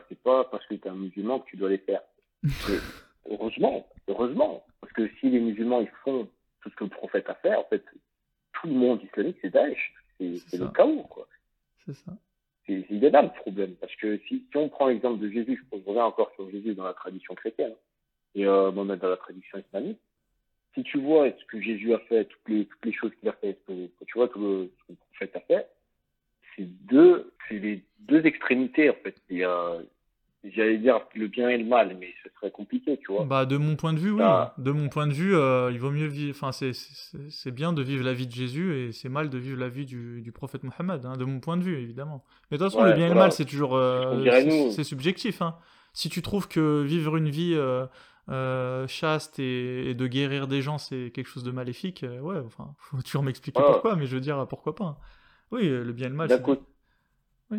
c'est pas parce que tu es un musulman que tu dois les faire. Heureusement, heureusement. Parce que si les musulmans, ils font tout ce que le prophète a fait, en fait, tout le monde islamique, c'est Daesh. C'est le chaos, quoi. C'est ça. C'est il est là le problème. Parce que si, si on prend l'exemple de Jésus, je reviens encore sur Jésus dans la tradition chrétienne, et euh, dans la tradition islamique, si tu vois ce que Jésus a fait, toutes les, toutes les choses qu'il a fait, que, que tu vois le, ce que le prophète a fait, c'est deux, c'est les deux extrémités, en fait. Il y a, j'allais dire le bien et le mal, mais ce serait compliqué, tu vois. Bah, de mon point de vue, oui. Ah. De mon point de vue, euh, il vaut mieux vivre. Enfin, c'est- bien de vivre la vie de Jésus et c'est mal de vivre la vie du, du prophète Mohammed, hein, de mon point de vue, évidemment. Mais de toute façon, Ouais, le bien et le mal, c'est toujours. euh, c'est- subjectif. Hein. Si tu trouves que vivre une vie euh, euh, chaste et, et de guérir des gens, c'est quelque chose de maléfique, ouais, enfin, faut toujours m'expliquer Voilà. pourquoi, mais je veux dire, pourquoi pas. hein. Oui, le bien et le mal, D'un côté, Oui.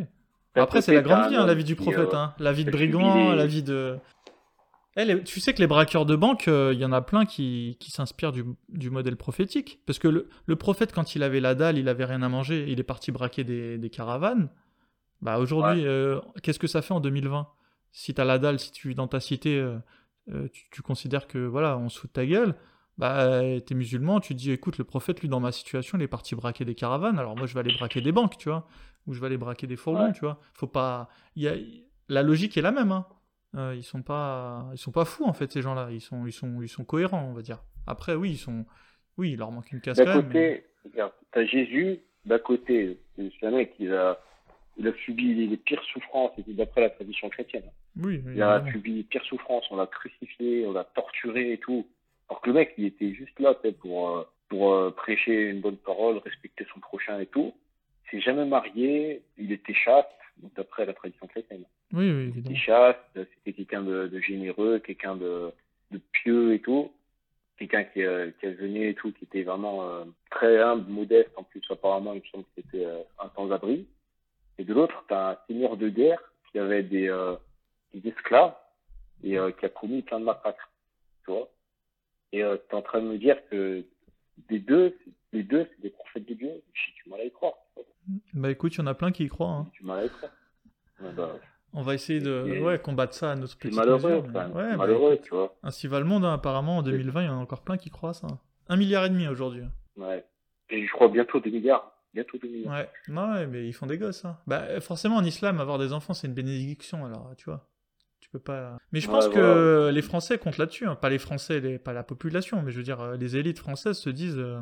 Après, c'est la grande vie, hein, la vie du prophète. euh, hein. La vie de brigand, les- la vie de. Eh, les- tu sais que les braqueurs de banque, euh, il y en a plein qui, qui s'inspirent du, du modèle prophétique. Parce que le, le prophète, quand il avait la dalle, il avait rien à manger, il est parti braquer des, des caravanes. Bah aujourd'hui, euh, qu'est-ce que ça fait en 2020 Si t'as la dalle, si tu vis dans ta cité, euh, euh, tu, tu considères que voilà, on se fout de ta gueule. Bah, t'es musulman, tu te dis, écoute, le prophète, lui, dans ma situation, il est parti braquer des caravanes. Alors moi, je vais aller braquer des banques, tu vois, ou je vais aller braquer des fourgons, Ouais. tu vois. Faut pas, il y a... la logique est la même. Hein. Euh, ils sont pas, ils sont pas fous en fait ces gens-là. Ils sont, ils sont, ils sont cohérents, on va dire. Après, oui, ils sont, oui, il leur manque une quand D'un côté, mais- t'as Jésus, d'un côté, c'est un mec qui a, il a subi les, les pires souffrances, d'après la tradition chrétienne. Oui, Il a subi les pires souffrances, on l'a crucifié, on l'a torturé et tout. Alors que le mec, il était juste là, pour, euh, pour euh, prêcher une bonne parole, respecter son prochain et tout. Il s'est jamais marié, il était chaste, d'après la tradition chrétienne. Oui, oui, Il évidemment. était chaste, c'était quelqu'un de, de généreux, quelqu'un de, de pieux et tout. Quelqu'un qui, euh, qui venait et tout, qui était vraiment euh, très humble, modeste. En plus, apparemment, il me semble que c'était euh, un sans-abri. Et de l'autre, tu as un seigneur de guerre qui avait des, euh, des esclaves et qui a commis plein de massacres. Tu vois Et tu es en train de me dire que des deux, les deux, c'est des prophètes de Dieu. J'ai du mal à y croire. Bah écoute, il y en a plein qui y croient. hein. Croire. Ouais, bah, On va essayer de, ouais, combattre ça à notre petite malheureux, mesure. mais-. Ouais, bah, malheureux, écoute, tu vois. ainsi va le monde. hein. Apparemment, en 2020, il y en a encore plein qui croient à ça. Un milliard et demi aujourd'hui. Ouais. Et je crois bientôt 2 milliards. Bientôt 2 milliards. Ouais, non, ouais, mais ils font des gosses. Hein. Bah, forcément, en islam, avoir des enfants, c'est une bénédiction, alors, tu vois. Tu peux pas. Mais je Ouais, pense que voilà. les Français comptent là-dessus. hein. Pas les Français, les... pas la population, mais je veux dire, euh, les élites françaises se disent euh,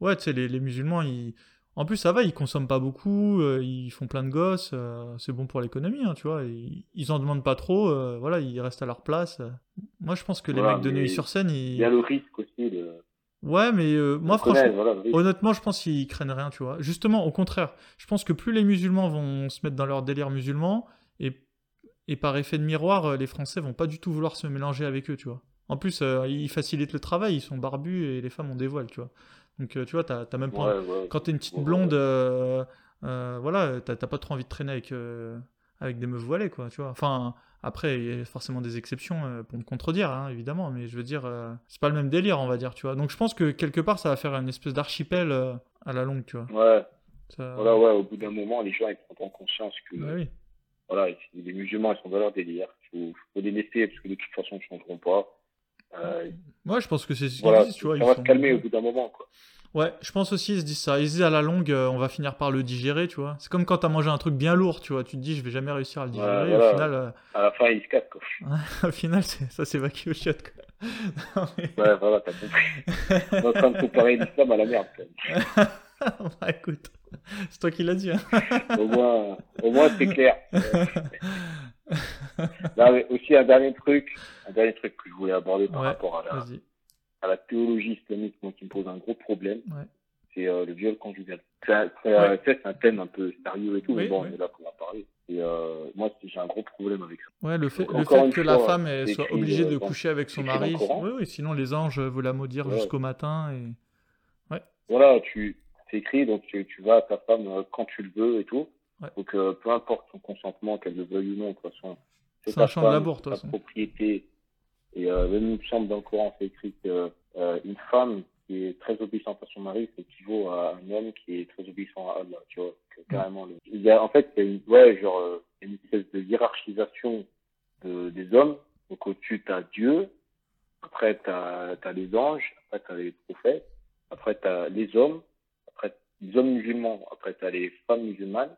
Ouais, tu sais, les, les musulmans, ils. En plus, ça va, ils consomment pas beaucoup, euh, ils font plein de gosses, euh, c'est bon pour l'économie, hein, tu vois. Ils, ils en demandent pas trop, euh, voilà, ils restent à leur place. Moi, je pense que les mecs de Neuilly-sur-Seine, Il ils. y a le risque aussi de. Ouais, mais moi, franchement, voilà, honnêtement, je pense qu'ils craignent rien, tu vois. Justement, au contraire, je pense que plus les musulmans vont se mettre dans leur délire musulman, et, et par effet de miroir, les Français vont pas du tout vouloir se mélanger avec eux, tu vois. En plus, ils facilitent le travail, ils sont barbus et les femmes ont des voiles, tu vois. Donc, euh, tu vois, t'as t'as même pas. Ouais, ouais. Quand t'es une petite blonde, euh, euh, voilà, t'as t'as pas trop envie de traîner avec, euh, avec des meufs voilées, quoi, tu vois. Enfin, après, il y a forcément des exceptions euh, pour me contredire, hein, évidemment, mais je veux dire, c'est pas le même délire, on va dire, tu vois. Donc je pense que quelque part, ça va faire une espèce d'archipel à la longue, tu vois. Ouais, Ça- voilà, ouais, au bout d'un moment, les gens ils prendront conscience que Bah oui. voilà, les musulmans ils sont dans leur délire. Il faut, faut les laisser parce que de toute façon ils ne changeront pas. Euh, Moi, je pense que c'est ce qu'ils voilà, disent, tu vois. ça ils va sont- se calmer au bout d'un moment. Quoi. Ouais, je pense aussi, ils se disent ça. Ils se disent à la longue, euh, on va finir par le digérer, tu vois. C'est comme quand t'as mangé un truc bien lourd, tu vois. Tu te dis, je vais jamais réussir à le digérer. Voilà. Au final, euh, À la fin, ils se cassent. Quoi. au final ça s'évacue au chiottes, quoi. Non, mais- Ouais, voilà, t'as compris. On est en train de comparer l'islam à la merde. Quand même. bah écoute, c'est toi qui l'as dit. Hein. Au moins, au moins c'est clair. Là, mais aussi un dernier truc, un dernier truc que je voulais aborder par Ouais, rapport à la, Vas-y. à la théologie islamique, moi, qui me pose un gros problème, Ouais. c'est euh, le viol conjugal. C'est un, euh, thème un peu sérieux et tout, mais bon, on est là pour en parler. Et euh, moi, j'ai un gros problème avec ça. Ouais, le fait, le que la femme elle soit obligée euh, de coucher avec son mari, oui, oui, sinon les anges veulent la maudire jusqu'au matin. Et... Voilà, tu c'est écrit, donc tu, tu vas à ta femme euh, quand tu le veux et tout. Ouais. Donc euh, peu importe son consentement, qu'elle le veuille ou non, de toute façon, C'est un champ de ta façon. propriété. Et euh, même me semble dans le Coran, c'est écrit que euh, une femme qui est très obéissante à son mari, c'est équivaut à un homme qui est très obéissant à Allah, tu vois. que carrément, le- il y a, en fait, il y a une, ouais, genre, euh, une espèce de hiérarchisation de, des hommes. Donc au-dessus, t'as Dieu, après t'as as les anges, après t'as les prophètes, après t'as les hommes, après les hommes musulmans, après t'as les femmes musulmanes,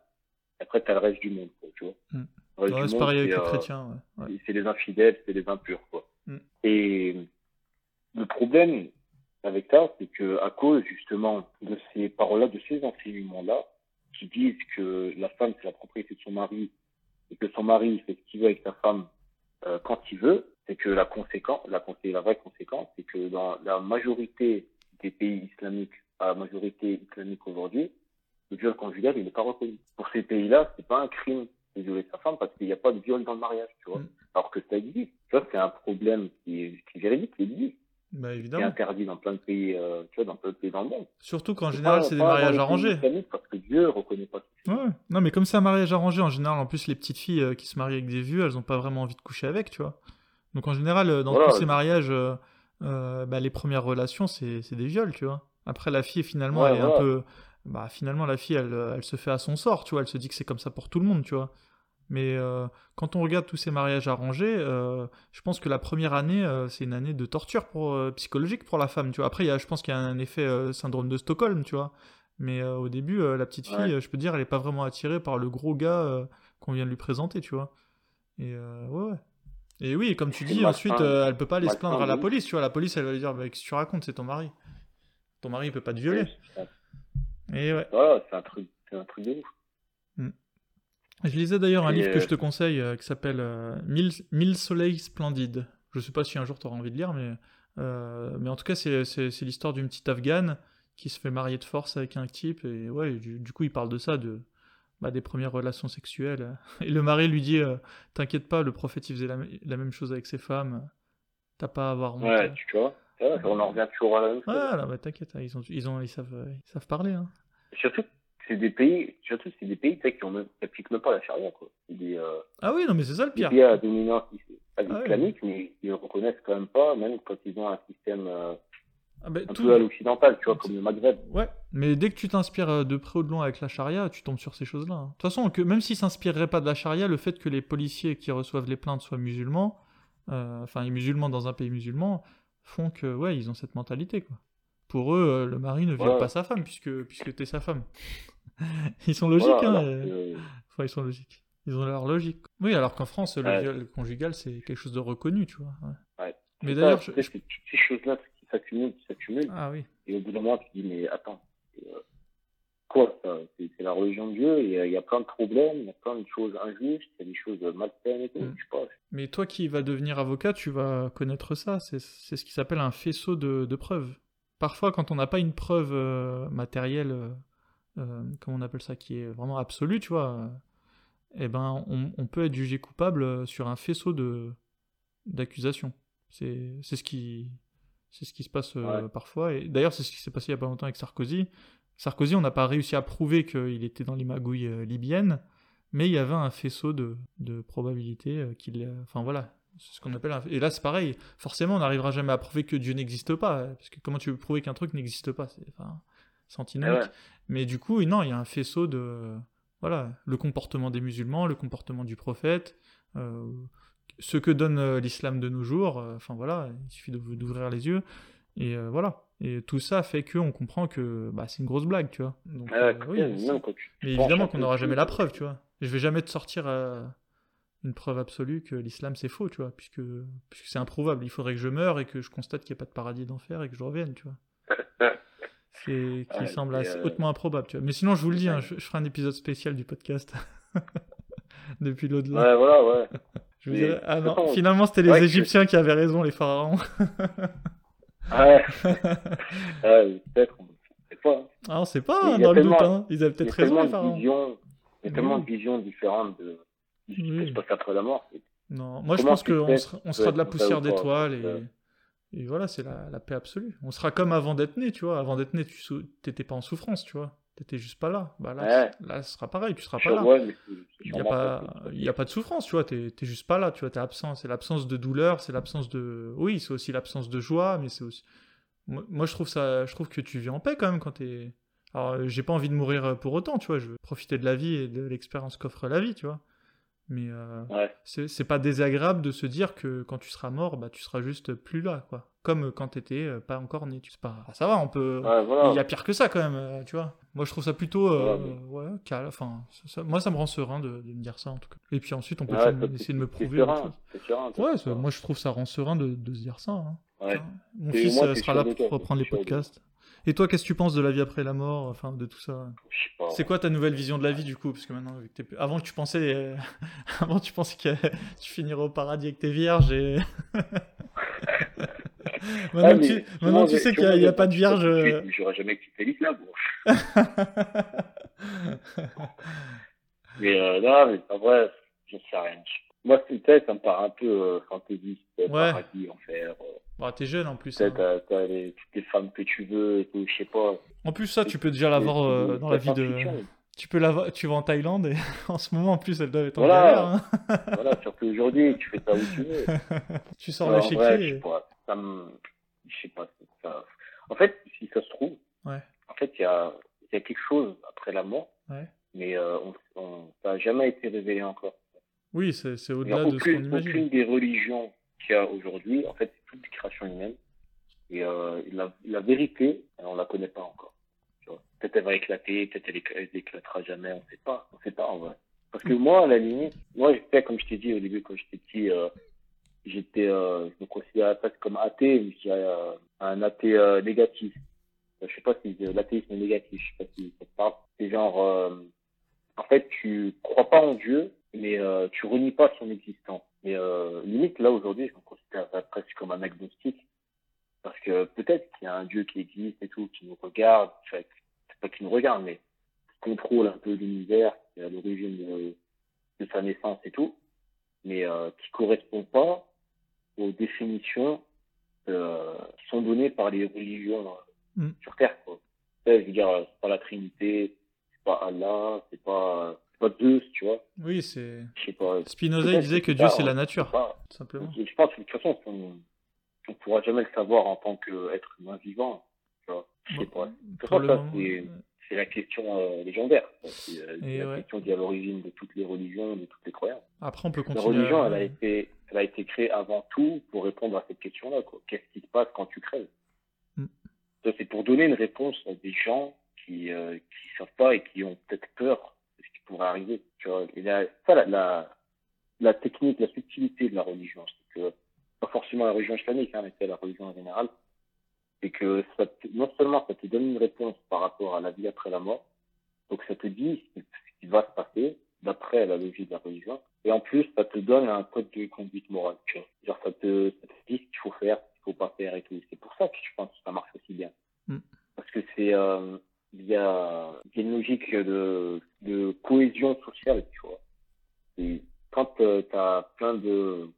après t'as le reste du monde, quoi, tu vois. Mm. Ouais, c'est pareil avec les chrétiens. Ouais. Ouais. c'est les infidèles, c'est les impurs, quoi. Mm. Et le problème avec ça, c'est que à cause justement de ces paroles-là, de ces enseignements-là, qui disent que la femme c'est la propriété de son mari et que son mari fait ce qu'il veut avec sa femme euh, quand il veut, c'est que la conséquence, la, consé- la vraie conséquence, c'est que dans la majorité des pays islamiques, à la majorité islamique aujourd'hui, le viol conjugal il n'est pas reconnu. Pour ces pays-là, c'est pas un crime de violer sa femme parce qu'il n'y a pas de viol dans le mariage, tu vois. Mm. Alors que ça existe. Tu vois, c'est un problème qui est, qui est véridique, qui existe, Bah qui est évidemment. interdit dans plein de pays, euh, tu vois, dans plein de pays dans le monde. Surtout qu'en général, c'est des mariages arrangés. Parce que Dieu reconnaît pas. Ouais, non, mais comme c'est un mariage arrangé, en général, en plus, les petites filles euh, qui se marient avec des vieux, elles ont pas vraiment envie de coucher avec, tu vois. Donc en général, euh, dans Voilà. tous ces mariages, euh, bah, les premières relations, c'est des viols, tu vois. Après, la fille, finalement, Ouais, elle est un peu. Bah, finalement, la fille, elle, euh, elle se fait à son sort, tu vois. Elle se dit que c'est comme ça pour tout le monde, tu vois. Mais euh, quand on regarde tous ces mariages arrangés, euh, je pense que la première année, euh, c'est une année de torture pour, psychologique pour la femme, tu vois. Après, y a, je pense qu'il y a un effet syndrome de Stockholm, tu vois. Mais au début, la petite fille, Ouais. je peux dire, elle est pas vraiment attirée par le gros gars qu'on vient de lui présenter, tu vois. Et ouais, ouais. Et oui, comme tu dis, ensuite, euh, elle peut pas aller se plaindre à la police, tu vois. La police, elle va lui dire, bah, qu'est-ce que tu racontes, c'est ton mari. Ton mari, il peut pas te violer. Et ouais. Voilà, c'est un truc, c'est un truc de ouf. Je lisais d'ailleurs un Et, livre que euh, je te conseille euh, qui s'appelle euh, Mille, Mille soleils splendides. Je sais pas si un jour tu auras envie de lire, mais, euh, mais en tout cas, c'est, l'histoire d'une petite afghane qui se fait marier de force avec un type. Et ouais, du, du coup, il parle de ça, de, bah, des premières relations sexuelles. Et le mari lui dit euh, T'inquiète pas, le prophète il faisait la, la même chose avec ses femmes. T'as pas à avoir honte. Ouais, tu vois. Ouais, on en revient toujours à la même chose. Ouais, là, bah, t'inquiète, ils, ont, ils, ont, ils, savent, euh, ils savent parler. Hein. Surtout, c'est des pays, surtout, c'est des pays, qui ont même, pas la charia, quoi. Des, euh, Ah oui, non, mais c'est ça le des pire. pays à dominance Ah islamique, mais ils ne reconnaissent quand même pas, même quand ils ont un système euh, Ah, bah, un tout- peu à l'occidental, tu vois, comme le Maghreb. Ouais, mais dès que tu t'inspires euh, de près ou de loin avec la charia, tu tombes sur ces choses-là. hein. De toute façon, que, même s'ils s'inspireraient pas de la charia, le fait que les policiers qui reçoivent les plaintes soient musulmans, euh, enfin, les musulmans dans un pays musulman, font que, ouais, ils ont cette mentalité, quoi. Pour eux, euh, le mari ne viole Ouais. pas sa femme, puisque, puisque t'es sa femme. ils sont logiques, Voilà, hein. euh, Enfin, ils sont logiques. Ils ont leur logique. Oui, alors qu'en France, le Ouais. viol conjugal, c'est quelque chose de reconnu, tu vois. ouais. Ouais. Mais d'ailleurs, je- tu c'est toutes ces choses-là qui s'accumulent, qui s'accumulent, Ah oui. et au bout d'un moment, tu te dis, mais attends, euh, quoi ça C'est la religion de Dieu il y a plein de problèmes, il y a plein de choses injustes, il y a des choses malsaines et tout, mm. je sais pas. Mais toi qui vas devenir avocat, tu vas connaître ça. C'est ce qui s'appelle un faisceau de, de, preuves. Parfois, quand on n'a pas une preuve euh, matérielle, euh, euh, comment on appelle ça, qui est vraiment absolue, tu vois, eh ben, on, on, peut être jugé coupable sur un faisceau de d'accusations. C'est ce qui c'est ce qui se passe parfois. Et d'ailleurs, c'est ce qui s'est passé il y a pas longtemps avec Sarkozy. Sarkozy, on n'a pas réussi à prouver qu'il était dans les magouilles euh, libyennes, mais il y avait un faisceau de, de probabilités euh, qu'il. Enfin voilà, c'est ce qu'on appelle un... Et là, c'est pareil. Forcément, on n'arrivera jamais à prouver que Dieu n'existe pas. Parce que comment tu veux prouver qu'un truc n'existe pas? C'est enfin, antinomique. Mais du coup, non, il y a un faisceau de. Voilà, le comportement des musulmans, le comportement du prophète, euh, ce que donne l'islam de nos jours. Enfin voilà, il suffit d'ouvrir les yeux. Et voilà. Et tout ça fait qu'on comprend que bah, c'est une grosse blague, tu vois. Donc, euh, oui, mais évidemment qu'on n'aura jamais la preuve, tu vois. Je vais jamais te sortir euh, une preuve absolue que l'islam c'est faux, tu vois, puisque, puisque c'est improuvable. Il faudrait que je meure et que je constate qu'il n'y a pas de paradis d'enfer et que je revienne, tu vois. C'est qui semble assez, euh, hautement improbable, tu vois. Mais sinon, je vous le dis, hein, je, ferai un épisode spécial du podcast depuis l'au-delà. Ouais, voilà, ouais. je ah non, finalement, c'était les Égyptiens qui avaient raison, les pharaons. Ouais. peut-être, on sait pas. Ah, on sait pas, dans le doute, hein. Ils avaient peut-être raison, les pharaons. il y a tellement de visions différentes de Non, moi je pense qu'on sera, on sera de la poussière d'étoiles et, et voilà, c'est la, la, paix absolue. On sera comme avant d'être né, tu vois. Avant d'être né, tu n'étais pas en souffrance, tu vois. T'étais juste pas là. Bah là, là, ce sera pareil, tu seras pas là. il n'y a, pas, y a pas de souffrance, tu vois. T'es es juste pas là, tu vois. T'es absent. C'est l'absence de douleur, c'est l'absence de. Oui, c'est aussi l'absence de joie, mais c'est aussi. Moi, je trouve ça, je trouve que tu vis en paix quand même quand t'es. Alors, j'ai pas envie de mourir pour autant, tu vois. Je veux profiter de la vie et de l'expérience qu'offre la vie, tu vois. Mais euh, c'est pas désagréable de se dire que quand tu seras mort, bah, tu seras juste plus là, quoi. Comme quand t'étais euh, pas encore né. Tu sais pas... ça va, on peut. Il y a pire que ça quand même, euh, tu vois. Moi, je trouve ça plutôt. ouais, calme. Enfin, moi, ça me rend serein de, me dire ça, en tout cas. Et puis ensuite, on peut essayer de me prouver. ouais, moi, je trouve ça rend serein de, de se dire ça. Hein. Mon fils sera là pour reprendre les podcasts. Et toi, qu'est-ce que tu penses de la vie après la mort, enfin de tout ça? C'est quoi ta nouvelle vision de la vie du coup? Parce que maintenant, avant tu pensais, euh, avant tu pensais que tu finirais au paradis avec tes vierges et maintenant, tu... maintenant tu sais qu'il n'y a, pas de vierge. Euh. J'aurais jamais quitté l'islam. mais euh, non, mais en vrai, je sais rien. Moi, c'était, ça me paraît un peu euh, fantaisiste, ouais. paradis, enfer. Euh. Bah, t'es jeune en plus. Hein. T'as, t'as les, toutes les femmes que tu veux et tout, je sais pas. En plus, ça, tu peux déjà l'avoir euh, dans la vie de. Tu peux l'avoir, tu vas en Thaïlande et en ce moment en plus elles doivent être en voilà. galère. Hein. voilà, surtout aujourd'hui, tu fais ça où tu veux. tu sors le chéquier. Je sais pas, ça me... je sais pas. Ça... En fait, si ça se trouve, ouais. en fait, il y a, y a quelque chose après la mort, ouais. mais euh, on, on, ça n'a jamais été révélé encore. Oui, c'est au-delà de ce qu'on imagine. Aucune des religions qu'il y a aujourd'hui, en fait, c'est toute création humaine. Et euh, la, la, vérité, on la connaît pas encore. Peut-être elle va éclater, peut-être elle, elle éclatera jamais, on sait pas. On sait pas en vrai. Parce que moi, à la limite, moi, j'étais, comme je t'ai dit au début, quand j'étais petit, euh, j'étais, euh, je me considérais presque comme athée, mais je euh, un athée euh, négatif. Je sais pas si l'athéisme est négatif, je sais pas si ça te parle. C'est genre, en fait, tu crois pas en Dieu, mais euh, tu renies pas son existence. Et euh, limite, là, aujourd'hui, je me considère presque comme un agnostique. Parce que peut-être qu'il y a un Dieu qui existe et tout, qui nous regarde, c'est pas qui nous regarde, mais qui contrôle un peu l'univers, qui est à l'origine de, de, sa naissance et tout, mais euh, qui correspond pas aux définitions euh, qui sont données par les religions euh, mm. sur Terre. Quoi. Je veux dire, c'est pas la Trinité, c'est pas Allah, c'est pas pas tu vois. Oui, c'est. Spinoza il disait que Dieu c'est la nature, simplement. Je pense que de toute façon, on, ne pourra jamais le savoir en tant qu'être humain vivant, tu vois. Je sais pas. c'est la question euh, légendaire. C'est euh, la question qui est à l'origine de toutes les religions, de toutes les croyances. Après, on peut continuer. La religion, elle a été, elle a été créée avant tout pour répondre à cette question-là. Qu'est-ce qui se passe quand tu crèves? Mm. C'est pour donner une réponse à des gens qui euh, qui savent pas et qui ont peut-être peur pourrait arriver. Tu vois. Et la, ça, la, la, la, technique, la subtilité de la religion, c'est que, pas forcément la religion islamique, hein, mais c'est la religion en général, c'est que ça non seulement ça te donne une réponse par rapport à la vie après la mort, Donc ça te dit ce qui va se passer d'après la logique de la religion. Et en plus, ça te donne un code de conduite morale. Tu vois. Genre ça te, ça te dit ce qu'il faut faire, ce qu'il faut pas faire et tout. C'est pour ça que je pense que ça marche aussi bien. Mm. Parce que c'est euh, il y a, une logique de, de cohésion sociale, tu vois. Et quand euh, tu as plein de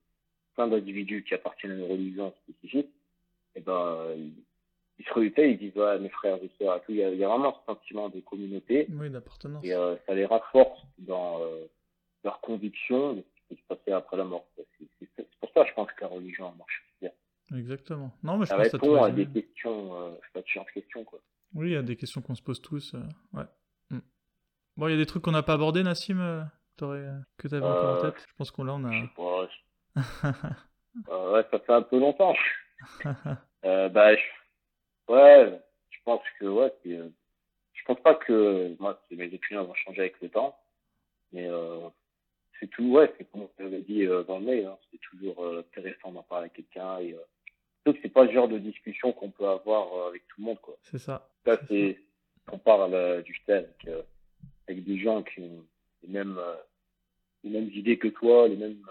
plein d'individus qui appartiennent à une religion spécifique, et ben ils, ils se réunissent, ils disent ouais, mes frères et sœurs. Il y a, il y a vraiment ce sentiment de communauté Oui, d'appartenance. et euh, ça les renforce dans euh, leur conviction de ce qui peut se passer après la mort. C'est pour ça, je pense que la religion marche bien. Exactement. Non, mais je Ça pense répond à des questions, euh, ça te change questions quoi. Oui, il y a des questions qu'on se pose tous. euh, ouais. Mm. Bon, il y a des trucs qu'on n'a pas abordés, Nassim, euh, t'aurais, euh, que tu avais encore en tête? Je pense qu'on là, on Je sais a. pas. je- euh, ouais, ça fait un peu longtemps. Euh, bah, je... ouais, je pense que ouais, c'est, euh, je pense pas que moi, mes opinions vont changer avec le temps, mais euh, c'est tout, ouais, c'est comme on l'avait dit euh, dans le mail, hein, c'est toujours euh, intéressant d'en parler avec quelqu'un et euh, surtout que c'est pas le genre de discussion qu'on peut avoir avec tout le monde, quoi. c'est ça. Là, C'est on parle euh, du thème avec, euh, avec des gens qui ont les mêmes, euh, les mêmes idées que toi, les mêmes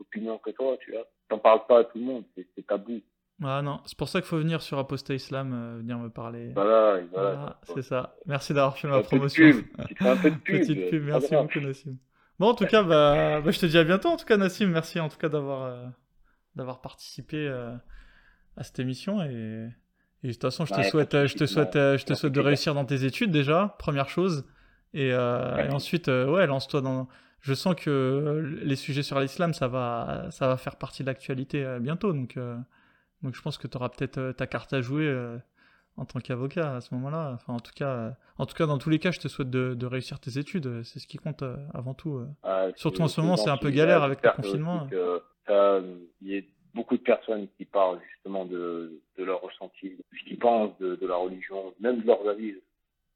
opinions que toi, tu vois. T'en parles pas à tout le monde, c'est, tabou. Ah non, c'est pour ça qu'il faut venir sur Apostat Islam, euh, venir me parler. Voilà, voilà. Voilà, c'est ça. Merci d'avoir fait ma promotion. pub. Tu fais un peu de pub. Petite pub, merci beaucoup Nassim. Bon, en tout cas, bah, bah, je te dis à bientôt. En tout cas, Nassim, merci en tout cas d'avoir euh, d'avoir participé euh, à cette émission et, et de toute façon, je te Ouais, souhaite, euh, je te souhaite, euh, je te souhaite de réussir dans tes études déjà, première chose, et, euh, et ensuite, euh, ouais, lance-toi dans. Je sens que les sujets sur l'islam, ça va, ça va faire partie de l'actualité bientôt, donc, euh, donc je pense que tu auras peut-être ta carte à jouer. en tant qu'avocat à ce moment-là. Enfin, en tout cas, en tout cas, dans tous les cas, je te souhaite de, de réussir tes études. C'est ce qui compte avant tout. Ah, Surtout en ce moment, c'est un peu galère avec le confinement. que Il y beaucoup de personnes qui parlent justement de, de leur ressenti, de ce qu'ils pensent de, de la religion, même de leurs avis,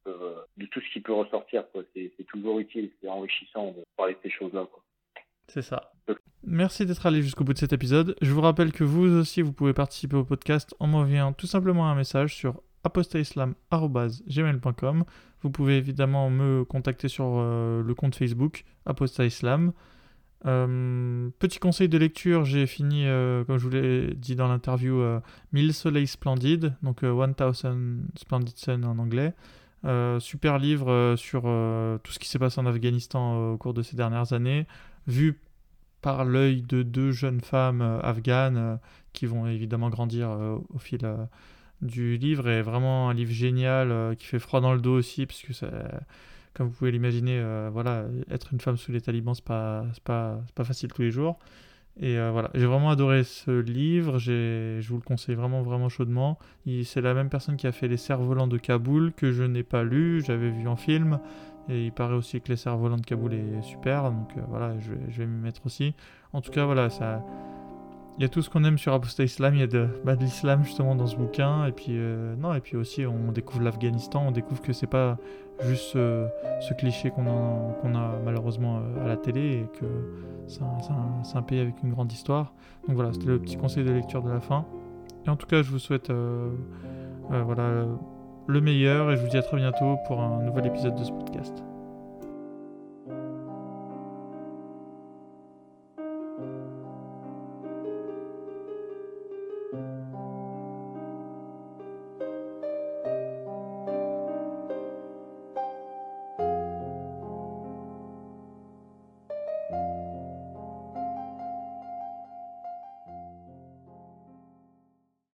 euh, de tout ce qui peut ressortir. C'est toujours utile, c'est enrichissant de parler de ces choses-là. C'est ça. Merci d'être allé jusqu'au bout de cet épisode. Je vous rappelle que vous aussi, vous pouvez participer au podcast en m'envoyant tout simplement un message sur apostaislam.gmail.com. Vous pouvez évidemment me contacter sur euh, le compte Facebook apostaislam. Euh, petit conseil de lecture, j'ai fini, euh, comme je vous l'ai dit dans l'interview, euh, 1000 soleils splendides, donc euh, 1000 Splendid Sun en anglais. Euh, super livre euh, sur euh, tout ce qui s'est passé en Afghanistan euh, au cours de ces dernières années, vu par l'œil de deux jeunes femmes euh, afghanes euh, qui vont évidemment grandir euh, au fil euh, du livre. Et vraiment un livre génial euh, qui fait froid dans le dos aussi, parce que ça- comme vous pouvez l'imaginer, euh, voilà, être une femme sous les talibans, c'est pas, pas, pas facile tous les jours. Et euh, voilà, j'ai vraiment adoré ce livre, je vous le conseille vraiment, vraiment chaudement. C'est la même personne qui a fait Les Cerfs-Volants de Kaboul, que je n'ai pas lu, j'avais vu en film. Et il paraît aussi que Les Cerfs-Volants de Kaboul est super, donc euh, voilà, je, vais- je vais m'y mettre aussi. En tout cas, voilà, ça... Il y a tout ce qu'on aime sur Apostat Islam, il y a de, bah, de l'islam justement dans ce bouquin, et puis, euh, non, et puis aussi on découvre l'Afghanistan, on découvre que c'est pas juste ce cliché qu'on a, malheureusement euh, à la télé, et que c'est un pays avec une grande histoire. Donc voilà, c'était le petit conseil de lecture de la fin. Et en tout cas, je vous souhaite euh, euh, voilà, le meilleur, et je vous dis à très bientôt pour un nouvel épisode de ce podcast.